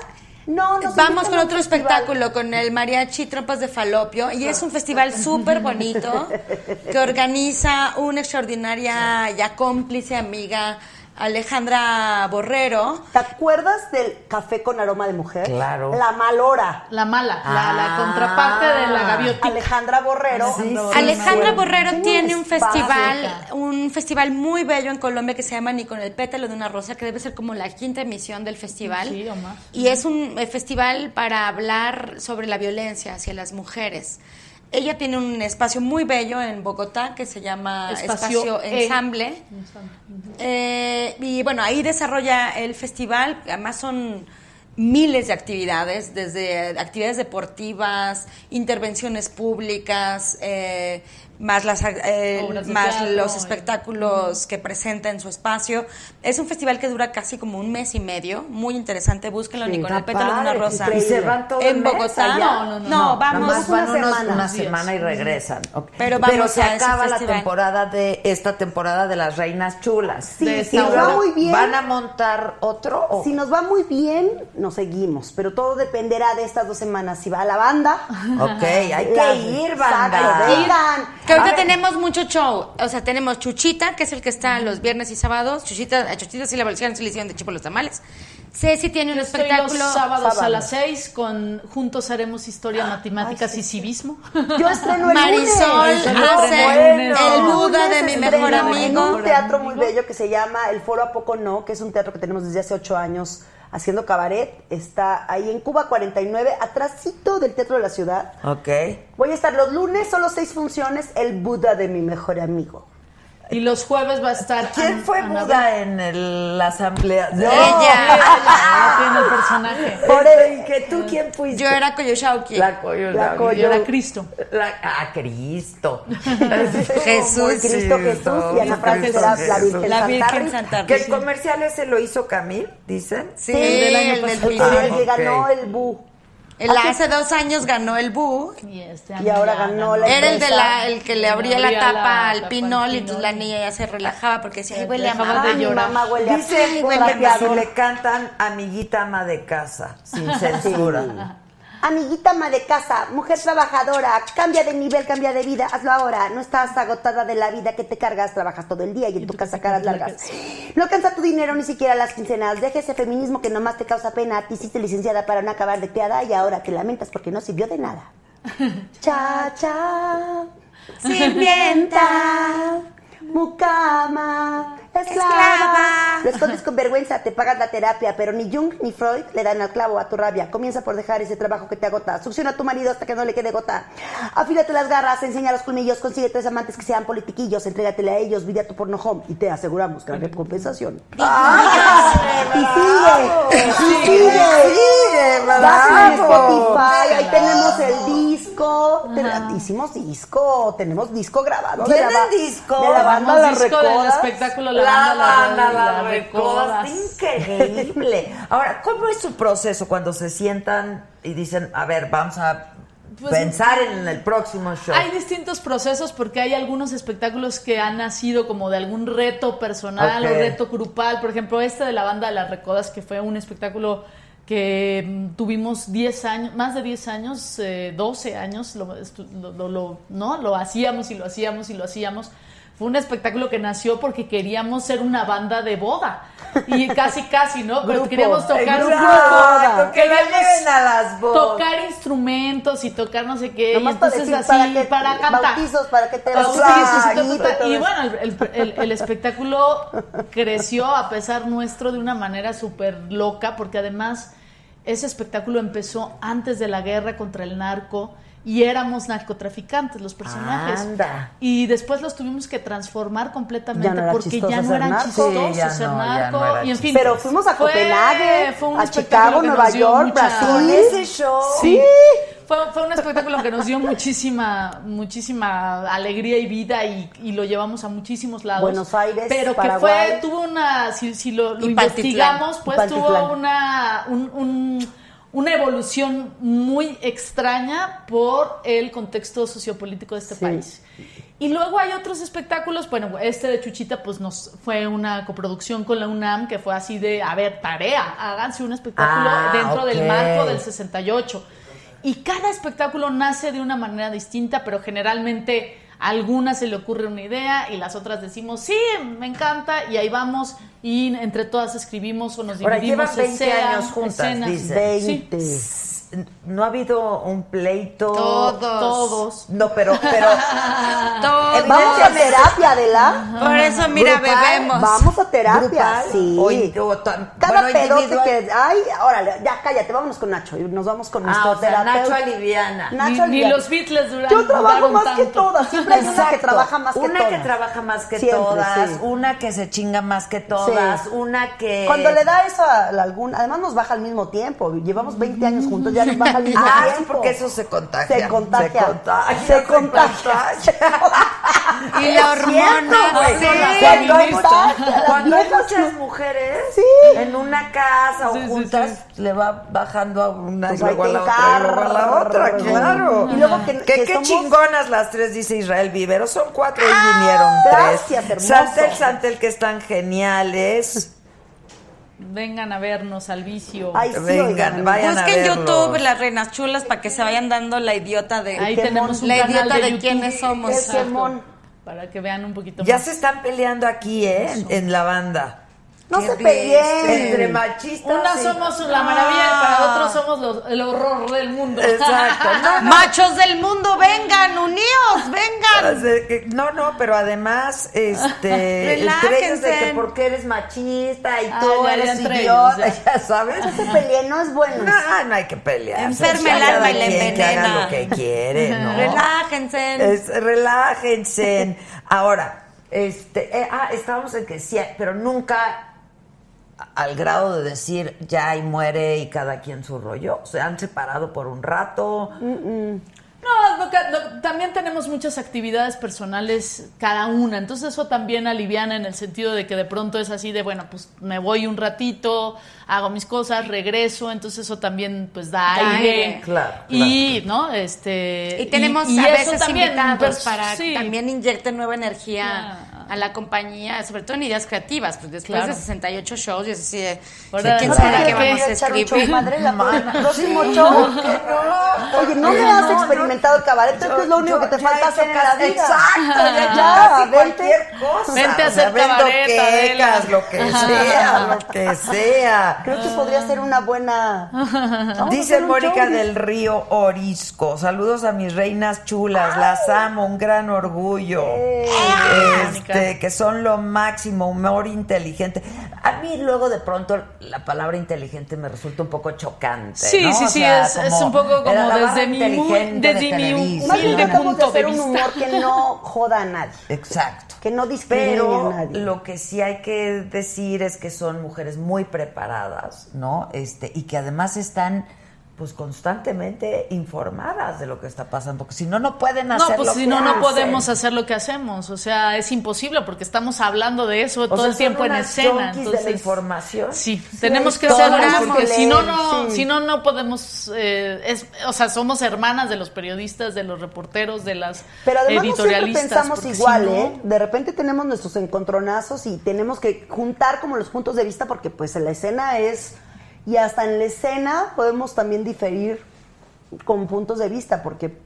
No, nos Vamos con a otro festival. espectáculo, con el Mariachi Trompas de Falopio, y es un festival súper bonito que organiza una extraordinaria ya cómplice amiga, Alejandra Borrero. ¿Te acuerdas del café con aroma de mujer? Claro. La malora. La mala, la, la Ah. contraparte de la gaviotita. Alejandra Borrero. Sí, sí. Alejandra Borrero Tiene tiene un espacio. festival, un festival muy bello en Colombia que se llama Ni con el pétalo de una rosa, que debe ser como la quinta emisión del festival. Sí, o más. Y es un festival para hablar sobre la violencia hacia las mujeres. Ella tiene un espacio muy bello en Bogotá que se llama Espacio Espacio, E. Ensamble. Eh, y bueno, ahí desarrolla el festival, además son miles de actividades, desde actividades deportivas, intervenciones públicas, eh, más, las, eh, más teatro, los y- espectáculos que presenta en su espacio. Es un festival que dura casi como un mes y medio, muy interesante, búsquenlo, Sí, ni con está el pétalo de una rosa. increíble. ¿Y se van todo el en mes Bogotá. allá? No, no, no, no, vamos más van una unos- semana. una Días. semana y regresan. Pero vamos se a ese acaba la temporada de esta temporada de las reinas chulas. Sí, si nos va muy bien. ¿Van a montar otro? o- Si nos va muy bien, nos seguimos. Pero todo dependerá de estas dos semanas. Si va la banda. Ok, hay que ir, banda. vengan. Que ahorita tenemos mucho show. O sea, tenemos Chuchita, que es el que está los viernes y sábados. Chuchita, a Chuchita sí la evolución sí le hicieron de Chipo los tamales. Ceci tiene un Yo estoy espectáculo. los sábados a las 6 con Juntos haremos historia, matemáticas y civismo. Yo estreno el Marisol lunes. hace bueno. el Buda de mi estreno mejor En amigo. un teatro muy bello que se llama El Foro A Poco No, que es un teatro que tenemos desde hace ocho años haciendo cabaret. Está ahí en Cuba 49, atrásito del Teatro de la Ciudad. Ok. Voy a estar los lunes, solo seis funciones, El Buda de mi mejor amigo. Y los jueves va a estar. ¿Quién An- fue Anabel. Buda en el- la asamblea? Ella. Ella tiene el personaje. Por ¿Y que tú quién fuiste? Yo era Koyoshauki. La Coyo. La Coyo. Yo era Cristo. La- ah, Cristo. Jesús. Cristo Jesús y Ana Francis era la Virgen La Santa Virgen Rita. Santa Que el comercial ese lo hizo Camil, dicen. Sí, Sí, el del año pasado. El que, el que ganó el Bu. El, hace dos años ganó el Boo. Y, este Y ahora ganó la Era el de la, el que le abría la tapa al pinol y entonces la niña ya se relajaba porque decía, ay, huele a mamá. de Mi llorar. mamá huele a Dice Ay, Juan que si le cantan amiguita ama de casa, sin censura. Amiguita ama de casa, mujer trabajadora, cambia de nivel, cambia de vida, hazlo ahora. No estás agotada de la vida que te cargas, trabajas todo el día y en tu casa caras largas. No alcanza tu dinero ni siquiera las quincenas. Deja ese feminismo que nomás te causa pena. Te hiciste licenciada para no acabar de criada y ahora te lamentas porque no sirvió de nada. Cha, cha, sirvienta, mucama, esclava. Esclava. Lo escondes con vergüenza, te pagas la terapia, pero ni Jung ni Freud le dan al clavo a tu rabia. Comienza por dejar ese trabajo que te agota. Succiona a tu marido hasta que no le quede gota. Afílate las garras, enseña los colmillos, consigue tres amantes que sean politiquillos, entrégatele a ellos, vide a tu porno home y te aseguramos gran recompensación. Y sigue, y sigue. sigue, Vas bravo. Spotify, ahí tenemos el disco. Ten- Hicimos disco, tenemos disco grabado. la ¿Tienen disco? De la banda Las disco del espectáculo La, La Banda, La. Recodas. Increíble. Ahora, ¿cómo es su proceso cuando se sientan y dicen, a ver, vamos a Pues, pensar en el próximo show? Hay distintos procesos porque hay algunos espectáculos que han nacido como de algún reto personal Ok. o reto grupal. Por ejemplo, este de la banda de las Recodas, que fue un espectáculo que mm, tuvimos 10 años, más de 10 años, eh, 12 años, lo- lo- ¿no? lo hacíamos y lo hacíamos y lo hacíamos. Fue un espectáculo que nació porque queríamos ser una banda de boda. Y casi, casi, ¿no? Pero Grupo. queríamos tocar un grupo. Queríamos lleven a las bodas. tocar instrumentos y tocar no sé qué. Nomás y para entonces decir, así, para que- para cantar. bautizos, para que te Bautizos, y Y bueno, el, el- el- el espectáculo creció a pesar nuestro de una manera súper loca, porque además ese espectáculo empezó antes de la guerra contra el narco y éramos narcotraficantes los personajes. Anda. Y después los tuvimos que transformar completamente no porque ya no eran chistosos Sí, ser no, narco. no y en fin, Pero fuimos a fue- Copenhague, fue un a Chicago, Nueva York, Brasil. Ese show. Sí. Fue, fue un espectáculo que nos dio muchísima, muchísima alegría y vida y, y lo llevamos a muchísimos lados. Buenos Aires, Pero que Paraguay. fue, tuvo una, si, si lo, investigamos, pues tuvo una, un- un- una evolución muy extraña por el contexto sociopolítico de este Sí. país. Y luego hay otros espectáculos, bueno, este de Chuchita pues nos fue una coproducción con la UNAM que fue así de, a ver, tarea, háganse un espectáculo Ah, dentro del marco del 68. Y cada espectáculo nace de una manera distinta, pero generalmente a algunas se le ocurre una idea y las otras decimos, sí, me encanta, y ahí vamos, y entre todas escribimos o nos Ahora, dividimos llevan 20 escena- años juntas, escenas. dicen. Sí. 20. ¿No ha habido un pleito? Todos. Todos. No, pero, pero Todos. Vamos a terapia, Adela. Por eso, mira, Grupal, bebemos. Vamos a terapia, grupal sí. tan- Cada bueno, pedote que. Ay, órale, ya cállate, vámonos con Nacho. y Nos vamos con Ah, nuestro o sea, terapeuta. Nacho aliviana. Nacho Ni, ni aliviana. los Beatles duran, Yo trabajo más que todas. Siempre hay una que trabaja más que Una todas. que trabaja más que Siempre, todas, sí. una que se chinga más que todas, Sí. una que... Cuando le da eso a la alguna, además nos baja al mismo tiempo. Llevamos 20 años juntos, ya nos baja al mismo Ah, sí, tiempo. porque eso se contagia. Se contagia. Se contagia. Se contagia. Y la hormona, güey. sí. Cuando hay, Feminista. muchas- cuando hay muchas mujeres Sí. en una casa Sí, o sí, juntas, le va bajando a una Pues y luego a la otra y luego a la otra, claro. Y luego que- ¿Qué, que qué somos- chingonas las tres, dice Israel Vivero. Son cuatro y vinieron gracias, tres. hermoso. Santel, Santel, que están geniales. Vengan a vernos al vicio. Ay, sí, Vengan, oigan. vayan a Busquen verlos. YouTube las reinas chulas para que se vayan dando la idiota de Ahí tenemos un la canal idiota de, de, YouTube. quiénes somos. Para que vean un poquito Ya más. se están peleando aquí, ¿eh? En, en la banda. No se peleen. Entre machistas. Unas somos la maravilla y para otros somos los- el horror del mundo. Exacto. No, no. Machos del mundo, vengan, uníos, vengan. No, no, pero además, este, entre ellos de que Relájense. porque eres machista y Ah, tú eres idiota, ellos, ya sabes. No se peleen, no es bueno. No, no hay que pelear. Enferma el alma y la envenena. lo que quiere, ¿no? Relájense. Es- relájense. Ahora, este, eh, ah, estábamos en que sí, pero nunca al grado de decir ya y muere y cada quien su rollo. Se han separado por un rato. No, no, ca- no, también tenemos muchas actividades personales cada una, entonces eso también aliviana en el sentido de que de pronto es así de, bueno, pues me voy un ratito, hago mis cosas, regreso, entonces eso también pues da Da aire. aire. Claro, Y, ¿no? Este... Y tenemos y a veces también, invitados pues, para sí. que también inyecte nueva energía a la compañía, sobre todo en ideas creativas, pues después Claro. de 68 shows, y es así de, ¿quién ¿no sabe qué vamos a escribir? madre la Mana, próximo sí, show? Oye, no le has no, experimentado el cabaret, que es lo único yo que te falta hacer en la vida. Exacto, ya cualquier cosa. Vente a O sea, hacer cabaret, lo que sea, lo que sea. Creo que podría ser una buena. Dice Mónica del Río Orisco. Saludos a mis reinas chulas. Las amo, un gran orgullo. Este, que son lo máximo, humor inteligente. A mí luego de pronto la palabra inteligente me resulta un poco chocante. Sí, ¿no? sí, O sí, sea, es- es un poco como desde mi desde mi humilde punto de hacer un vista. humor que no joda a nadie. Exacto. Que no discrimine Pero a nadie. lo que sí hay que decir es que son mujeres muy preparadas, ¿no? Este, y que además están pues constantemente informadas de lo que está pasando, porque si no no pueden hacer No, pues lo si que no, no hacen. podemos hacer lo que hacemos. O sea, es imposible porque estamos hablando de eso O todo sea, el tiempo en escena. junkies de la Entonces, información. Sí, tenemos que hacerlo porque que si no, no, sí. si no, no podemos. eh, es, o sea, somos hermanas de los periodistas, de los reporteros, de las Pero además no editorialistas. pensamos porque si igual, no- ¿eh? De repente tenemos nuestros encontronazos y tenemos que juntar como los puntos de vista porque pues en la escena es... Y hasta en la escena podemos también diferir con puntos de vista porque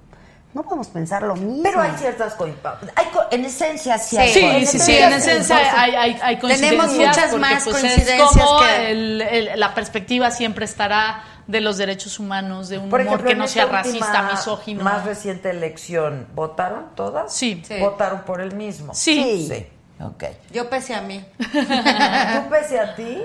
no podemos pensar lo mismo. Pero hay ciertas co- hay co- en esencia sí, hay Sí, cosas. sí, sí, en esencia hay, hay, hay Tenemos coincidencias. muchas porque, más pues, coincidencias Es como que- el- el- la perspectiva siempre estará de los derechos humanos, de un Por humor ejemplo, que no sea racista, misógino. Más reciente elección, ¿votaron todas? Sí. Sí. ¿Votaron por el mismo? Sí. Sí. Ok. Yo pese a mí. ¿Tú pese a ti?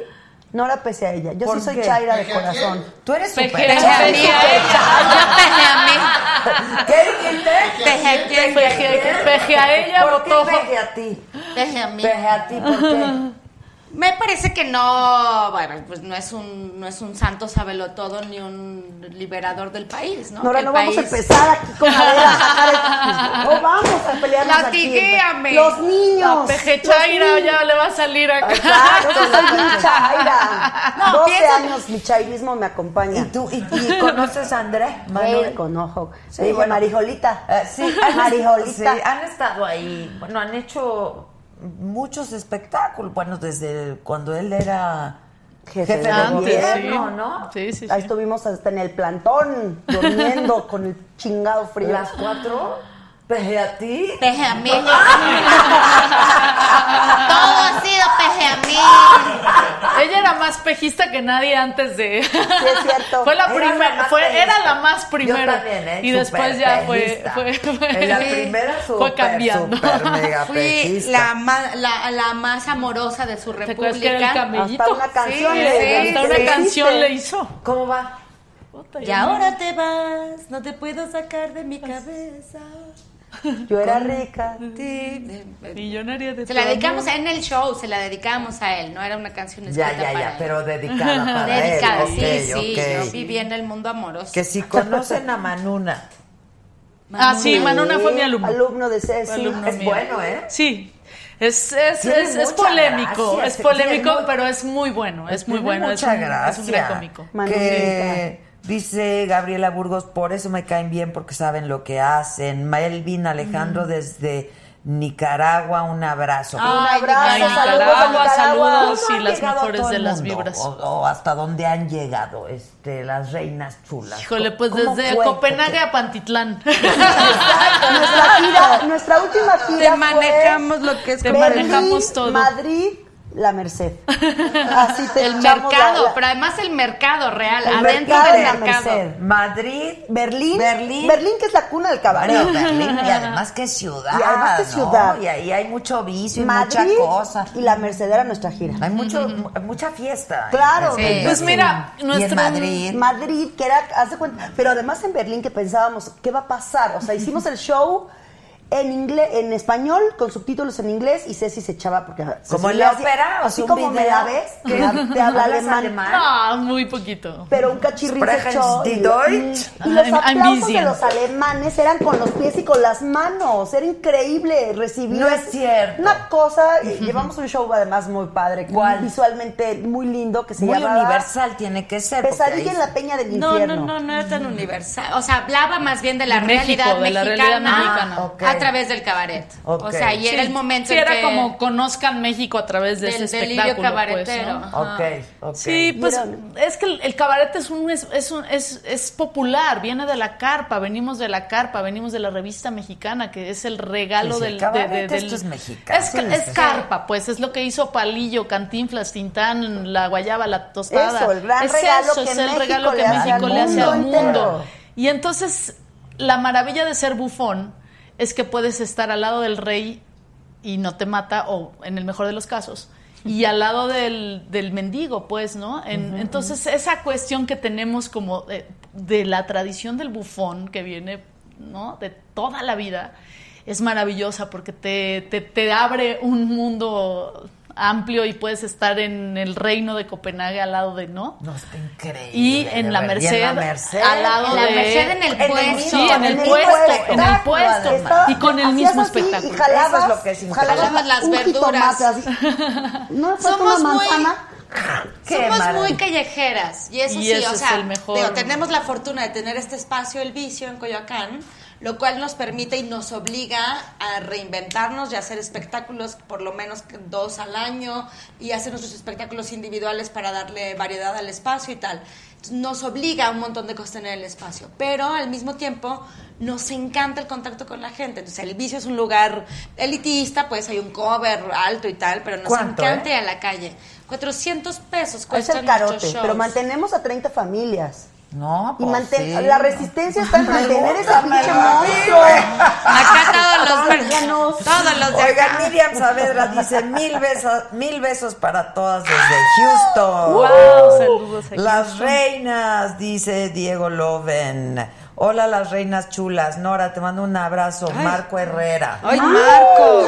No la pese a ella. Yo ¿Por sí soy qué? Chaira de corazón. Tú eres súper a Pese a mí, Peje a ella. Yo pese a mí. ¿Qué dijiste? Peje a quién, Peje, a ella, ¿Por qué peje a ti? Peje a mí. Peje a ti, ¿por qué? Me parece que no, bueno, pues no es un, no es un santo todo ni un liberador del país, ¿no? Que no vamos a empezar aquí con Adela a sacar el- No vamos a pelearnos aquí. Latiguéame. Los niños. La Chaira niños. ya le va a salir acá. Exacto, soy bien chaira. No, 12 piensa- años mi chairismo me acompaña. ¿Y tú y, y conoces a Andrés Manuel? Sí, con ojo. Sí, Sí, bueno. Marijolita. Eh, sí, Marijolita. sí, han estado ahí. Bueno, han hecho muchos espectáculos. Bueno, desde cuando él era Jefe jefe, de Antes, gobierno, sí. ¿no? Sí, sí, Ahí sí. estuvimos hasta en el plantón, durmiendo con el chingado frío. Las cuatro. Peje a ti. Peje a mí. Todo ha sido peje a mí. Ella era más pejista que nadie antes de. Sí, es cierto. fue la Era la primera, más fue, pejista. era la más primero. Yo también, ¿eh? Y después Súper ya fue, pejista. fue, fue- En la Sí. primera fue súper, cambiando. mega Fui pejista. la, ma- la, la más amorosa de su ¿Te acuerdas que era el república. camellito? Hasta una canción Sí, le- sí, Hasta una canción le hizo. ¿Cómo va? Y ahora te vas, no te puedo sacar de mi cabeza. Yo era rica. Millonaria de Se la dedicamos en el show, se la dedicamos a él, no era una canción Ya, escrita ya, para ya, él. pero dedicada para Dedicada, él. sí, sí, yo viví en el mundo amoroso. Que si conocen a Manuna. Ah, sí, Manuna fue mi alumno. Alumno de Ceci. Alumno Es mío. bueno, ¿eh? Sí. Es, es, es, polémico, gracia, es sí, polémico, pero es muy bueno, es muy bueno, es un, es un gran cómico. Que dice Gabriela Burgos, por eso me caen bien porque saben lo que hacen. Melvin Alejandro desde Nicaragua, un abrazo. Ay, Un abrazo, Nicaragua, saludos a Nicaragua. saludos ¿Cómo y las mejores de las vibras. O, o hasta dónde han llegado este, las reinas chulas. Híjole, pues ¿Cómo desde fue? Copenhague a Pantitlán. Nuestra gira, nuestra última gira Te manejamos lo que es manejamos Berlín, todo. Madrid, La Merced. Así te El mercado, la- la- pero además el mercado real, El adentro mercado del de la mercado. Merced. Madrid, Berlín, Berlín. Berlín, que es la cuna del cabaret. Bueno, Berlín, y además que ciudad. Y además que ¿no? ciudad. Y ahí hay mucho vicio y mucha cosa. y la Merced era nuestra gira. Hay mucho, mu- mucha fiesta. Claro. En Berlín. Pues mira, Y en nuestro- Madrid. Madrid, que era, haz de cuenta, pero además en Berlín que pensábamos, ¿qué va a pasar? O sea, hicimos el show en inglés, en español, con subtítulos en inglés, y Ceci se echaba porque Como en la ópera, así como me video. la ves, que te habla ¿Hablas alemán. alemán? No, muy poquito. Pero un cachirrín se echó. Y, lo- Deutsch? y los I'm- aplausos de los alemanes eran con los pies y con las manos. Era increíble recibir. No es cierto. Una cosa, eh, llevamos un show además muy padre, ¿Cuál? visualmente muy lindo que se Muy llamaba universal tiene que ser. Pesadilla en la Peña del No, Infierno. no, no, no era tan universal. O sea, hablaba más bien de la De México, realidad de la mexicana, realidad mexicana. Ah. A través del cabaret. O sea, y era el momento sí, en era que- como conozcan México a través de del ese espectáculo. cabaretero. Pues, ¿no? Ajá. Ok, ok. Sí, pues Mira. es que el, el cabaret es, un, es, es, un- es, es popular, viene de la carpa, venimos de la carpa, venimos de la revista mexicana, que es el regalo Sí, del... el cabaret de- de- del- esto es mexicano. Es, Sí, es sí. carpa, pues, es lo que hizo Palillo, Cantinflas, Tintán, la guayaba, la tostada. Eso, el gran es regalo eso, que es el México regalo que le hace México al le hace al mundo mundo. entero. Y entonces, la maravilla de ser bufón es que puedes estar al lado del rey y no te mata, o en el mejor de los casos, y al lado del, del mendigo, pues, ¿no? En- entonces, esa cuestión que tenemos como de, de la tradición del bufón que viene, ¿no? De toda la vida, es maravillosa porque te, te, te abre un mundo amplio y puedes estar en el reino de Copenhague al lado de, ¿no? No, está increíble. Y en la. Y Merced, en la Merced. al lado En la de... Merced, en el puesto. Sí, en el puesto, en el puesto. Y con el mismo así espectáculo. Y jalabas, Eso es lo que es. Jalabas las un verduras. No Somos una muy- manzana. Qué Somos maravilla. muy callejeras y eso Y sí, ese o es sea, el mejor. digo, tenemos la fortuna de tener este espacio El Vicio en Coyoacán, lo cual nos permite y nos obliga a reinventarnos y hacer espectáculos por lo menos dos al año y hacer nuestros espectáculos individuales para darle variedad al espacio y tal. Entonces, nos obliga a un montón de cosas tener el espacio, pero al mismo tiempo nos encanta el contacto con la gente. Entonces, el vicio es un lugar elitista, pues hay un cover alto y tal, pero nos ¿Cuánto, encanta eh? ir a la calle. 400 pesos Es cuestan el carote, pero mantenemos a 30 familias. No, Y pues manten- sí. la resistencia está en mantener esa pinche monstruo. Acá todos los Páganos. todos los de Oigan, acá. Miriam Saavedra dice mil besos, mil besos para todas desde Houston. Wow, saludos a Las Houston. reinas, dice Diego Loven. Hola las reinas chulas. Nora, te mando un abrazo. Marco Herrera. ¡Ay, Marco!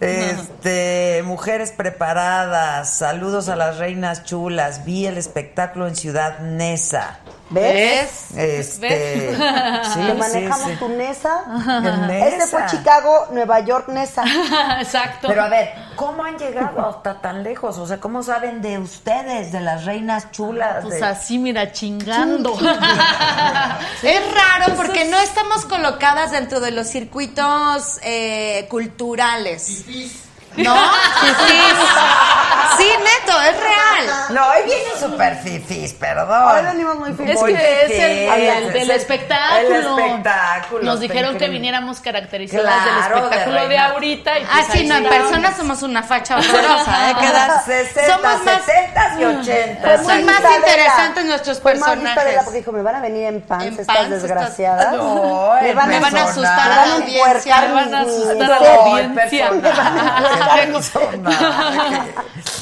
Este, mujeres preparadas. Saludos a las reinas chulas. Vi el espectáculo en Ciudad Neza. ¿Ves? Este, sí, que manejamos sí, sí. tu Nesa. En Este fue Nesa. Chicago, Nueva York, Nesa. Exacto. Pero a ver, ¿cómo han llegado hasta tan lejos? O sea, ¿cómo saben de ustedes, de las reinas chulas? Pues de- así, mira, chingando. Es raro porque no estamos colocadas dentro de los circuitos eh, culturales. ¿No? Sí, sí, neto, es real. No, hoy vienen super fifis, perdón. Hoy venimos muy fifís. Es que es el, fifís, el espectáculo. El espectáculo. Nos dijeron que viniéramos caracterizadas Claro, del espectáculo de ahorita. Y Ah, pues sí, no, en persona somos una facha horrorosa, ¿eh? Quedan Quedan 60, somos más, 70 y 80. Son más interesantes nuestros más personajes. Porque dijo, me van a venir en pants En estas pants desgraciadas. No, me van, me van a asustar a la audiencia. Me van a asustar a la audiencia.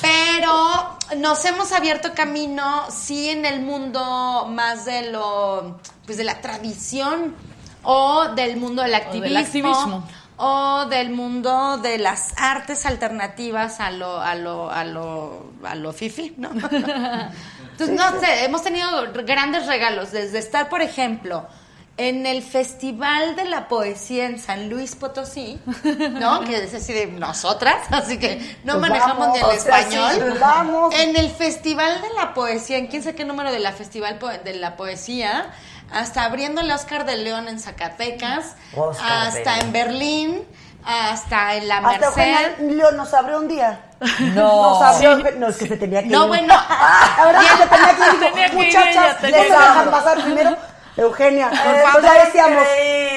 Pero nos hemos abierto camino, sí, en el mundo más de lo, pues de la tradición o del mundo del activismo. activismo. O del mundo de las artes alternativas a lo, a lo, a lo, a lo fifi, ¿no? Entonces, no sé, hemos tenido grandes regalos, desde estar, por ejemplo, en el Festival de la Poesía en San Luis Potosí, ¿no? Que es así de nosotras, así que no Pues manejamos vamos, ni el sea, español. sí, vamos. En el Festival de la Poesía, en quién sabe qué número de la Festival de la Poesía, hasta abriendo el Oscar de León en Zacatecas, Oscar hasta León. en Berlín, hasta en la Hasta Merced. León nos abrió un día. No. Nos abrió, no, es que se tenía que No, ir. bueno. La verdad que se tenía que ir. Tenía que ir Muchachas, ella, no tenía me que dejan pasar primero. Eugenia, Eh, pues ya está decíamos.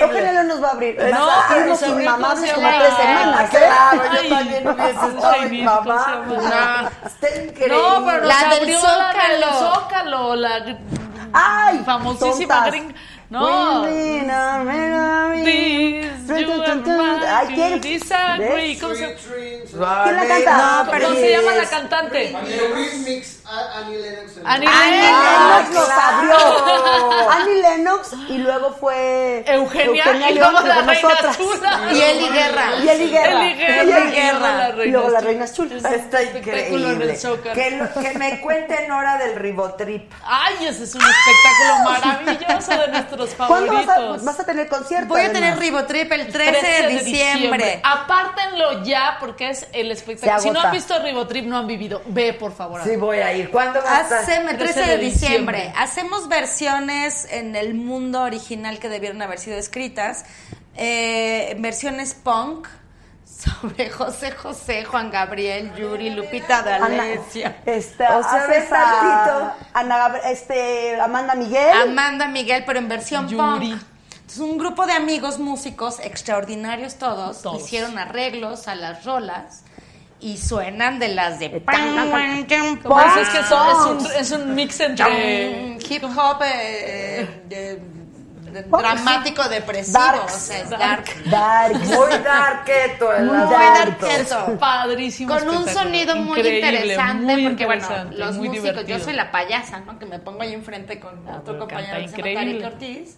Eugenia León nos va a abrir. No, Nos pero abrimos se sin abrió mamá con como tres semanas, ¿eh? Claro, yo Ay, también hubiese estado ay, mi mi mamá. cosa, Está increíble. No, pero La del Zócalo. la del Zócalo, la Ay, famosísima gringa. No. Ay, ¿quién? disagree. ¿Cómo se, ¿Quién la canta? No, ¿cómo se llama la cantante? Annie Lennox. en- Annie Lennox. Lennox nos abrió. Lennox y luego fue Eugenia, y León, luego la reina chula. Y Eli Guerra. Y Eli Guerra. Eli Guerra. Y Eli Y luego Y las chula. reinas chulas. Está increíble. Que, lo- que me cuenten hora del ribotrip. Ay, ese es un espectáculo maravilloso de nuestros ¿Cuándo vas a, favoritos. vas a tener concierto? Voy a además? tener Ribotrip el 13, de diciembre. Apártenlo ya porque es el espectáculo. Si no han visto Ribotrip, no han vivido. Ve, por favor. Sí, voy a ir. ¿Cuándo va a estar? Haceme 13 13 de de diciembre. diciembre. Hacemos versiones en el mundo original que debieron haber sido escritas. Eh, versiones punk sobre José José, Juan Gabriel, Yuri, Lupita D'Alessio. Este, O sea, a. Ana este, Amanda Miguel. Amanda Miguel, pero en versión Yuri. punk. Entonces, un grupo de amigos músicos, extraordinarios todos, Todos. hicieron arreglos a las rolas y suenan de las de... Como dices que eso es un, es un mix entre. hip hop eh, de- de- Pop, dramático depresivo, Darks. o sea, es dark. Dark. Muy darketo el Muy asunto. darketo. Padrísimo. Con un sonido muy Increíble, interesante, muy porque bueno, los muy músicos, divertido. yo soy la payasa, ¿no? Que me pongo ahí enfrente con otro pero compañero que se llama Ortiz.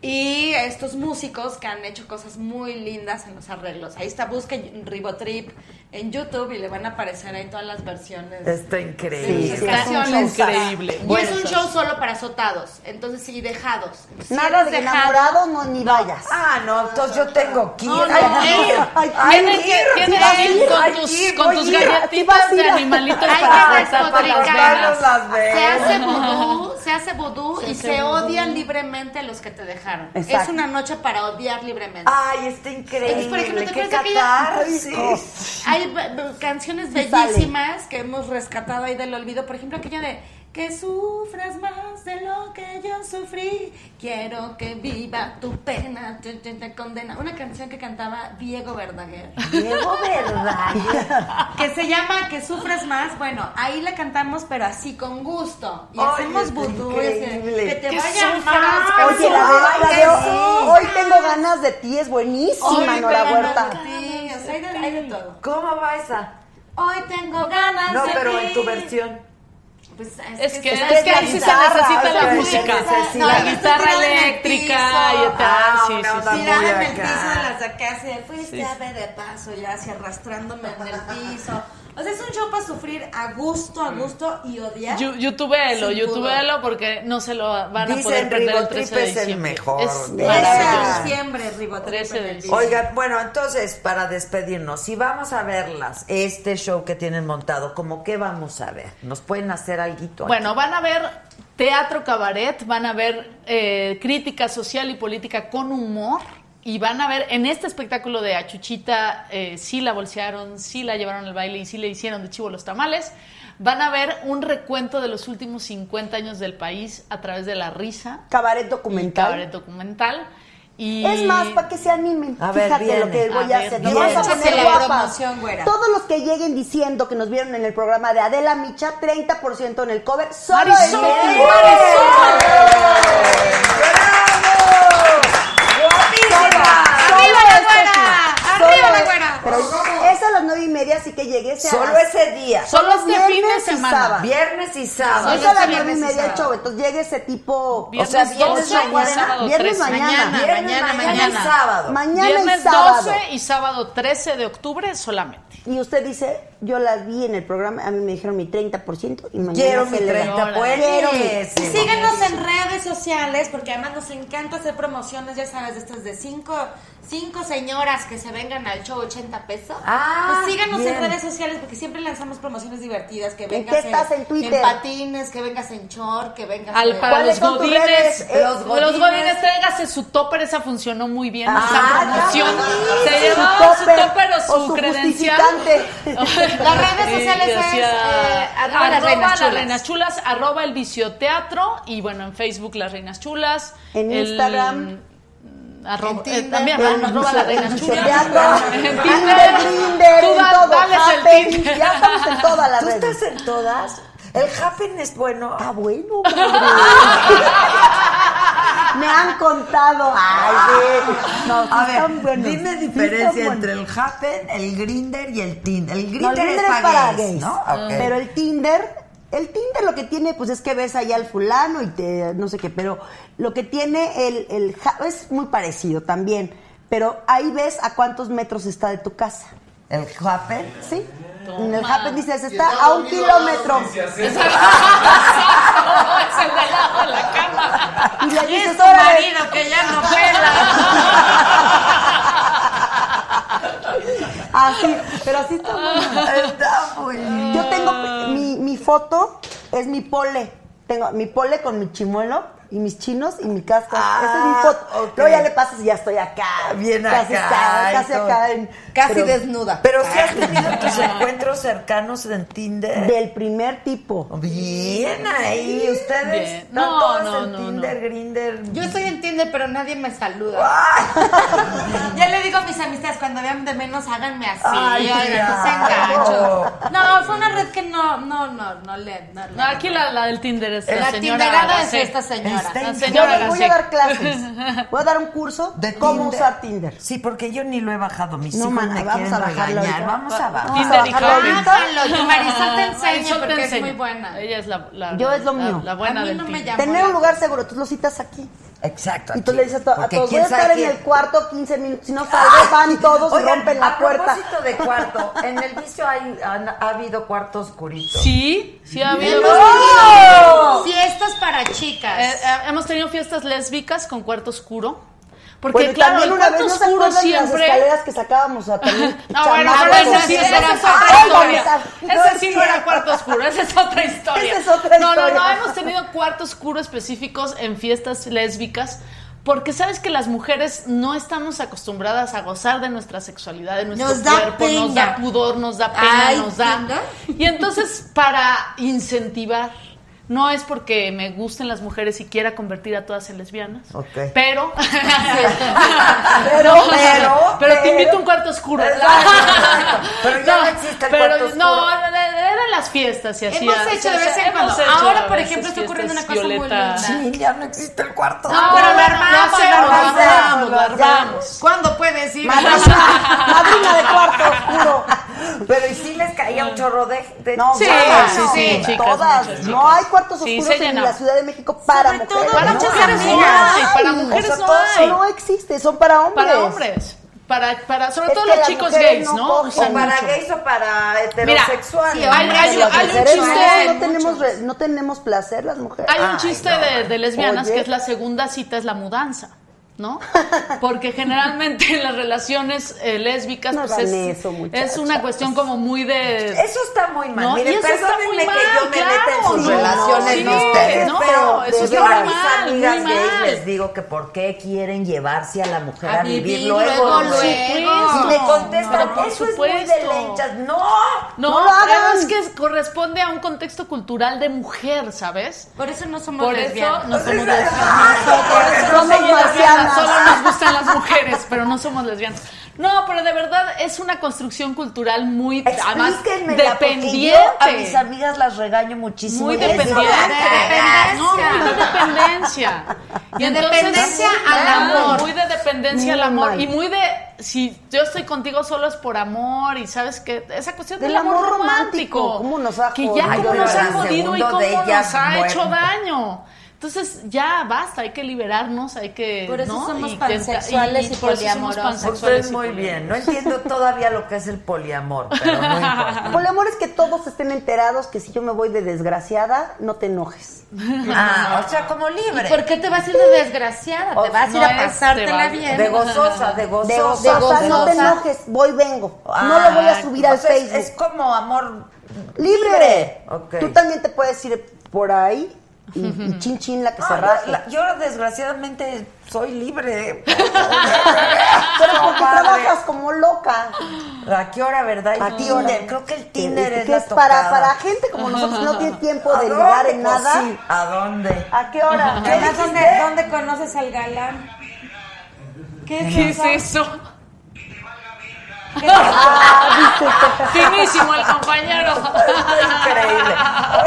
Y estos músicos que han hecho cosas muy lindas en los arreglos. Ahí está, busquen Ribotrip en YouTube y le van a aparecer ahí todas las versiones. Está increíble. sí, es un show. increíble. Y Bueno, es un show solo para azotados, entonces sí, dejados. Si Nada de dejado- enamorado, no, ni vayas. Ah, no, entonces yo tengo que ir. No, no, Ay, eh, ay, Tienes ay, que, ir, tienes con ay, tus, ir, con tus galletitas de animalitos Hay para que despotricar. las las Se hace vudú, se hace vudú Se y se vudú. odian libremente a los que te dejaron. Exacto. Es una noche para odiar libremente. Ay, está increíble. Por ejemplo, ¿te Qué catarsis. Hay canciones Sí sale. bellísimas que hemos rescatado ahí del olvido. Por ejemplo, aquella de que sufras más de lo que yo sufrí. Quiero que viva tu pena, te, te- te condena. Una canción que cantaba Diego Verdaguer. Diego, ¿verdad? que se llama Que sufres más. Bueno, ahí la cantamos, pero así con gusto. Y Ay, hacemos vudú. Que te vaya sufras, más. Oye, la de, la de que hoy, sí. hoy tengo ganas de ti es buenísima, Hoy Nora tengo Huerta. ganas de ti. O sea, hay de, hay de todo. ¿Cómo va esa? Hoy tengo ganas No, de pero ti. en tu versión. Pues Es que, es es que la ahí sí se guitarra, necesita o la música. necesita- No, la guitarra eléctrica y tal. Ah, sí, sí, Tirada en el piso de acá, así de, fuiste a ver de paso, ya así arrastrándome en el piso. O sea, es un show para sufrir a gusto, a gusto y odiar. Youtubelo, Sin youtubelo porque no se lo van a Dicen poder perder el Ribotrip 13 de es el diciembre. mejor. Es 13 de maravilloso. diciembre, Ribotrip. 13 de diciembre. Oigan, bueno, entonces, para despedirnos, si vamos a verlas, este show que tienen montado, ¿cómo qué vamos a ver? ¿Nos pueden hacer algo? Bueno, van a ver teatro cabaret, van a ver eh, crítica social y política con humor. Y van a ver en este espectáculo de Achuchita, eh, sí la bolsearon, sí la llevaron al baile y sí le hicieron de chivo los tamales. Van a ver un recuento de los últimos 50 años del país a través de la risa. Cabaret documental. Cabaret documental. Y Es más, para que se animen. A ver, Fíjate viene. lo que voy A a, ver, hacer. Nos vamos a poner la guapas. promoción, güera. Todos los que lleguen diciendo que nos vieron en el programa de Adela Micha, 30% en el cover. Solo Marisol, en ¡Arriba la güera! ¡Arriba la güera! Pero es a las nueve y media, así que llegue ese Solo ese día. Solo este fin de viernes y semana. sábado. Viernes y sábado. Es a las nueve y media el show, entonces llegue ese tipo... Viernes o sea, viernes 12 y mañana, sábado viernes 13. mañana. Mañana, Viernes, mañana, mañana, y sábado. Mañana Viernes y sábado. 12 y sábado 13 de octubre solamente. Y usted dice, yo las vi en el programa, a mí me dijeron mi 30% y mañana Quiero mi se le da. 30 Quiero mi- pues. Y síganos en redes sociales, porque además nos encanta hacer promociones, ya sabes, de estas de cinco, cinco señoras que se vengan al show 80 pesos. Ah, pues síganos bien. en redes sociales, porque siempre lanzamos promociones divertidas, que ¿En vengas qué estás en Twitter? en patines, que vengas en short, que vengas Al, en... para ¿Cuáles los son tus godines, redes? eh, Eh, los los godines, tráigase su topper, esa funcionó muy bien, Ah, esa promoción. Se su llevaba su topper topper o su, o su credencial. Las redes sociales es, eh, arroba arroba reinas las reinas chulas, arroba el vicio teatro y bueno, en Facebook las reinas chulas. En el- Instagram. Arroba, eh, también, arroba chulas. Teatro, En Tinder, Tinder. Tú todo, el Happen, Tinder. ya estamos en todas las ¿Tú redes. estás en todas? El Happen es bueno. Ah, bueno. Me han contado. Ay, sí. No, A ver, buenos. dime diferencia entre el Happen, el Grinder y el Tinder. El No, Grinder es para gays, ¿no? Ok. Pero el Tinder El Tinder lo que tiene, pues es que ves allá al fulano y te no sé qué, pero lo que tiene el, el es muy parecido también. Pero ahí ves a cuántos metros está de tu casa. ¿El Happen? Sí. En el Happen dices, está a un kilómetro. es el de al lado de la cama. Y le Es dices, marido que ya no pela. Así, pero así está bueno. Está. Yo tengo mi, mi foto, es mi pole. Tengo mi pole con mi chimuelo y mis chinos y mi casco. Ah, Esa es mi foto. ok. Luego ya le pasas y ya estoy acá. Bien casi acá casi todo. acá. en- Casi pero desnuda. Pero si has tenido tus encuentros cercanos en Tinder. Del primer tipo. Bien ahí, ustedes Bien. están No, todos no, en no, Tinder, Grinder. Yo estoy en Tinder, pero nadie me saluda. ya le digo a mis amistades, cuando vean de menos, háganme así. Ay, oigan, no. No, fue una red que no, no, no, no le... No, No, aquí la, la del Tinder es la, La señora tinderada es esta señora. Yo señora les voy a dar clases. Voy a dar un curso De cómo Tinder. usar Tinder. Sí, porque yo ni lo he bajado. Mis No, hijos me vamos a bajarlo. Vamos a bajar. Tinder y bajarlo. Bájalo, Marisol te enseña te porque es muy buena. Ella es la, la- Yo es lo la- mío. La, buena A mí del no me Tinder. llama. Tener un lugar seguro, tú lo citas aquí. Exacto. Y tú aquí. le dices a, to- a todos, voy a estar en quién- el cuarto 15 minutos. Si no salgo, van todos y Oigan, rompen la a puerta. propósito de cuarto, en el vicio hay, han- ha habido cuarto oscurito. Sí, sí ha habido. Fiestas para chicas. Eh, eh, hemos tenido fiestas lésbicas con cuarto oscuro. Porque Bueno, claro, también el una vez no oscuro de las siempre. escaleras que sacábamos a también. No, bueno, pero esa sí, es otra historia. Ese no sí no era cuarto oscuro, esa es otra historia. Esa es otra no, no, no, historia. hemos tenido cuarto oscuro específicos en fiestas lésbicas. Porque sabes que las mujeres no estamos acostumbradas a gozar de nuestra sexualidad, de nuestro Nos da cuerpo, nos da pudor, nos da pena, Ay, nos da. ¿pena? Y entonces, para incentivar, no es porque me gusten las mujeres y quiera convertir a todas en lesbianas, Ok. pero, Pero, No, pero, pero te invito a un cuarto oscuro. Exacto, exacto. Pero ya no existe el pero cuarto oscuro. No, eran las fiestas y así. Hemos hecho de vez en cuando. Ahora, por ejemplo, está ocurriendo una cosa muy linda. Sí, ya no existe el cuarto No, oscuro. pero lo armamos, lo armamos, armamos, lo ya. armamos. ¿Cuándo puedes ir? Madrina, madrina de cuarto oscuro. Pero y sí les caía un chorro de... de No, Sí, todas, sí, sí, chicas, todas. muchas No hay cuartos Sí, oscuros se en la Ciudad de México para Sobre todo mujeres. Para muchas mujeres no hay, para mujeres o sea, no todo hay. eso no existe, son para hombres. Para hombres. Para, para, sobre Es todo los las chicos mujeres gays, no ¿no? O para mucho. gays o para heterosexuales. sí, Hay, hay- hay un no, chiste. no tenemos, re- no tenemos placer las mujeres. Hay un Ay, chiste no. de, de lesbianas Oye. que es la segunda cita es la mudanza, ¿no? Porque generalmente en las relaciones eh, lésbicas No pues es, eso, es una cuestión como muy de... Eso está muy mal. No, Miren, eso está perdónenme muy que mal, yo me meta en claro, sus no, relaciones sí, de ustedes. no, pero eso yo está mal, amigas muy gays mal. les digo que por qué quieren llevarse a la mujer a, A vivir, vivir luego. luego, ¿no? luego. Y me contestan, por eso es muy de supuesto. lenchas. No. No, No lo hagan. es que corresponde a un contexto cultural de mujer, ¿sabes? Por eso no somos Por eso lesbianas. no somos lesbianas. Por eso somos somos lesbianas, marcianas. Solo nos gustan las mujeres, pero no somos lesbianas. No, pero de verdad es una construcción cultural muy además dependiente. yo a mis amigas las regaño muchísimo. muy y dependiente. la No, muy de dependencia. De dependencia al amor. Muy de dependencia al amor. mal. Y muy de, si yo estoy contigo solo es por amor. Y sabes que esa cuestión del, Del amor, romántico. romántico, cómo nos ha Que ya cómo nos ha jodido y cómo nos ha hecho daño. Entonces ya basta, hay que liberarnos, hay que. Por eso ¿no? somos Y- pansexuales y por eso somos poliamorosos. Ustedes y muy bien. No entiendo todavía lo que es el poliamor, pero no importa. Poliamor es que todos estén enterados que si yo me voy de desgraciada, no te enojes. Ah, o sea, como libre. ¿Por qué te vas a ir de desgraciada? O Te vas a ir a pasártela bien. De gozosa, de gozosa. De gozosa, de no te enojes, voy, vengo. no lo voy a subir o al Facebook. Es, como amor libre. Ok. Tú también te puedes ir por ahí y, y chin chin la que No, se yo, raje. la- yo desgraciadamente soy libre. Pero porque Comadre. trabajas como loca. ¿A qué hora, verdad? ¿A qué Tinder, hora? creo que el Tinder Es es, que la es para, para gente como nosotros que no tiene tiempo ¿A de ligar en Pues nada. sí, ¿A dónde? ¿A qué hora? ¿dónde, ¿dónde conoces al galán? ¿Qué es ¿Qué es eso? Eso? Finísimo el compañero. Increíble.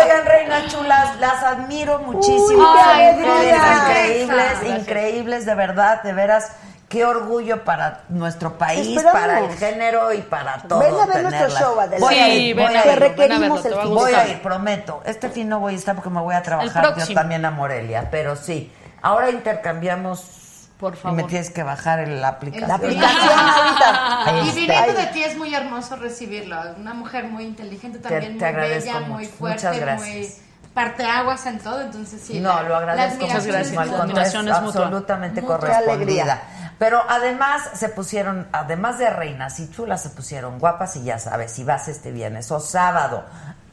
Oigan, reinas chulas, las admiro muchísimo. Uy, qué Son alegría. mujeres increíbles, Gracias. increíbles, de verdad, de veras. qué orgullo para nuestro país, Esperamos. para el género y para todo. Ven a ver nuestro show, Adela. Voy a ir, ven voy a ir. verlo, ven a verlo, requerimos te el va a fin. Voy a ir, prometo. Este fin no voy a estar porque me voy a trabajar yo próximo. también a Morelia, pero sí. Ahora intercambiamos. Por Y favor. me tienes que bajar el- la aplicación. La aplicación ahorita. Y viniendo de ti es muy hermoso recibirlo. Una mujer muy inteligente Te- también, te muy agradezco bella, mucho. muy Muchas fuerte, gracias. muy parteaguas en todo. Entonces sí. No, la- lo agradezco Muchas gracias. es muchísimo, al La mutua. contrario, admiración es es mutua. absolutamente Mucha correspondida. alegría. Pero además se pusieron, además de reinas y chulas, se pusieron guapas y ya sabes, si vas este viernes o sábado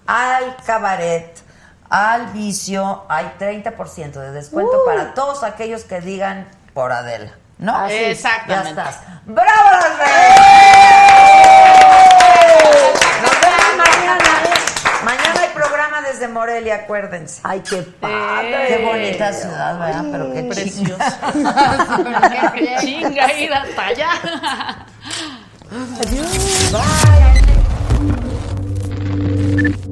al cabaret, al vicio, hay 30% de descuento para todos aquellos que digan por Adela. ¿No? Así. Exactamente. Ya estás. ¡Bravo las! Nos vemos mañana. Mañana hay programa desde Morelia, acuérdense. Ay, qué padre. Qué bonita ciudad, ¿verdad? Pero qué Precioso. chinga. Qué chinga ir hasta allá.